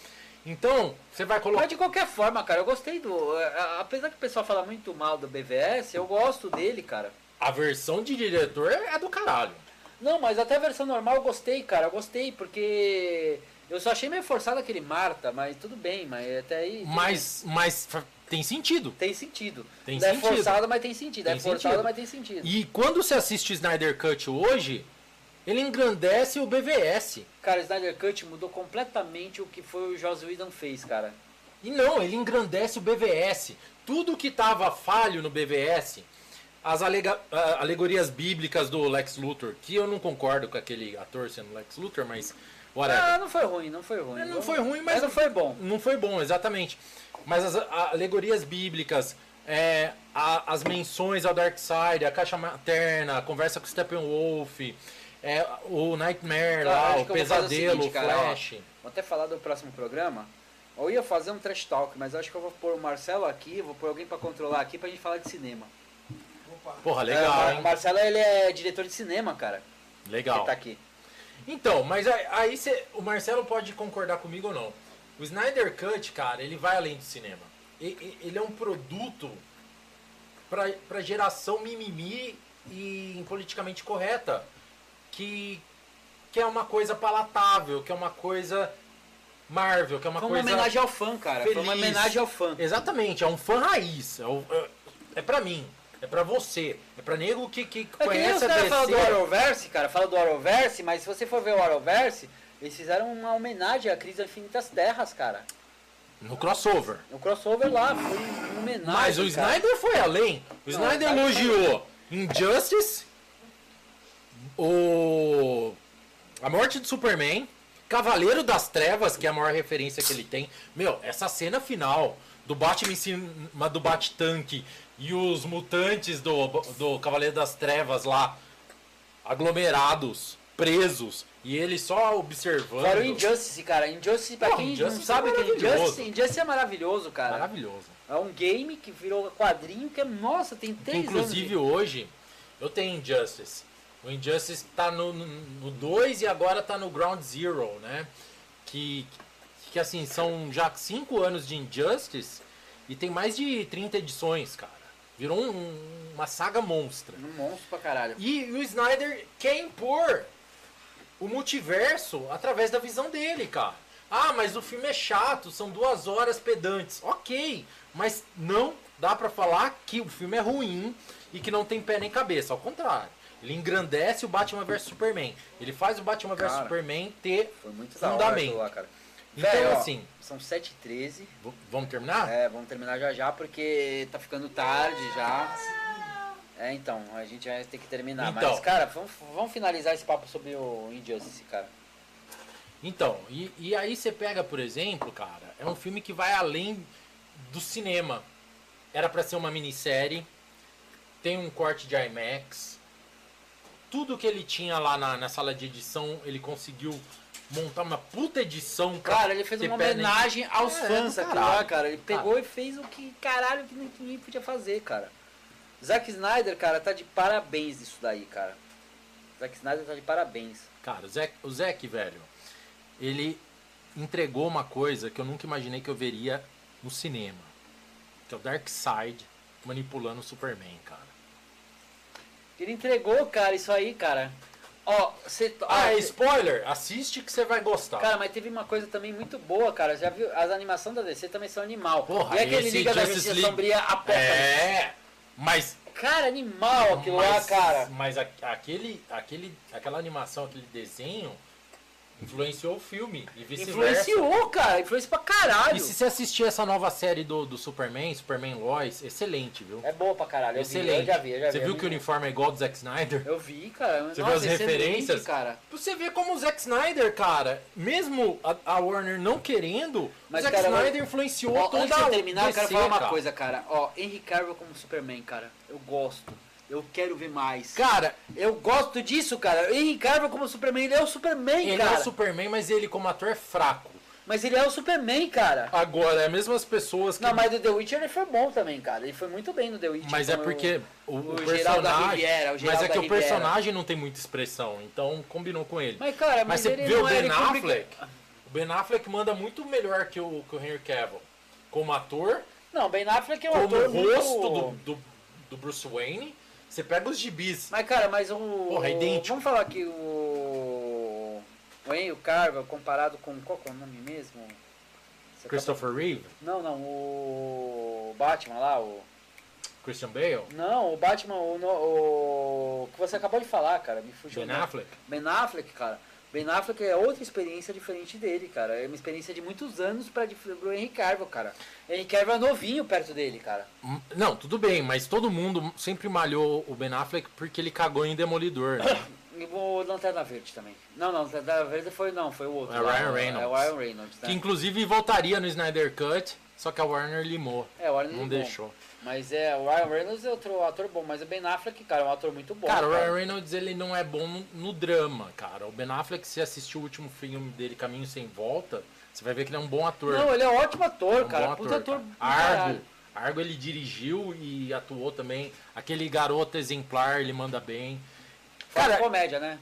Então, você vai colocar. Mas de qualquer forma, cara, eu gostei do. é, Apesar que o pessoal fala muito mal do BVS, eu gosto dele, cara. A versão de diretor é do caralho. Não, mas até a versão normal eu gostei, cara. Eu gostei, porque. Eu só achei meio forçado aquele Marta, mas tudo bem, mas até aí. Mas, mas tem sentido. Tem sentido. Tem é sentido. forçado, mas tem sentido. Tem é forçado, sentido. mas tem sentido. E quando você assiste o Snyder Cut hoje, ele engrandece o BVS. Cara, o Snyder Cut mudou completamente o que foi o Joss Whedon fez, cara. E não, ele engrandece o BVS. Tudo que tava falho no BVS, as alega- alegorias bíblicas do Lex Luthor, que eu não concordo com aquele ator sendo Lex Luthor, mas whatever. Ah, não foi ruim, não foi ruim. É, não foi ruim, mas- não foi bom. Não foi bom, exatamente. Mas as alegorias bíblicas, é, a- as menções ao Darkseid, a caixa materna, a conversa com o Steppenwolf, é, o Nightmare lá, o pesadelo, seguinte, o cara, ó. Flash. Vou até falar do próximo programa. Eu ia fazer um trash talk, mas acho que eu vou pôr o Marcelo aqui, vou pôr alguém pra controlar aqui pra gente falar de cinema. Porra, É, legal, o hein? Marcelo, ele é diretor de cinema, cara. Legal. Ele tá aqui. Então, mas aí, cê- o Marcelo pode concordar comigo ou não. O Snyder Cut, cara, ele vai além do cinema. Ele é um produto pra, pra geração mimimi e politicamente correta. Que, que é uma coisa palatável, que é uma coisa Marvel, que é uma Foi uma coisa. homenagem ao fã, cara. Foi uma feliz. homenagem ao fã. Exatamente, é um fã raiz. É, o- é, é pra mim, é pra você, é pra nego que, que É que nem conhece os caras falam do. Arrowverse, cara, falam do Arrowverse, mas se você for ver o Arrowverse, eles fizeram uma homenagem à Crise das Infinitas Terras, cara. No crossover. No crossover lá, foi uma homenagem. Mas o cara. Snyder foi além. O Não, Snyder elogiou Injustice, o a morte do Superman, Cavaleiro das Trevas, que é a maior referência que ele tem. Meu, essa cena final do Batman em cima do Bat-Tanque e os mutantes do, do Cavaleiro das Trevas lá aglomerados, presos, e ele só observando. Fora o Injustice, cara. Injustice, pra Pô, quem Injustice não sabe é que é. Injustice, Injustice é maravilhoso, cara. Maravilhoso. É um game que virou quadrinho que é, nossa, tem três inclusive anos. hoje eu tenho Injustice. O Injustice tá no 2 e agora tá no Ground Zero, né? Que, que assim, são já 5 anos de Injustice e tem mais de 30 edições, cara. Virou um- uma saga monstra. Um monstro pra caralho. E o Snyder quer impor o multiverso através da visão dele, cara. Ah, mas o filme é chato, são duas horas pedantes. Ok, mas não dá pra falar que o filme é ruim e que não tem pé nem cabeça. Ao contrário, ele engrandece o Batman vs Superman. Ele faz o Batman vs Superman ter fundamento. lá, cara. Então, ó, assim, São 7h13. v- vamos terminar? É, vamos terminar já já porque tá ficando tarde já. É, então, a gente vai ter que terminar. Então. Mas, cara, vamos, vamos finalizar esse papo sobre o Injustice, cara. Então, e, e aí você pega, por exemplo, cara, é um filme que vai além do cinema. Era pra ser uma minissérie, tem um corte de IMAX. Tudo que ele tinha lá na, na sala de edição, ele conseguiu montar uma puta edição. Cara, ele fez uma homenagem aos É, fãs aqui lá, cara. Ele pegou e fez o que caralho que ninguém podia fazer, cara. Zack Snyder, cara, tá de parabéns isso daí, cara. Zack Snyder tá de parabéns. Cara, o Zack, o Zack, velho, ele entregou uma coisa que eu nunca imaginei que eu veria no cinema. Que é o Darkseid manipulando o Superman, cara. Ele entregou, cara, isso aí, cara. Ó, você. Ah, é spoiler? Assiste que você vai gostar. Cara, mas teve uma coisa também muito boa, cara. Já viu? As animações da DC também são animal. Porra, e aquele esse Liga da Justiça League- Sombria aposta. É, mas. Cara, animal aquilo lá, mas, cara. Mas aquele, aquele, aquela animação, aquele desenho Influenciou o filme e vice-versa. Influenciou, cara. Influenciou pra caralho. E se você assistir essa nova série do, do Superman, Superman Lois, excelente, viu? É boa pra caralho. Eu vi, excelente. eu já vi, eu já você vi. viu que o uniforme é igual ao do Zack Snyder? Eu vi, cara. Você Nossa, viu as referências? cara. Você vê como o Zack Snyder, cara, mesmo a, a Warner não querendo, Mas, o Zack cara, Snyder eu- influenciou Ó, toda antes de eu terminar, eu quero DC, falar uma cara. coisa, cara. Ó, Henry Cavill como Superman, cara. Eu gosto. Eu quero ver mais. Cara, Eu gosto disso, cara. Henry Cavill como Superman, ele é o Superman, ele cara. é o Superman, mas ele como ator é fraco. Mas ele é o Superman, cara. Agora, é mesmo as pessoas que... Não, mas o The Witcher ele foi bom também, cara. Ele foi muito bem no The Witcher. Mas é porque o, o o personagem... Riviera, o mas é que o Riviera. personagem não tem muita expressão, então combinou com ele. Mas, cara, mas, Mas você ele vê o não é, Ben ele Affleck, o Ben Affleck manda muito melhor que o, que o Henry Cavill. Como ator, Não, Ben Affleck é um como ator rosto muito... do, do, do Bruce Wayne, você pega os gibis. Mas, cara, mas o... Porra, é idêntico. Vamos falar que o... O Henry Cavill comparado com... Qual que é o nome mesmo? Você Christopher Reeve, Não, não, o Batman lá, o... Christian Bale, Não, o Batman, o, o que você acabou de falar, cara, me fugiu. Ben. Affleck. Ben Affleck, cara. Ben Affleck é outra experiência diferente dele, cara. É uma experiência de muitos anos para o Henry Cavill, cara. Henry Cavill é novinho perto dele, cara. Hum, Não, tudo bem, mas todo mundo sempre malhou o Ben Affleck porque ele cagou em Demolidor. né? E o Lanterna Verde também. Não, não, Lanterna Verde foi não, foi o outro. É lá, Ryan Reynolds. É o Ryan Reynolds, né? que inclusive voltaria no Snyder Cut, só que a Warner limou. É, o Ryan Não Reynolds. deixou. Mas é, o Ryan Reynolds é outro ator bom, mas o Ben Affleck, cara, é um ator muito bom. Cara, o Ryan Reynolds ele não é bom no, no drama, cara. O Ben Affleck, se assistiu o último filme dele, Caminho Sem Volta, você vai ver que ele é um bom ator. Não, ele é um ótimo É ator, um cara. bom Puta ator. cara. do Argo. Argo ele dirigiu e atuou também. Aquele garoto exemplar, ele manda bem. Faz Cara, comédia, né?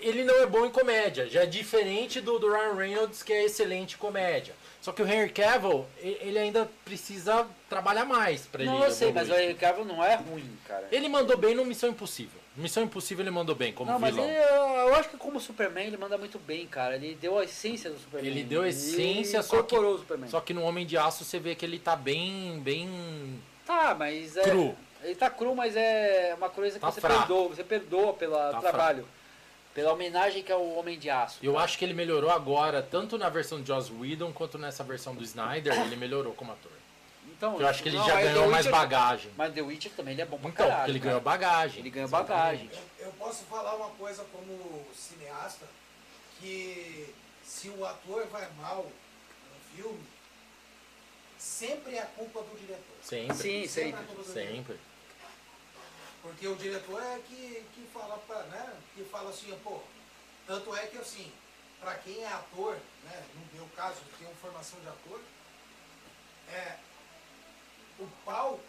Ele não é bom em comédia, já é diferente do, do Ryan Reynolds, que é excelente em comédia. Só que o Henry Cavill, ele ainda precisa trabalhar mais pra ele Não, eu sei, mas o. Henry Cavill não é ruim, cara. Ele mandou bem no Missão Impossível. Missão Impossível ele mandou bem como Não, mas vilão. ele, eu acho que como Superman ele manda muito bem, cara. Ele deu a essência do Superman. Ele deu a essência, Ele só que- o Superman. Só que no Homem de Aço você vê que ele tá bem, bem Tá, mas é... cru. Ele tá cru, mas é uma coisa que Tá você fraco. perdoa. Você perdoa pelo Tá trabalho. Pela homenagem que é o Homem de Aço. Eu acho que ele melhorou agora, tanto na versão de Joss Whedon quanto nessa versão do Snyder, ele melhorou como ator. Então, Eu acho que ele não, já ganhou mais bagagem. Mas The Witcher também ele é bom pra Então, caralho. ele cara. ganhou bagagem. Ele ganhou bagagem. Eu, eu posso falar uma coisa como cineasta, que se o ator vai mal no filme, sempre é culpa do diretor. Sempre. Sim, é sempre. culpa do diretor. Sempre. Porque o diretor é que, que fala pra, né? Que fala assim, pô, tanto é que assim, pra quem é ator, né? No meu caso, que tem uma formação de ator, é o palco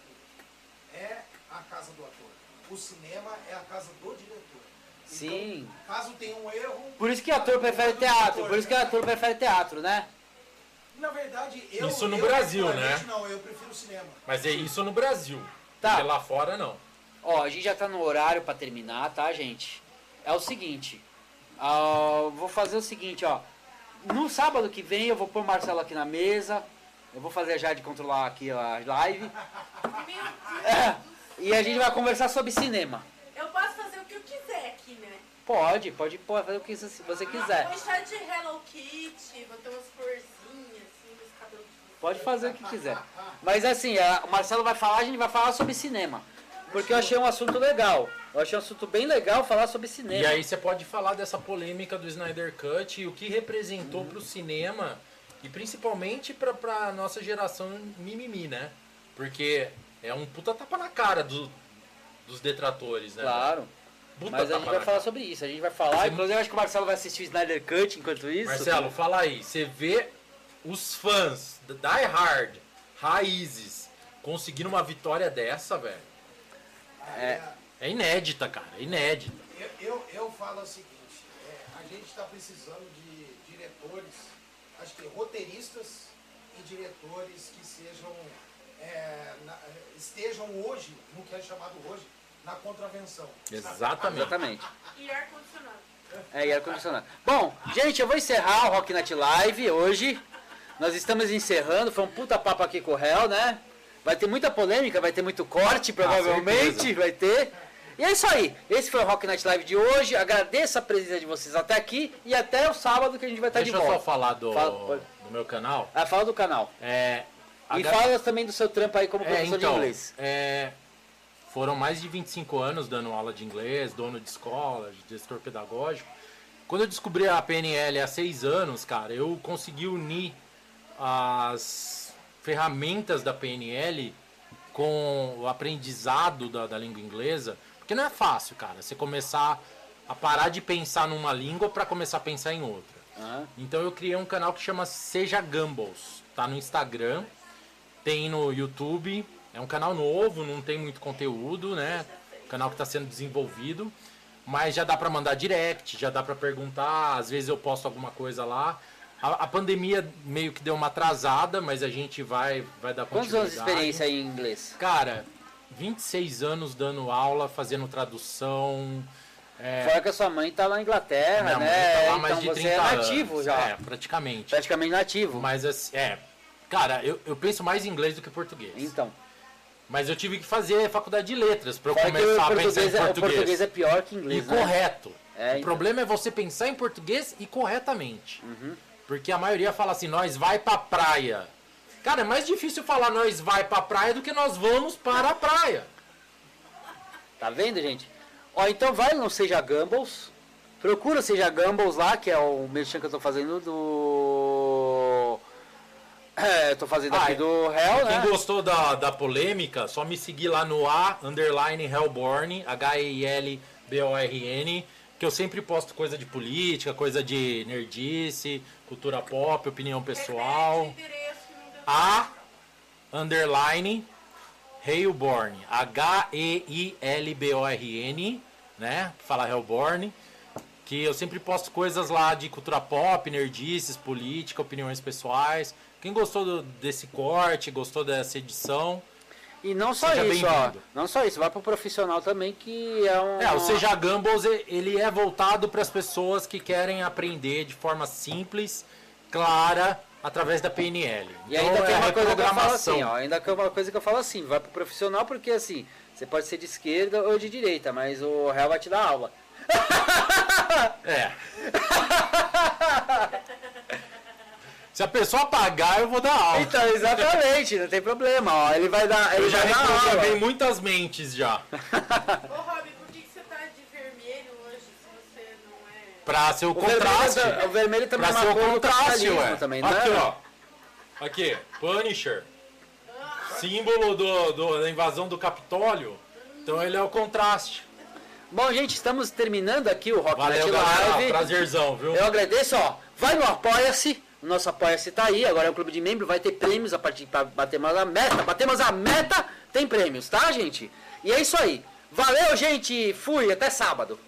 é a casa do ator. O cinema é a casa do diretor. Sim. Então, caso tenha um erro. Por isso que o ator prefere teatro. diretor, Por isso que o né? ator prefere teatro, né? Na verdade, eu. Isso no eu, Brasil, né? Não, eu prefiro cinema. Mas é isso no Brasil. Tá. Porque lá fora não. Ó, a gente já tá no horário pra terminar, tá, gente? É o seguinte. ah, vou fazer o seguinte, ó. No sábado que vem eu vou pôr o Marcelo aqui na mesa. Eu vou fazer a Jade controlar aqui a live. Meu Deus. É, e a gente vai conversar sobre cinema. Eu posso fazer o que eu quiser aqui, né? Pode, pode pôr, fazer o que você você quiser. Vou encher de Hello Kitty, vou ter umas florzinhas, assim, meus cabelos. Pode fazer o que quiser. Mas assim, a- o Marcelo vai falar, a gente vai falar sobre cinema. Porque eu achei um assunto legal. Eu achei um assunto bem legal falar sobre cinema. E aí você pode falar dessa polêmica do Snyder Cut e o que representou Uhum. pro cinema e principalmente pra, pra nossa geração mimimi, né? Porque é um puta tapa na cara do- dos detratores, né? Claro. Puta Mas a gente vai falar sobre isso. A gente vai falar. Você- Inclusive, eu acho que o Marcelo vai assistir o Snyder Cut enquanto isso. Marcelo, fala aí. Você vê os fãs da Die Hard, raízes, conseguindo uma vitória dessa, velho. É. É inédita, cara. É inédita. Eu, eu, eu falo o seguinte, é, a gente está precisando de diretores, acho que roteiristas e diretores que sejam, é, na- estejam hoje, no que é chamado hoje, na contravenção. Exatamente. Exatamente. E ar-condicionado. É, e ar-condicionado. Bom, gente, eu vou encerrar o Rock Night Live hoje. Nós estamos encerrando. Foi um puta papo aqui com o Hell, né? Vai ter muita polêmica, vai ter muito corte, provavelmente. vai ter. E é isso aí. Esse foi o Rock Night Live de hoje. Agradeço a presença de vocês até aqui e até o sábado que a gente vai estar Deixa de eu volta. só falar do, Fala- do meu canal. Ah, fala do canal. É, E ga- fala também do seu trampo aí como É, professor então, de inglês. é, foram mais de 25 anos dando aula de inglês, dono de escola, gestor pedagógico. Quando eu descobri a PNL há seis anos, cara, eu consegui unir as ferramentas da PNL com o aprendizado da, da língua inglesa, porque não é fácil, cara, você começar a parar de pensar numa língua para começar a pensar em outra. Aham. Então eu criei um canal que chama Seja Gumbles. Tá no Instagram, tem no YouTube. É um canal novo, não tem muito conteúdo, né? Canal que está sendo desenvolvido. Mas já dá para mandar direct, já dá para perguntar. Às vezes eu posto alguma coisa lá. A, a pandemia meio que deu uma atrasada, mas a gente vai, vai dar Quantos anos de experiência aí em inglês? Cara, 26 anos dando aula, fazendo tradução. É, Fora que a sua mãe tá lá na Inglaterra, minha mãe né? tá lá há mais então de você 30 é nativo anos. já. É, praticamente. Praticamente nativo. Mas assim, é. Cara, eu, eu penso mais em inglês do que português. Então. Mas eu tive que fazer faculdade de letras para começar a pensar português, em é, o português. português é pior que E inglês, né? correto. É, o então. problema é você pensar em português e corretamente. Uhum. Porque a maioria fala assim, nós vai pra praia. Cara, é mais difícil falar nós vai pra praia do que nós vamos para a praia. Tá vendo, gente? Ó, então vai no Seja Gumbles. Procura Seja Gumbles lá, que é o merchan que eu tô fazendo do. É, eu tô fazendo Ah, aqui do Hell, Quem né? gostou da, da polêmica, só me seguir lá no A, underline Hellborn, H-E-I-L-B-O-R-N, que eu sempre posto coisa de política, coisa de nerdice, cultura pop, opinião pessoal. A, underline Hellborn, H-E-I-L-B-O-R-N, né? Fala Hellborn. Que eu sempre posto coisas lá de cultura pop, nerdices, política, opiniões pessoais. Quem gostou do- desse corte, gostou dessa edição, E não só Seja isso, ó. Não só isso, vai pro profissional também, que é um. É, o Seja Gumbles, e- ele é voltado para as pessoas que querem aprender de forma simples, clara, através da PNL. E ainda Então, tem é uma coisa que eu falo assim, ó. Ainda tem uma coisa que eu falo assim, vai pro profissional porque assim, você pode ser de esquerda ou de direita, mas o réu vai te dar aula. É. Se a pessoa pagar, eu vou dar aula. Então, exatamente, não tem problema, ó. Ele vai dar. Ele Eu já vai dar aula. muitas mentes já. Ô, Rob, por que, que você tá de vermelho hoje se você não é. Pra ser o, O vermelho, contraste. é- o vermelho também pra é ser uma o cor do contraste, ué. também, não Aqui, é? ó. Aqui, Punisher. Símbolo do, do- da invasão do Capitólio. Então ele é o contraste. Bom, gente, estamos terminando aqui o Rock Valeu, Night galera. Live. Prazerzão, viu? Eu agradeço, ó. Vai no Apoia-se. O nosso Apoia-se tá aí. Agora é um clube de membro. Vai ter prêmios a partir para batermos a meta. Batemos a meta, tem prêmios, tá, gente? E é isso aí. Valeu, gente. Fui. Até sábado.